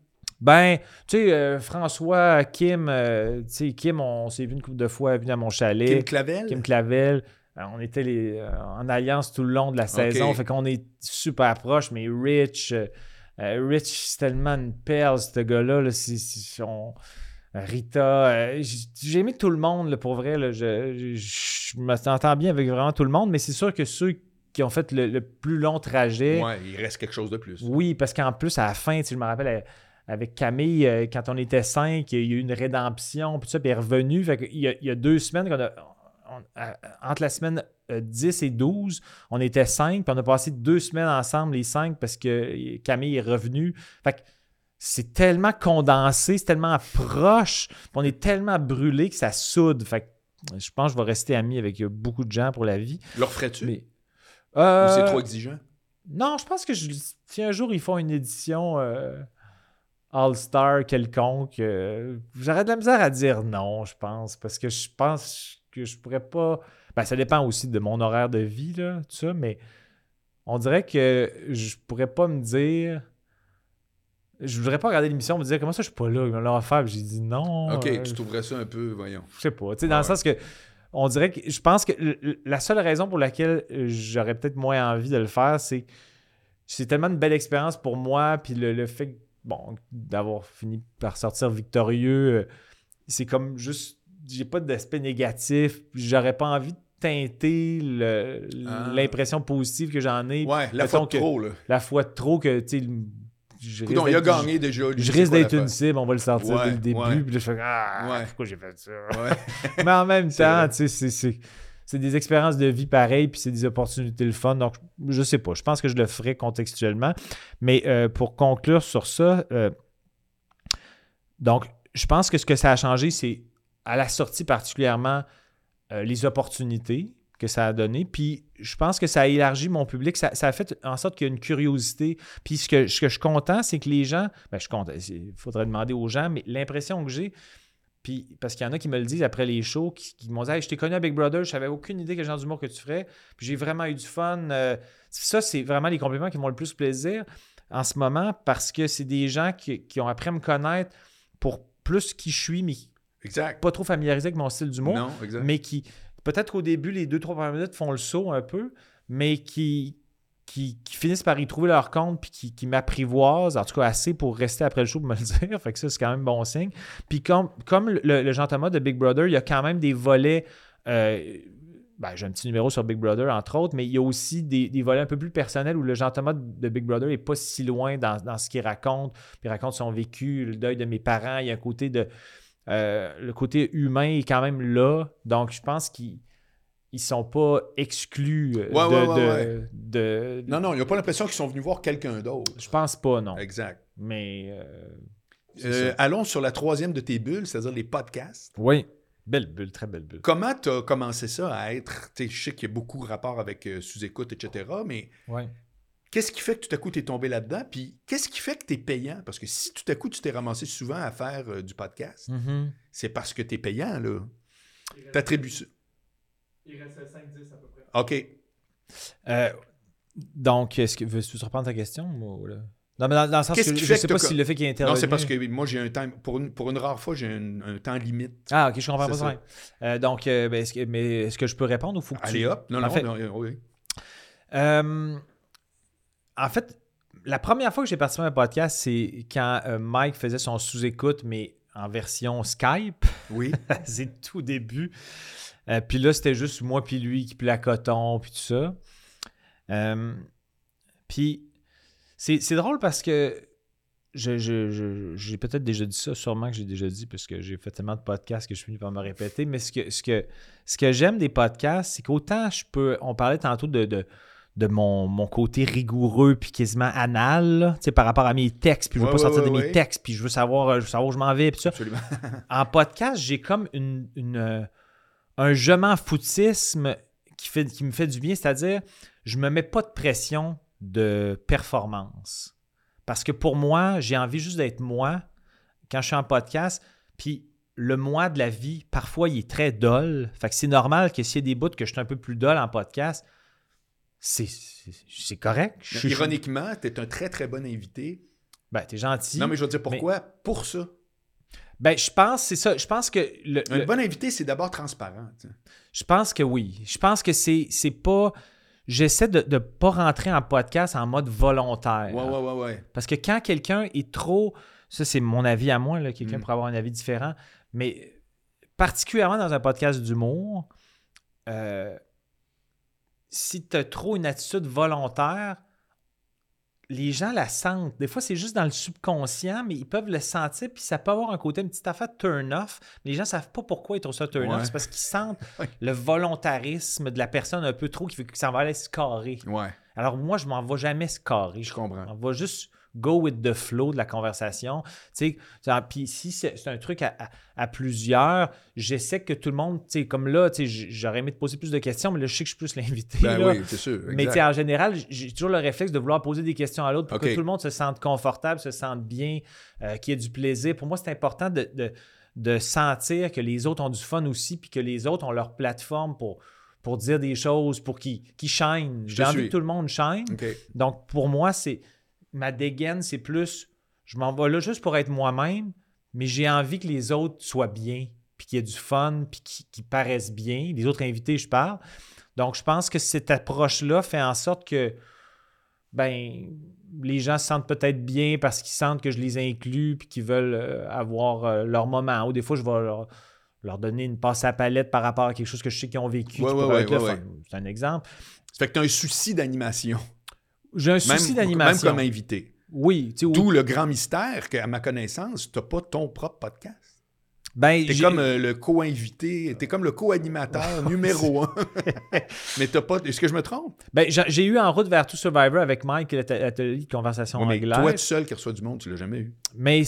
ben, tu sais, euh, François, Kim, euh, tu sais, Kim, on s'est vu une couple de fois, venu à mon chalet. Kim Clavel? Kim Clavel. Euh, on était les, en alliance tout le long de la saison. Fait qu'on est super proches, mais Rich, Rich, c'est tellement une perle, ce gars-là. là, on- Rita, j'ai aimé tout le monde, là, pour vrai. là, je, je, je me s'entends bien avec vraiment tout le monde, mais c'est sûr que ceux qui ont fait le, le plus long trajet, Ouais, il reste quelque chose de plus. oui, parce qu'en plus, à la fin, tu sais, je me rappelle euh, avec Camille, euh, quand on était cinq, il y a eu une rédemption, puis ça, puis elle est revenue. Fait qu'il y a, il y a deux semaines qu'on a. on- entre la semaine euh, 10 et 12, on était cinq, puis on a passé deux semaines ensemble, les cinq, parce que Camille est revenue. Fait que c'est tellement condensé, c'est tellement proche, puis on est tellement brûlé que ça soude. Fait que je pense que je vais rester ami avec euh, beaucoup de gens pour la vie. Le referais-tu? Mais, Ou Euh, c'est trop exigeant? non, je pense que je, si un jour ils font une édition euh, All-Star quelconque, euh, j'aurais de la misère à dire non, je pense, parce que je pense que je pourrais pas. Ben, ça dépend aussi de mon horaire de vie, là, tout ça, mais on dirait que je pourrais pas me dire. Je voudrais pas regarder l'émission et me dire comment ça je suis pas là, ils offert, j'ai dit non. OK, euh, tu trouverais ça un peu, voyons. je sais pas. Tu sais, dans Ah le sens que on dirait que je pense que la seule raison pour laquelle euh, j'aurais peut-être moins envie de le faire, c'est c'est tellement une belle expérience pour moi, puis le, le fait bon d'avoir fini par sortir victorieux, euh, c'est comme juste j'ai pas d'aspect négatif, j'aurais pas envie de teinter Ah. l'impression positive que j'en ai, Ouais, la fois de trop, là. la fois de trop que tu sais je Coudon, il a d'être- gagné déjà. lui, je risque d'être une cible, on va le sortir Ouais, dès le début. ouais. Puis je fais Ah, Ouais. pourquoi j'ai fait ça? Mais en même temps, tu sais, c'est- c'est- c'est des expériences de vie pareilles, puis c'est des opportunités le fun. Donc, je sais pas. Je pense que je le ferai contextuellement. Mais euh, pour conclure sur ça, euh, donc, je pense que ce que ça a changé, c'est à la sortie particulièrement euh, les opportunités que ça a donné. Puis je pense que ça a élargi mon public. Ça, a fait en sorte qu'il y a une curiosité. Puis ce que, ce que je suis content, c'est que les gens, ben je suis content, il faudrait demander aux gens, mais l'impression que j'ai, puis parce qu'il y en a qui me le disent après les shows, qui, m'ont dit hey, Je t'ai connu à Big Brother, je savais aucune idée quel genre d'humour que tu ferais. Puis j'ai vraiment eu du fun. Euh, ça, c'est vraiment les compliments qui m'ont le plus plaisir en ce moment parce que c'est des gens qui, qui, ont appris à me connaître pour plus qui je suis, mais exact. pas trop familiarisé avec mon style d'humour. Non, exact. Mais qui, peut-être qu'au début, les deux, trois premières minutes font le saut un peu, mais qui, qui, finissent par y trouver leur compte puis qui, qui m'apprivoisent, en tout cas assez pour rester après le show pour me le dire. Fait que ça, c'est quand même bon signe. Puis comme, comme le, Jean-Thomas de Big Brother, il y a quand même des volets. Euh, ben, j'ai un petit numéro sur Big Brother, entre autres, mais il y a aussi des, volets un peu plus personnels où le Jean-Thomas de Big Brother n'est pas si loin dans, dans ce qu'il raconte. Puis il raconte son vécu, le deuil de mes parents. Il y a un côté de euh, le côté humain est quand même là. Donc, je pense qu'ils ne sont pas exclus euh, de, Non, non, ils n'ont pas l'impression qu'ils sont venus voir quelqu'un d'autre. Je pense pas, non. Exact. Mais. Euh, allons sur la troisième de tes bulles, c'est-à-dire les podcasts. Oui. Belle bulle, très belle bulle. Comment tu as commencé ça à être. Je sais qu'il y a beaucoup de rapports avec sous-écoute, etc. Mais. Qu'est-ce qui fait que tout à coup tu es tombé là-dedans? Puis qu'est-ce qui fait que tu es payant? Parce que si tout à coup tu t'es ramassé souvent à faire euh, du podcast, mm-hmm. c'est parce que tu es payant, là. T'attribues ça. Il reste 5-10 à peu près. OK. Euh, donc, est-ce que veux-tu reprendre ta question? là? Non, mais dans, le sens que je ne sais pas si le fait qu'il est intervenu... Non, c'est parce que moi, j'ai un temps... Pour une, pour une rare fois, j'ai un, temps limite. Ah, OK, je comprends pas ça. Euh, donc, ben, est-ce que, mais est-ce que je peux répondre ou faut que Allez, tu... hop. Non, non, non, oui. Euh, en fait, la première fois que j'ai participé à un podcast, c'est quand euh, Mike faisait son sous-écoute, mais en version Skype. Oui. c'est tout début. Euh, puis là, c'était juste moi puis lui qui coton puis tout ça. Euh, puis c'est drôle parce que j'ai je, peut-être déjà dit ça, sûrement que j'ai déjà dit, parce que j'ai fait tellement de podcasts que je suis venu par me répéter. Mais ce que, ce que, ce que j'aime des podcasts, c'est qu'autant je peux. On parlait tantôt de de mon, côté rigoureux puis quasiment anal par rapport à mes textes puis je veux pas sortir de mes textes puis je veux savoir euh, je veux savoir où je m'en vais puis ça. en podcast j'ai comme une, euh, un je m'en foutisme qui, fait, qui me fait du bien c'est-à-dire je me mets pas de pression de performance. Parce que pour moi j'ai envie juste d'être moi quand je suis en podcast puis le moi de la vie parfois il est très dol fait que c'est normal que s'il y a des bouts que je suis un peu plus dol en podcast c'est correct. Ironiquement, tu es un très, très bon invité. Ben, es gentil. Non, mais je veux dire pourquoi? Pour ça. Ben, je pense, c'est ça. Je pense que. Le, un bon invité, c'est d'abord transparent. Je pense que oui. Je pense que c'est pas. J'essaie de ne pas rentrer en podcast en mode volontaire. Ouais, ouais, ouais, ouais. Parce que quand quelqu'un est trop. Ça, c'est mon avis à moi. Quelqu'un mm. pourrait avoir un avis différent. Mais particulièrement dans un podcast d'humour, euh, si tu as trop une attitude volontaire, les gens la sentent. Des fois, c'est juste dans le subconscient, mais ils peuvent le sentir, puis ça peut avoir un côté, une petite affaire turn-off. Les gens ne savent pas pourquoi ils trouvent ça turn-off. C'est parce qu'ils sentent le volontarisme de la personne un peu trop qui veut que ça va aller se carrer. Ouais. Alors, moi, je m'en vais jamais se carrer. Je comprends. On va juste go with the flow de la conversation. Tu sais, puis si c'est un truc à, plusieurs, j'essaie que tout le monde, tu sais, comme là, tu sais, j'aurais aimé te poser plus de questions, mais là, je sais que je peux plus l'inviter. Ben oui, c'est sûr. Mais tu sais, en général, j'ai toujours le réflexe de vouloir poser des questions à l'autre pour que tout le monde se sente confortable, se sente bien, euh, qu'il y ait du plaisir. Pour moi, c'est important de, de, sentir que les autres ont du fun aussi, puis que les autres ont leur plateforme pour pour dire des choses, pour qu'ils qu J'ai envie que tout le monde shine. Donc, pour moi, c'est ma dégaine, c'est plus je m'en vais là juste pour être moi-même, mais j'ai envie que les autres soient bien, puis qu'il y ait du fun, puis qu'ils paraissent bien. Les autres invités, je parle. Donc, je pense que cette approche-là fait en sorte que ben les gens se sentent peut-être bien parce qu'ils sentent que je les inclus puis qu'ils veulent euh, avoir euh, leur moment. Ou des fois, je vais leur, donner une passe à palette par rapport à quelque chose que je sais qu'ils ont vécu. C'est un exemple. Ça fait que tu as un souci d'animation. J'ai un souci d'animation. Même comme invité. Oui. Tout le grand mystère qu'à ma connaissance, tu n'as pas ton propre podcast. Ben, T'es comme euh, le co-invité, t'es comme le co-animateur numéro un. mais t'as pas. Est-ce que je me trompe? ben, j'ai eu en route vers tout Survivor avec Mike, l'atelier de conversation Ouais, mais anglaise. toi, tout seul qui reçoit du monde, tu l'as jamais eu. Mais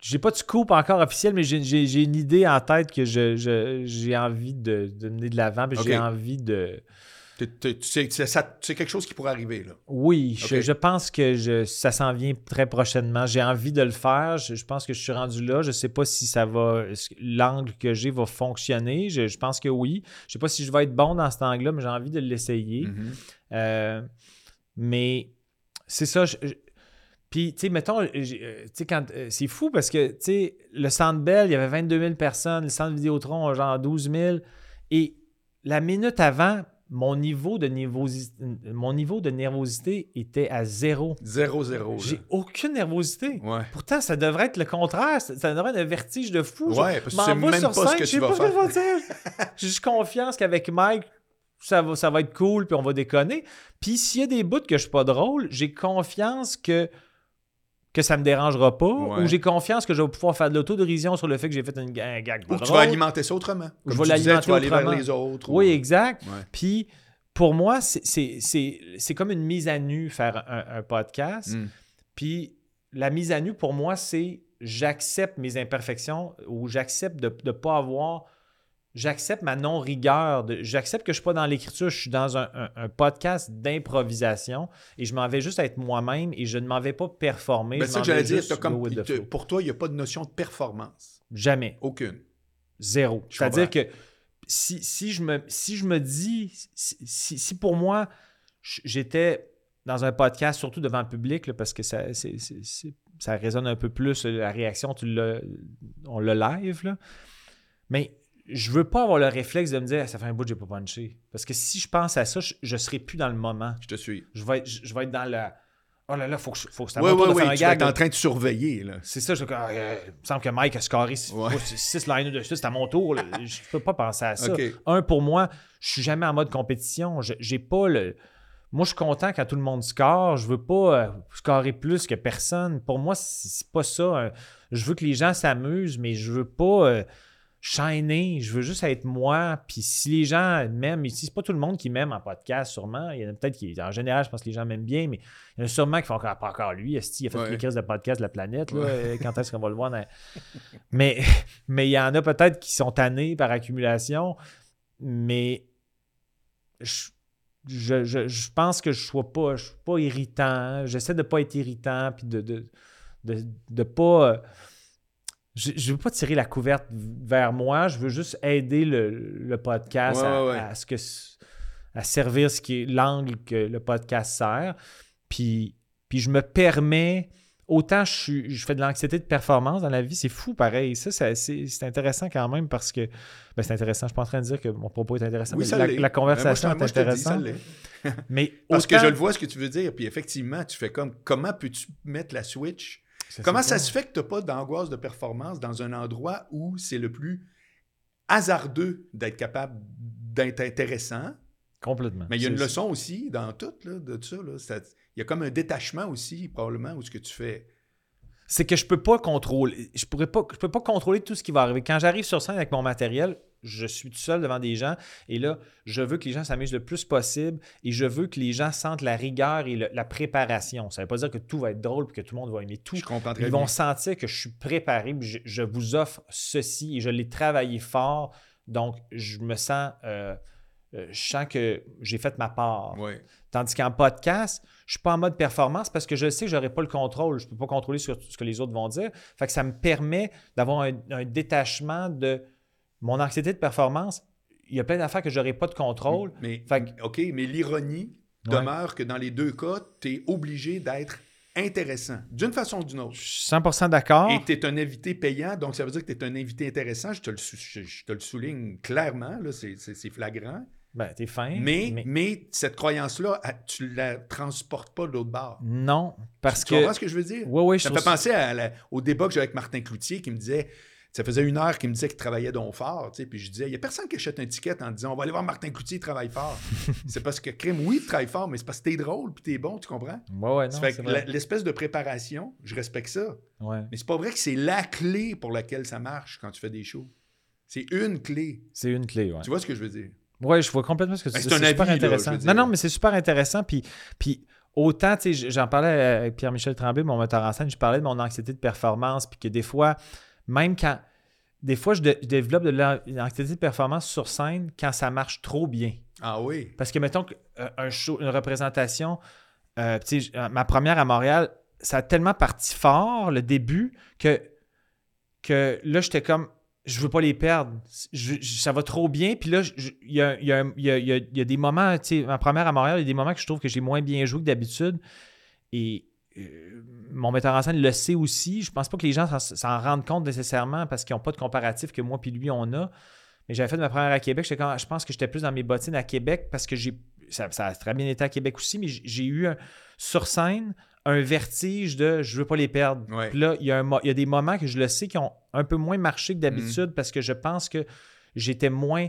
j'ai pas de scoop encore officiel, mais j'ai- une idée en tête que je- je- j'ai envie de, de mener de l'avant. puis J'ai envie de. C'est quelque chose qui pourrait arriver, là. Oui, je, pense que je, ça s'en vient très prochainement. J'ai envie de le faire. Je, je pense que je suis rendu là. Je sais pas si ça va. L'angle que j'ai va fonctionner. Je, pense que oui. Je sais pas si je vais être bon dans cet angle-là, mais j'ai envie de l'essayer. Mhm. Euh, mais c'est ça. puis, tu sais, mettons, euh, tu sais, quand. euh, c'est fou parce que, tu sais, le Centre Bell, il y avait 22 000 personnes. Le Centre Vidéotron, genre 12 000. Et la minute avant, mon niveau de, nervosi- mon niveau de nervosité était à zéro. 0-0. J'ai là. aucune nervosité. Ouais. Pourtant, ça devrait être le contraire. Ça, ça devrait être un vertige de fou. Ouais, parce que m'en tu sais va même sur pas ce scène, que je tu vas pas ce que je faire. vais dire. J'ai juste confiance qu'avec Mike, ça va, ça va être cool, puis on va déconner. Puis s'il y a des bouts que je suis pas drôle, j'ai confiance que que ça me dérangera pas, Ouais. ou j'ai confiance que je vais pouvoir faire de l'autodérision sur le fait que j'ai fait une, un gag Ou que tu vas alimenter ça autrement. Je Comme vais tu disais, tu vas aller l'alimenter vers les autres. ou- Oui, exact. Ouais. Puis pour moi, c'est- comme une mise à nu faire un, un podcast. Mm. Puis la mise à nu, pour moi, c'est j'accepte mes imperfections ou j'accepte de ne pas avoir. J'accepte ma non-rigueur. J'accepte que je ne suis pas dans l'écriture, je suis dans un, un- un podcast d'improvisation et je m'en vais juste être moi-même et je ne m'en vais pas performer. Ben, c'est ça que j'allais dire. comme- pour toi, il n'y a pas de notion de performance. Jamais. Aucune. Zéro. C'est-à-dire que si, si, je me, si je me dis, si, si- pour moi, j'étais dans un podcast, surtout devant le public, là, parce que ça, ça résonne un peu plus, la réaction, tu on le live, là. mais je veux pas avoir le réflexe de me dire, ça fait un bout que j'ai pas punché. Parce que si je pense à ça, je, je serai plus dans le moment. Je te suis. Je vais être, je, je vais être dans la... Oh là là, faut que, je- faut que Oui, mon tour oui, de faire un Tu vas gag. être en train de surveiller. Là. C'est ça, je ah, euh, il me semble que Mike a scoré Ouais. 6 liners de c'est à mon tour. là. Je peux pas penser à ça. Un, pour moi, je suis jamais en mode compétition. J'ai pas le. Moi, je suis content quand tout le monde score. Je veux pas euh, scorer plus que personne. Pour moi, c'est pas ça. euh, Je veux que les gens s'amusent, mais je veux pas euh, shiner. Je veux juste être moi. Puis si les gens m'aiment, ici, c'est pas tout le monde qui m'aime en podcast, sûrement. Il y en a peut-être qui, en général, je pense que les gens m'aiment bien, mais il y en a sûrement qui font encore, pas encore lui. Esti, il a fait Ouais. les crises de podcast de la planète. là. Ouais. Euh, Quand est-ce qu'on va le voir? dans- Mais mais il y en a peut-être qui sont tannés par accumulation, mais je, je, je- je pense que je sois pas, je suis pas irritant. J'essaie de pas être irritant, puis de de, de, de pas... Je, je veux pas tirer la couverte vers moi, je veux juste aider le, le podcast Ouais, à, ouais, ouais. à ce que à servir ce qui est l'angle que le podcast sert. Puis, puis je me permets autant je, suis, je fais de l'anxiété de performance dans la vie, c'est fou pareil. Ça, ça- c'est c'est intéressant quand même parce que. Ben, c'est intéressant. Je suis pas en train de dire que mon propos est intéressant. Oui, mais ça la, l'est. la conversation Ben, moi, je- moi, est intéressante. Mais Parce que je le vois ce que tu veux dire. Puis effectivement, tu fais comme comment peux-tu mettre la switch Ça, Comment ça se fait que tu n'as pas d'angoisse de performance dans un endroit où c'est le plus hasardeux d'être capable d'être intéressant? Complètement. Mais il y a une leçon aussi dans tout là, de ça. là. Ça- Il y a comme un détachement aussi, probablement, où ce que tu fais. c'est que je peux pas contrôler. Je pourrais pas, je peux pas contrôler tout ce qui va arriver. Quand j'arrive sur scène avec mon matériel, je suis tout seul devant des gens et là, je veux que les gens s'amusent le plus possible et je veux que les gens sentent la rigueur et le- la préparation. Ça veut pas dire que tout va être drôle et que tout le monde va aimer tout. Je comprends très Ils bien. vont sentir que je suis préparé, je, je vous offre ceci et je l'ai travaillé fort. Donc, je me sens, euh, euh, je sens que j'ai fait ma part. Ouais. Tandis qu'en podcast, je suis pas en mode performance parce que je sais que je n'aurai pas le contrôle. Je ne peux pas contrôler sur ce que les autres vont dire. Fait que ça me permet d'avoir un, un détachement de mon anxiété de performance. Il y a plein d'affaires que je n'aurai pas de contrôle. Mais, Fait que- OK, mais l'ironie Ouais. demeure que dans les deux cas, tu es obligé d'être intéressant, d'une façon ou d'une autre. Je suis 100% d'accord. Et tu es un invité payant, donc ça veut dire que tu es un invité intéressant. Je te le, sou- je, je te le souligne clairement, là, c'est, flagrant. Ben, t'es fin. Mais, mais... cette croyance-là, tu la transportes pas de l'autre bord. Non, parce tu que. comprends ce que je veux dire? Oui, oui, je Ça me fait penser à la- au débat que j'ai avec Martin Cloutier qui me disait ça faisait une heure qu'il me disait qu'il travaillait donc fort, puis je disais, il n'y a personne qui achète un ticket en disant, on va aller voir Martin Cloutier, il travaille fort. c'est parce que, crime, oui, il travaille fort, mais c'est parce que t'es drôle, puis t'es bon, tu comprends? Ouais, ouais, non, fait que l'espèce de préparation, je respecte ça. Ouais. Mais c'est pas vrai que c'est la clé pour laquelle ça marche quand tu fais des shows. C'est une clé. C'est une clé, ouais. Tu vois ce que je veux dire? Ouais, je vois complètement ce que tu Ben, dis. c'est super avis, intéressant. non, non, mais c'est super intéressant. Puis, puis autant, tu sais, j'en parlais avec Pierre-Michel Tremblay, mon metteur en scène, je parlais de mon anxiété de performance, puis que des fois, même quand. Des fois, je, dé- je développe de l'an- une anxiété de performance sur scène quand ça marche trop bien. Ah oui. Parce que, mettons, euh, un show, une représentation, euh, j- ma première à Montréal, ça a tellement parti fort, le début, que, que là, j'étais comme, je veux pas les perdre. Je- je- ça va trop bien. Puis là, y a, y a y a- il y a des moments, tu sais, ma première à Montréal, il y a des moments que je trouve que j'ai moins bien joué que d'habitude. Et euh, mon metteur en scène le sait aussi. Je pense pas que les gens s'en- rendent compte nécessairement parce qu'ils n'ont pas de comparatif que moi puis lui, on a. Mais j'avais fait ma première à Québec. je pense que j'étais plus dans mes bottines à Québec parce que j'ai. Ça, ça a très bien été à Québec aussi, mais j'ai eu un- sur scène un vertige de je veux pas les perdre. Ouais. Puis là, il y, a un mo- il y a des moments que je le sais qui ont un peu moins marché que d'habitude Mm. parce que je pense que j'étais moins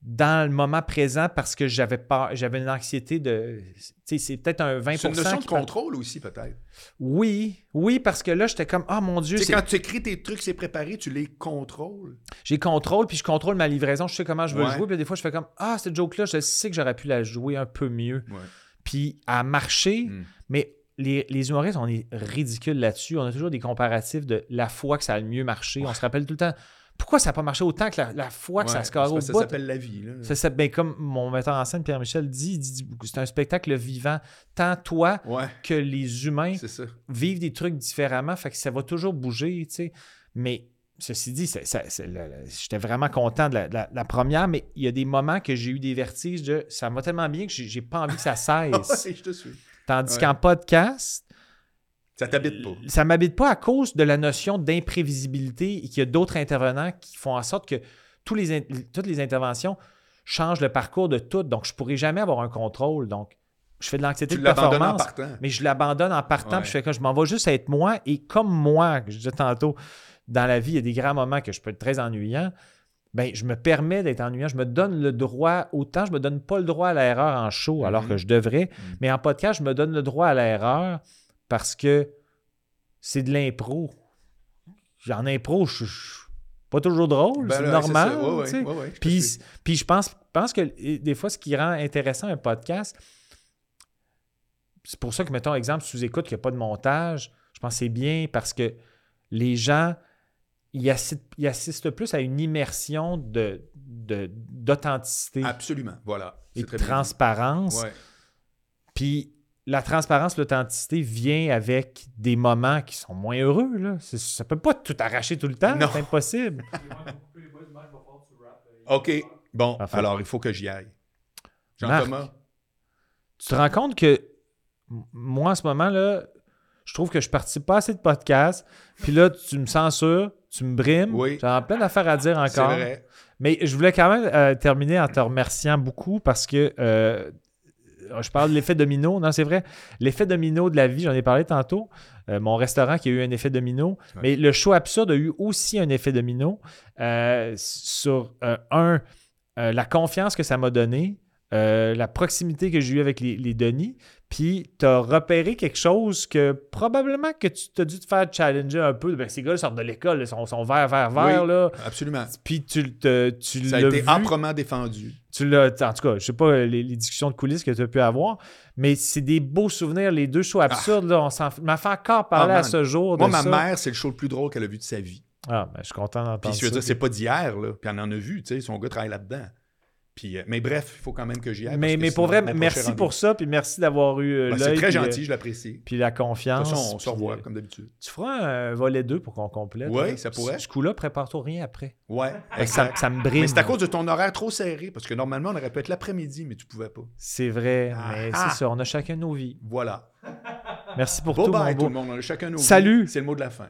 dans le moment présent parce que j'avais pas j'avais une anxiété de c'est peut-être un 20 C'est une notion de contrôle aussi, peut-être. Oui, oui parce que là j'étais comme ah mon dieu, c'est- quand tu écris tes trucs, c'est préparé, tu les contrôles. j'ai contrôle puis je contrôle ma livraison, je sais comment je veux Ouais. le jouer, puis des fois je fais comme ah cette joke là, je sais que j'aurais pu la jouer un peu mieux. Ouais. Puis à marcher, Mm. mais les, les humoristes, on est ridicules là-dessus. On a toujours des comparatifs de la fois que ça a le mieux marché. On se rappelle tout le temps pourquoi ça n'a pas marché autant que la, la fois que ça se carre au bout? Ça s'appelle la vie. Là. Ça, ben, comme mon metteur en scène, Pierre-Michel, dit, c'est un spectacle vivant. Tant toi Ouais, que les humains vivent des trucs différemment, fait que ça va toujours bouger, tu sais. Mais ceci dit, j'étais vraiment content de la, de la- de la première, mais il y a des moments que j'ai eu des vertiges de ça va tellement bien que j'ai pas envie que ça cesse. Ouais, je te suis. Tandis qu'en podcast, Ça t'habite pas. ça m'habite pas à cause de la notion d'imprévisibilité et qu'il y a d'autres intervenants qui font en sorte que tous les toutes les interventions changent le parcours de tout. Donc, je pourrais jamais avoir un contrôle. Donc, je fais de l'anxiété de l'abandonnes en performance. partant. mais je l'abandonne en partant, Ouais. puis je fais que je m'en vais juste être moi. Et comme moi, que je disais tantôt, dans la vie, il y a des grands moments que je peux être très ennuyant. Ben, je me permets d'être ennuyant. Je me donne le droit, autant je me donde pas le droit à l'erreur en show, alors Mhm. que je devrais. Mhm. Mais en podcast, je me donne le droit à l'erreur parce que c'est de l'impro. En impro, je suis pas toujours drôle, Ben c'est normal. Ouais, ouais, ouais, ouais, je Puis, puis je pense, pense que des fois, ce qui rend intéressant un podcast, c'est pour ça que, mettons, exemple, sous-écoute, qu'il n'y a pas de montage, je pense que c'est bien parce que les gens, ils assistent, ils assistent plus à une immersion de, de- d'authenticité Absolument, voilà. et de transparence. Puis la transparence, l'authenticité vient avec des moments qui sont moins heureux. Là. C'est- Ça peut pas tout arracher tout le temps, Non. c'est impossible. OK. Bon, alors il faut que j'y aille. Marc. Jean-Thomas. tu te rends compte que moi, en ce moment, là, je trouve que je participe pas assez de podcasts. Puis là, tu me censures, tu me brimes. Oui. J'ai plein d'affaires à dire C'est encore. vrai. Mais je voulais quand même euh, terminer en te remerciant beaucoup parce que euh, je parle de l'effet domino. Non, c'est vrai. L'effet domino de la vie, j'en ai parlé tantôt. Euh, mon restaurant qui a eu un effet domino. Ouais. Mais le show absurde a eu aussi un effet domino euh, sur, euh, un, euh, la confiance que ça m'a donné, euh, la proximité que j'ai eue avec les, les Denis, puis tu as repéré quelque chose que probablement que tu t'as dû te faire challenger un peu. Ben, ces gars sortent de l'école, ils sont, sont verts, verts, verts, Oui. là. Absolument. Puis tu, te- tu Ça a l'as été vu, âprement défendu. tu l'as, en tout cas, je sais pas les, les discussions de coulisses que tu as pu avoir, mais c'est des beaux souvenirs, les deux shows absurdes, là, on s'en m'a fait encore parler Ah, à man. ce jour de Moi, ma ça. mère, c'est le show le plus drôle qu'elle a vu de sa vie. Ah, ben, je suis content Puis d'entendre je veux dire, c'est pas d'hier, là. Puis elle en a vu, tu sais, son gars travaille là-dedans. Puis, euh, mais bref, il faut quand même que j'y aille. mais, pour vrai, mon merci pour ça, puis merci d'avoir eu euh, Ben, l'œil. c'est très puis, euh, gentil, je l'apprécie. Puis la De confiance. toute façon, on se revoit, euh, comme d'habitude. Tu feras un volet 2 pour qu'on complète. Ouais, là. ça pourrait. Ce coup-là, prépare-toi rien après. Ouais, Ça, exact. ça me brime. Mais c'est à cause de ton horaire trop serré, parce que normalement, on aurait pu être l'après-midi, mais tu pouvais pas. C'est vrai, Ah, mais ah. c'est ça, on a chacun nos vies. Voilà. Merci pour Bye tout, mon bye beau. tout le monde, on a chacun nos vies. Salut. C'est le mot de la fin.